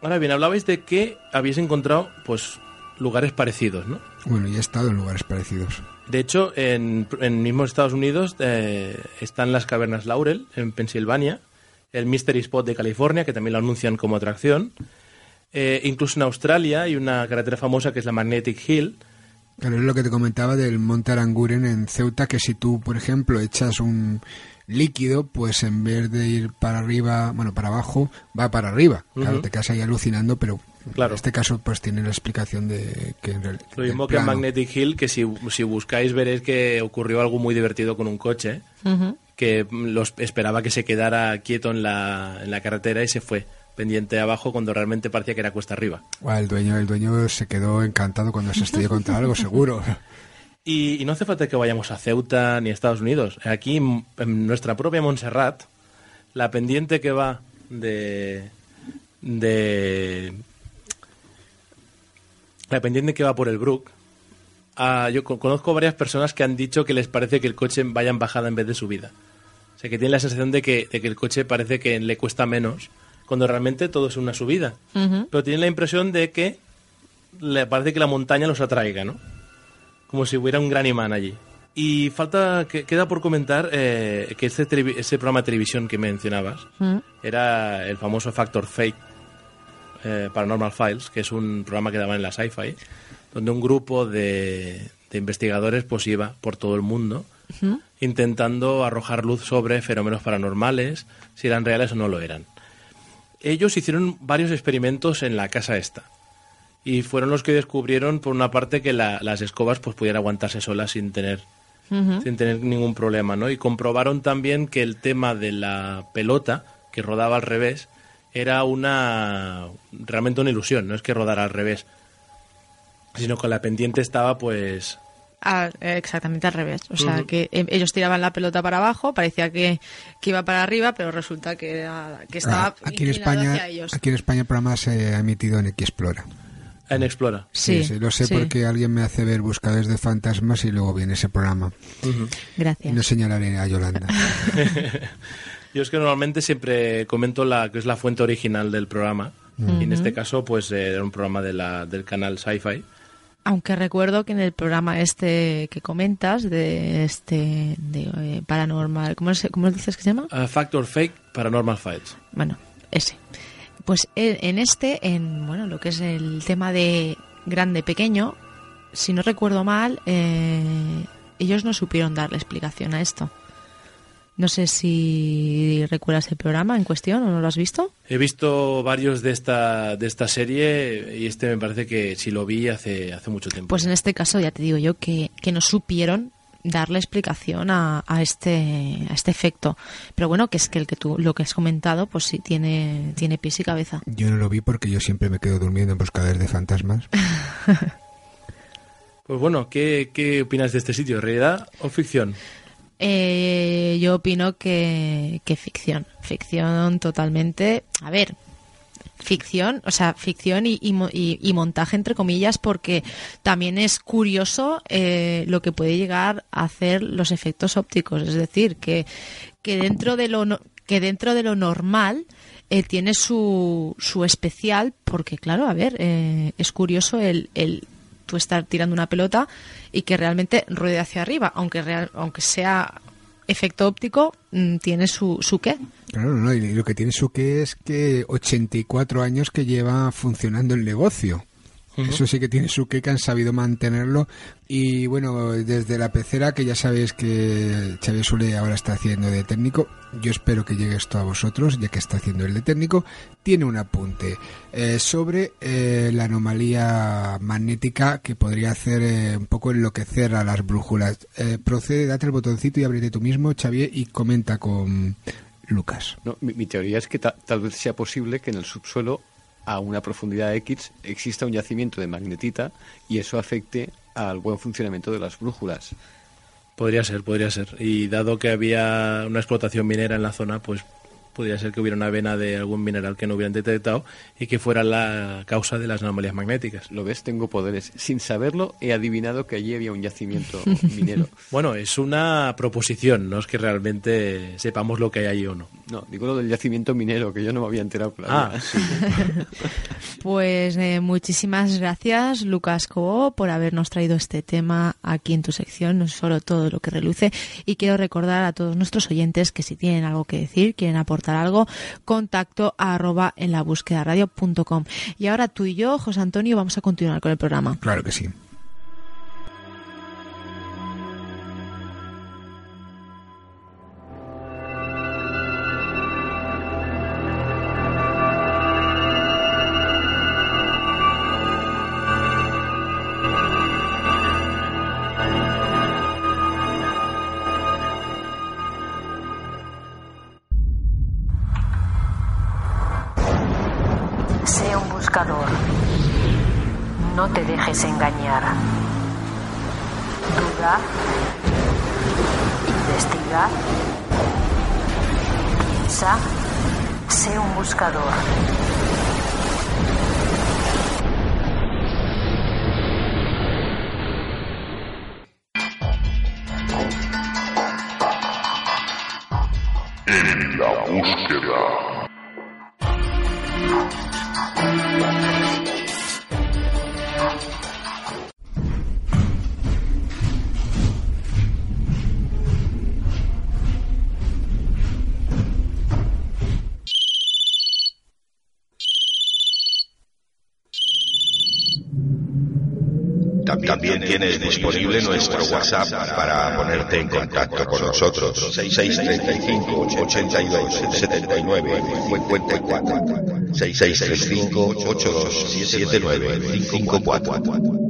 Ahora bien, hablabais de que habéis encontrado, pues, lugares parecidos, ¿no? Bueno, y he estado en lugares parecidos. De hecho, en, en mismos Estados Unidos eh, están las cavernas Laurel, en Pensilvania, el Mystery Spot de California, que también lo anuncian como atracción. Eh, incluso en Australia hay una carretera famosa que es la Magnetic Hill. Claro, es lo que te comentaba del Monte Aranguren en Ceuta, que si tú, por ejemplo, echas un líquido, pues en vez de ir para arriba, bueno, para abajo, va para arriba. Claro, te quedas ahí alucinando, pero Claro. en este caso pues tiene la explicación de que en realidad... Lo mismo que en Magnetic Hill, que si, si buscáis veréis que ocurrió algo muy divertido con un coche, que los esperaba que se quedara quieto en la, en la carretera y se fue pendiente abajo cuando realmente parecía que era cuesta arriba. el dueño, el dueño se quedó encantado cuando se estrelló contra algo, seguro. Y, y no hace falta que vayamos a Ceuta ni a Estados Unidos. Aquí, en nuestra propia Montserrat, la pendiente que va de. de. La pendiente que va por el Brook. yo co- conozco varias personas que han dicho que les parece que el coche vaya en bajada en vez de subida. O sea, que tienen la sensación de que, de que el coche parece que le cuesta menos, cuando realmente todo es una subida. Pero tienen la impresión de que le parece que la montaña los atraiga, ¿no? Como si hubiera un gran imán allí. Y falta, que, queda por comentar eh, que este programa de televisión que mencionabas Mm. era el famoso Factor Fake eh, Paranormal Files, que es un programa que daban en la Sci-Fi, donde un grupo de, de investigadores pues iba por todo el mundo intentando arrojar luz sobre fenómenos paranormales, si eran reales o no lo eran. Ellos hicieron varios experimentos en la casa esta. Y fueron los que descubrieron, por una parte, que la- las escobas pues pudieran aguantarse solas sin tener, sin tener ningún problema, ¿no? Y comprobaron también que el tema de la pelota, que rodaba al revés, era una realmente una ilusión, no es que rodara al revés, sino que la pendiente estaba pues Ah, eh, exactamente al revés. O sea, que eh, ellos tiraban la pelota para abajo, parecía que, que iba para arriba, pero resulta que, era- que estaba Ah, aquí en España, hacia ellos. aquí en España el programa se ha emitido en Xplora. En Explora. Sí, sí, lo sé sí. porque alguien me hace ver buscadores de fantasmas y luego viene ese programa. Gracias. No señalaré a Yolanda. Yo es que normalmente siempre comento la que es la fuente original del programa. Y en este caso, pues eh, era un programa de la, del canal Sci-Fi. Aunque recuerdo que en el programa este que comentas, de este de eh, paranormal, ¿cómo, se- cómo dices que se llama? Uh, Factor Fake Paranormal Files. Bueno, ese. Pues en en este, en bueno, lo que es el tema de grande pequeño, si no recuerdo mal, eh, ellos no supieron darle explicación a esto. No sé si recuerdas el programa en cuestión o no lo has visto. He visto varios de esta, de esta serie y este me parece que si lo vi hace, hace mucho tiempo. Pues en este caso ya te digo yo que, que no supieron darle explicación a, a este a este efecto. Pero bueno, que es que el que tú lo que has comentado, pues sí tiene tiene pies y cabeza. Yo no lo vi porque yo siempre me quedo durmiendo en buscadores de fantasmas. Pues bueno, ¿qué, ¿qué opinas de este sitio? ¿Realidad o ficción? Eh, yo opino que, que ficción. Ficción totalmente. A ver, ficción, o sea, ficción y, y, y, montaje entre comillas, porque también es curioso eh, lo que puede llegar a hacer los efectos ópticos. Es decir, que, que dentro de lo que dentro de lo normal eh, tiene su, su especial, porque claro, a ver, eh, es curioso el, el tú estar tirando una pelota y que realmente ruede hacia arriba, aunque real, aunque sea efecto óptico, mm, tiene su, su qué. Claro, no, y lo que tiene su qué es que 84 años que lleva funcionando el negocio. Eso sí que tiene su que han sabido mantenerlo. Y bueno, desde la pecera, que ya sabéis que Xavier Sule ahora está haciendo de técnico, yo espero que llegue esto a vosotros, ya que está haciendo el de técnico, tiene un apunte eh, sobre eh, la anomalía magnética que podría hacer eh, un poco enloquecer a las brújulas. procede, date el botoncito y ábrete tú mismo, Xavier, y comenta con Lucas. No, mi, teoría es que tal vez sea posible que en el subsuelo a una profundidad X exista un yacimiento de magnetita y eso afecte al buen funcionamiento de las brújulas. Podría ser, podría ser. Y dado que había una explotación minera en la zona, pues podría ser que hubiera una vena de algún mineral que no hubieran detectado y que fuera la causa de las anomalías magnéticas. Lo ves, tengo poderes. Sin saberlo, he adivinado que allí había un yacimiento minero. bueno, es una proposición, no es que realmente sepamos lo que hay allí o no. No, digo lo del yacimiento minero, que yo no me había enterado. Ah, sí. pues eh, muchísimas gracias, Lucas Cobo, por habernos traído este tema aquí en tu sección, no solo todo lo que reluce. Y quiero recordar a todos nuestros oyentes que si tienen algo que decir, quieren aportar algo, contacto arroba en la búsqueda radio.com. Y ahora tú y yo, José Antonio, vamos a continuar con el programa. Claro que sí. Buscador. Nuestro WhatsApp para ponerte en contacto con nosotros. 635 82 79 54 635 82 79 54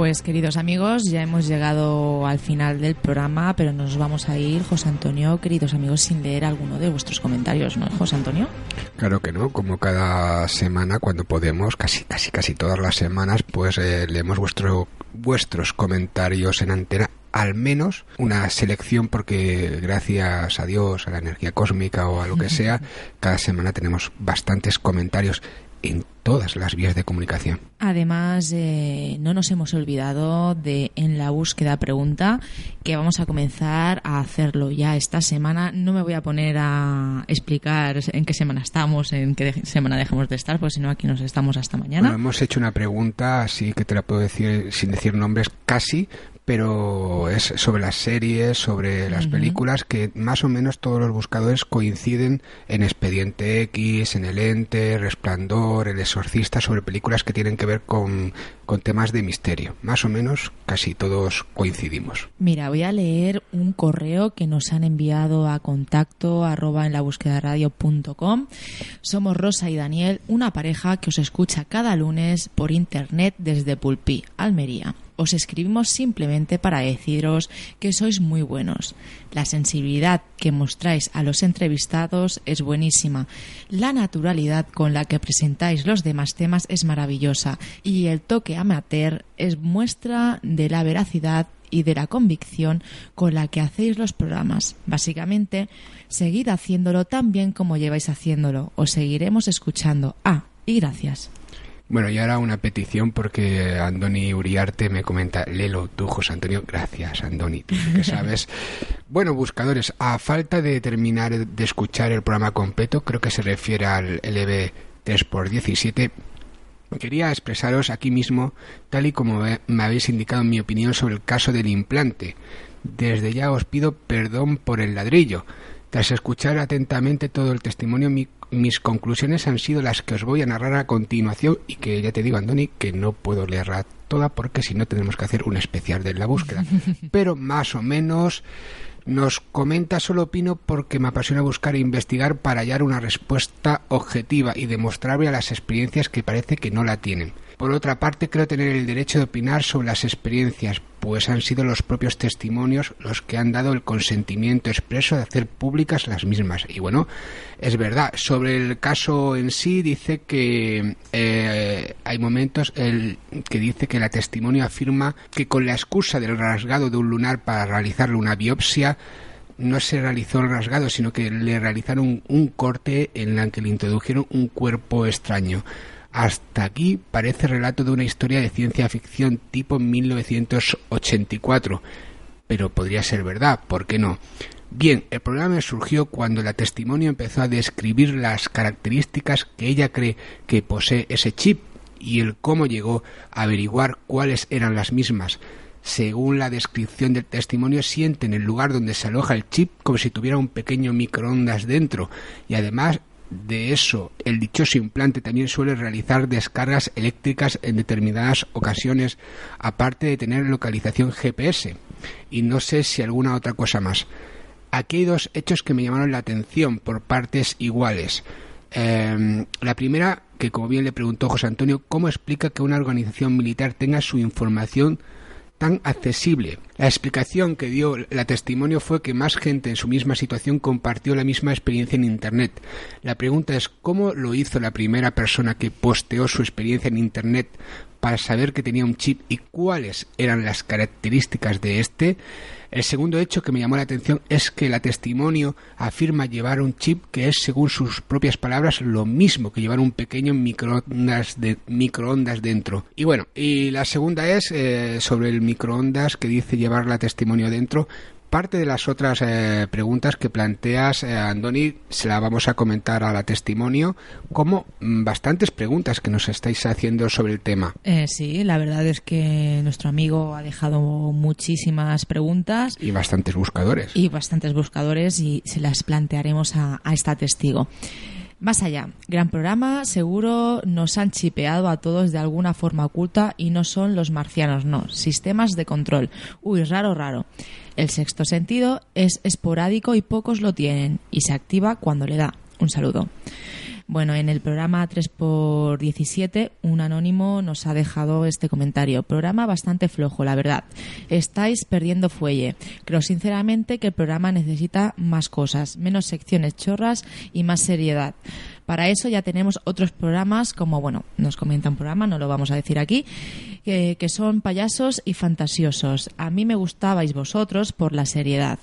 Pues queridos amigos, ya hemos llegado al final del programa, pero nos vamos a ir, José Antonio, queridos amigos, sin leer alguno de vuestros comentarios, ¿no, José Antonio? Claro que no, como cada semana cuando podemos, casi casi casi todas las semanas, pues eh, leemos vuestro, vuestros comentarios en antena al menos una selección porque gracias a Dios, a la energía cósmica o a lo que sea, cada semana tenemos bastantes comentarios en todas las vías de comunicación. Además, eh, no nos hemos olvidado de en la búsqueda pregunta que vamos a comenzar a hacerlo ya esta semana. No me voy a poner a explicar en qué semana estamos, en qué semana dejamos de estar, porque si no aquí nos estamos hasta mañana. hemos hecho una pregunta, así que te la puedo decir sin decir nombres, casi, pero es sobre las series, sobre las películas, que más o menos todos los buscadores coinciden en Expediente X, en El Ente, Resplandor, El Exorcista, sobre películas que tienen que ver con, con temas de misterio. Más o menos casi todos coincidimos. Mira, voy a leer un correo que nos han enviado a contacto arroba en la búsqueda radio.com. Somos Rosa y Daniel, una pareja que os escucha cada lunes por internet desde Pulpí, Almería os escribimos simplemente para deciros que sois muy buenos. La sensibilidad que mostráis a los entrevistados es buenísima. La naturalidad con la que presentáis los demás temas es maravillosa y el toque amateur es muestra de la veracidad y de la convicción con la que hacéis los programas. Básicamente, seguid haciéndolo tan bien como lleváis haciéndolo. Os seguiremos escuchando. Ah, y gracias. Bueno, y ahora una petición porque Andoni Uriarte me comenta, Lelo, tú, José Antonio, gracias, Andoni, tú que sabes. bueno, buscadores, a falta de terminar de escuchar el programa completo, creo que se refiere al LB 3x17, quería expresaros aquí mismo, tal y como me habéis indicado mi opinión sobre el caso del implante. Desde ya os pido perdón por el ladrillo. Tras escuchar atentamente todo el testimonio, mi mis conclusiones han sido las que os voy a narrar a continuación y que ya te digo, Andoni, que no puedo leerla toda porque si no tenemos que hacer un especial de la búsqueda. Pero más o menos nos comenta, solo opino porque me apasiona buscar e investigar para hallar una respuesta objetiva y demostrarle a las experiencias que parece que no la tienen. Por otra parte, creo tener el derecho de opinar sobre las experiencias, pues han sido los propios testimonios los que han dado el consentimiento expreso de hacer públicas las mismas. Y bueno, es verdad. Sobre el caso en sí, dice que eh, hay momentos el, que dice que la testimonio afirma que con la excusa del rasgado de un lunar para realizarle una biopsia, no se realizó el rasgado, sino que le realizaron un corte en la que le introdujeron un cuerpo extraño. Hasta aquí parece relato de una historia de ciencia ficción tipo 1984, pero podría ser verdad, ¿por qué no? Bien, el problema surgió cuando la testimonio empezó a describir las características que ella cree que posee ese chip y el cómo llegó a averiguar cuáles eran las mismas. Según la descripción del testimonio, siente en el lugar donde se aloja el chip como si tuviera un pequeño microondas dentro y además de eso, el dichoso implante también suele realizar descargas eléctricas en determinadas ocasiones, aparte de tener localización GPS. Y no sé si alguna otra cosa más. Aquí hay dos hechos que me llamaron la atención por partes iguales. Em, la primera, que como bien le preguntó José Antonio, ¿cómo explica que una organización militar tenga su información tan accesible. La explicación que dio la testimonio fue que más gente en su misma situación compartió la misma experiencia en Internet. La pregunta es cómo lo hizo la primera persona que posteó su experiencia en Internet para saber que tenía un chip y cuáles eran las características de este. El segundo hecho que me llamó la atención es que la testimonio afirma llevar un chip que es, según sus propias palabras, lo mismo que llevar un pequeño microondas, de, microondas dentro. Y bueno, y la segunda es eh, sobre el microondas que dice llevar la testimonio dentro parte de las otras eh, preguntas que planteas, eh, Andoni, se la vamos a comentar a la testimonio, como mm, bastantes preguntas que nos estáis haciendo sobre el tema. Eh, sí, la verdad es que nuestro amigo ha dejado muchísimas preguntas. Y bastantes buscadores. Y bastantes buscadores y se las plantearemos a, a esta testigo. Más allá, gran programa, seguro nos han chipeado a todos de alguna forma oculta y no son los marcianos, no, sistemas de control. Uy, raro, raro. El sexto sentido es esporádico y pocos lo tienen y se activa cuando le da. Un saludo. Bueno, en el programa 3x17, un anónimo nos ha dejado este comentario. Programa bastante flojo, la verdad. Estáis perdiendo fuelle. Creo sinceramente que el programa necesita más cosas, menos secciones chorras y más seriedad. Para eso ya tenemos otros programas, como, bueno, nos comenta un programa, no lo vamos a decir aquí, que, que son payasos y fantasiosos. A mí me gustabais vosotros por la seriedad.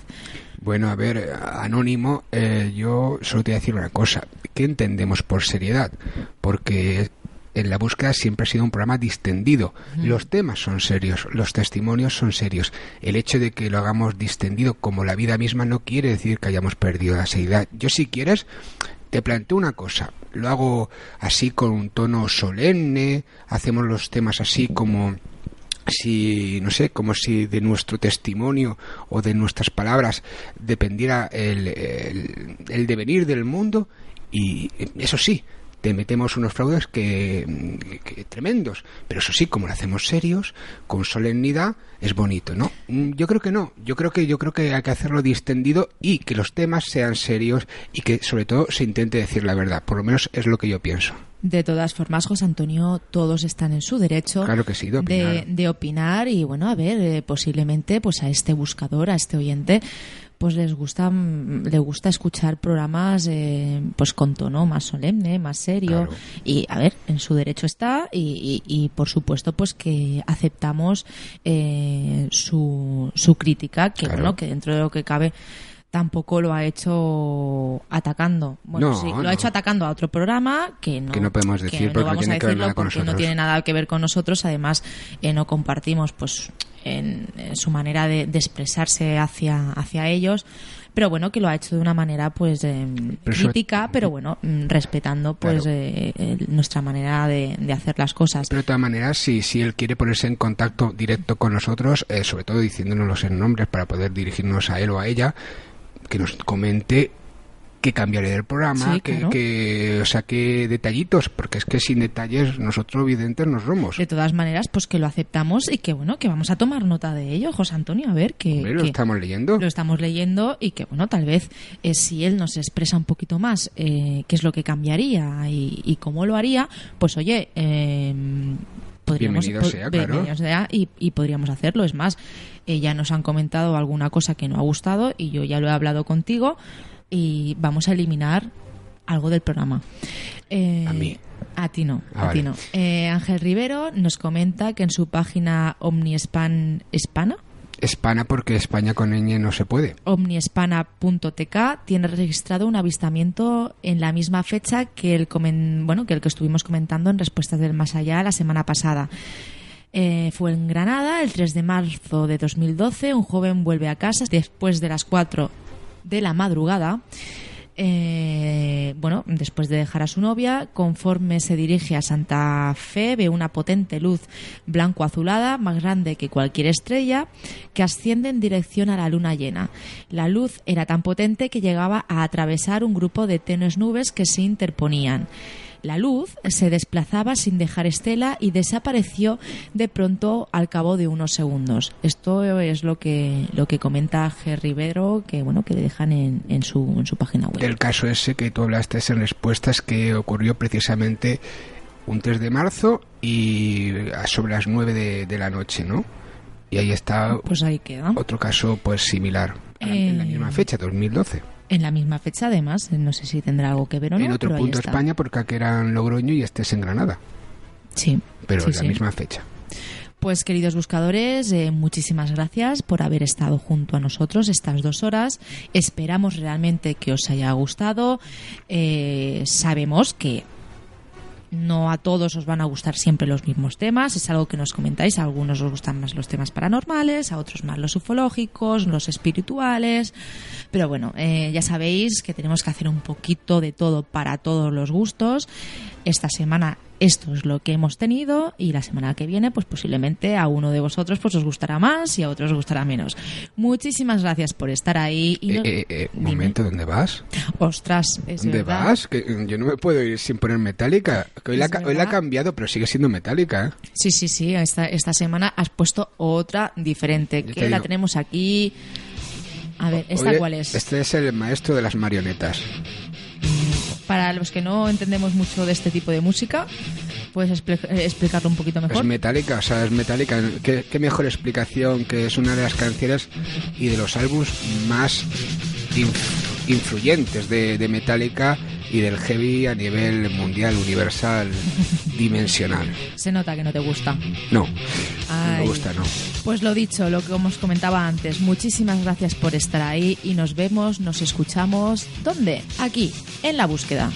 Bueno, a ver, Anónimo, eh, yo solo te voy a decir una cosa. ¿Qué entendemos por seriedad? Porque en la búsqueda siempre ha sido un programa distendido. Los temas son serios, los testimonios son serios. El hecho de que lo hagamos distendido como la vida misma no quiere decir que hayamos perdido la seriedad. Yo si quieres te planteo una cosa. Lo hago así con un tono solemne, hacemos los temas así como si, no sé, como si de nuestro testimonio o de nuestras palabras dependiera el, el, devenir del mundo y eso sí, te metemos unos fraudes que, tremendos. Pero eso sí, como lo hacemos serios, con solemnidad, es bonito, ¿no? Mm, yo creo que no. Yo creo que yo creo que hay que hacerlo distendido y que los temas sean serios y que sobre todo se intente decir la verdad. Por lo menos es lo que yo pienso. De todas formas, José Antonio, todos están en su derecho claro que sí, de, opinar. De, opinar y, bueno, a ver, eh, posiblemente pues a este buscador, a este oyente, pues les gusta mm, le gusta escuchar programas eh, pues con tono más solemne más serio Claro. y a ver en su derecho está y, y- y, por supuesto pues que aceptamos eh, su, su crítica que Claro. bueno que dentro de lo que cabe tampoco lo ha hecho atacando bueno No, sí lo no. ha hecho atacando a otro programa que no Que no podemos decir no porque no vamos tiene a que ver decirlo nada con porque no tiene nada que ver con nosotros además eh, no compartimos pues en, en su manera de, de expresarse hacia hacia ellos. Pero bueno que lo ha hecho de una manera pues eh, Pero crítica pero bueno mm, respetando pues eh, nuestra manera de, de hacer las cosas. Pero de todas maneras, si, si él quiere ponerse en contacto directo con nosotros, eh, sobre todo diciéndonos en nombres para poder dirigirnos a él o a ella, que nos comente qué cambiaré del programa, Sí, que, claro. que- o sea, qué detallitos, porque es que sin detalles nosotros evidentes nos romos. de todas maneras pues que lo aceptamos y que bueno que vamos a tomar nota de ello José Antonio a ver que, Hombre, lo que- estamos leyendo. lo estamos leyendo y que bueno tal vez eh, si él nos expresa un poquito más eh, qué es lo que cambiaría y, y cómo lo haría pues oye eh, podríamos Bienvenido sea, claro. bienvenido sea y, y podríamos hacerlo es más eh, ya nos han comentado alguna cosa que no ha gustado y yo ya lo he hablado contigo y vamos a eliminar algo del programa Eh, A mí. a ti no, Ah, a ti vale. no. Eh, Ángel Rivero nos comenta que en su página Omniespan Hispana Espana porque España con ñ no se puede. omniespana.tk tiene registrado un avistamiento en la misma fecha que el comen- bueno que el que estuvimos comentando en respuestas del más allá la semana pasada Eh, fue en Granada el 3 de marzo de 2012 un joven vuelve a casa después de las 4 de la madrugada eh, bueno, después de dejar a su novia, conforme se dirige a Santa Fe, ve una potente luz blanco-azulada, más grande que cualquier estrella, que asciende en dirección a la luna llena. La luz era tan potente que llegaba a atravesar un grupo de tenues nubes que se interponían. La luz se desplazaba sin dejar estela y desapareció de pronto al cabo de unos segundos. Esto es lo que lo que comenta G. Rivero, que bueno que le dejan en, en su en su página web. El caso ese que tú hablaste en respuestas que ocurrió precisamente un 3 de marzo y a sobre las 9 de, de la noche, ¿no? Y ahí está Pues ahí queda. otro caso pues similar, en la Eh, misma fecha, 2012. En la misma fecha, además, no sé si tendrá algo que ver o no. en otro pero punto. España porque aquí era en Logroño y este es en Granada, Sí. pero sí, en la sí. misma fecha. Pues queridos buscadores, eh, muchísimas gracias por haber estado junto a nosotros estas dos horas. Esperamos realmente que os haya gustado. Eh, sabemos que no a todos os van a gustar siempre los mismos temas, es algo que nos comentáis, a algunos os gustan más los temas paranormales, a otros más los ufológicos, los espirituales, pero bueno, eh, ya sabéis que tenemos que hacer un poquito de todo para todos los gustos. Esta semana esto es lo que hemos tenido y la semana que viene pues posiblemente a uno de vosotros pues os gustará más y a otros os gustará menos. Muchísimas gracias por estar ahí y Eh, no- eh, eh, un momento, ¿dónde vas? Ostras, es ¿Dónde verdad. vas? Que mm, yo no me puedo ir sin poner metálica. Hoy, la, hoy la ha cambiado, pero sigue siendo metálica. ¿eh? Sí, sí, sí. Esta, esta semana has puesto otra diferente. Yo Que te la tenemos aquí. A ver, ¿esta Oye, cuál es? Este es el maestro de las marionetas. Para los que no entendemos mucho de este tipo de música, ¿puedes eh, explicarlo un poquito mejor? Es metálica, o sea, es metálica. ¿Qué, mejor explicación que es una de las canciones y de los álbumes más inf- influyentes de Metallica y del heavy a nivel mundial, universal, dimensional. Se nota que no te gusta. No, no me gusta, no. Pues lo dicho, lo que os comentaba antes, muchísimas gracias por estar ahí y nos vemos, nos escuchamos. ¿Dónde? Aquí, en la búsqueda.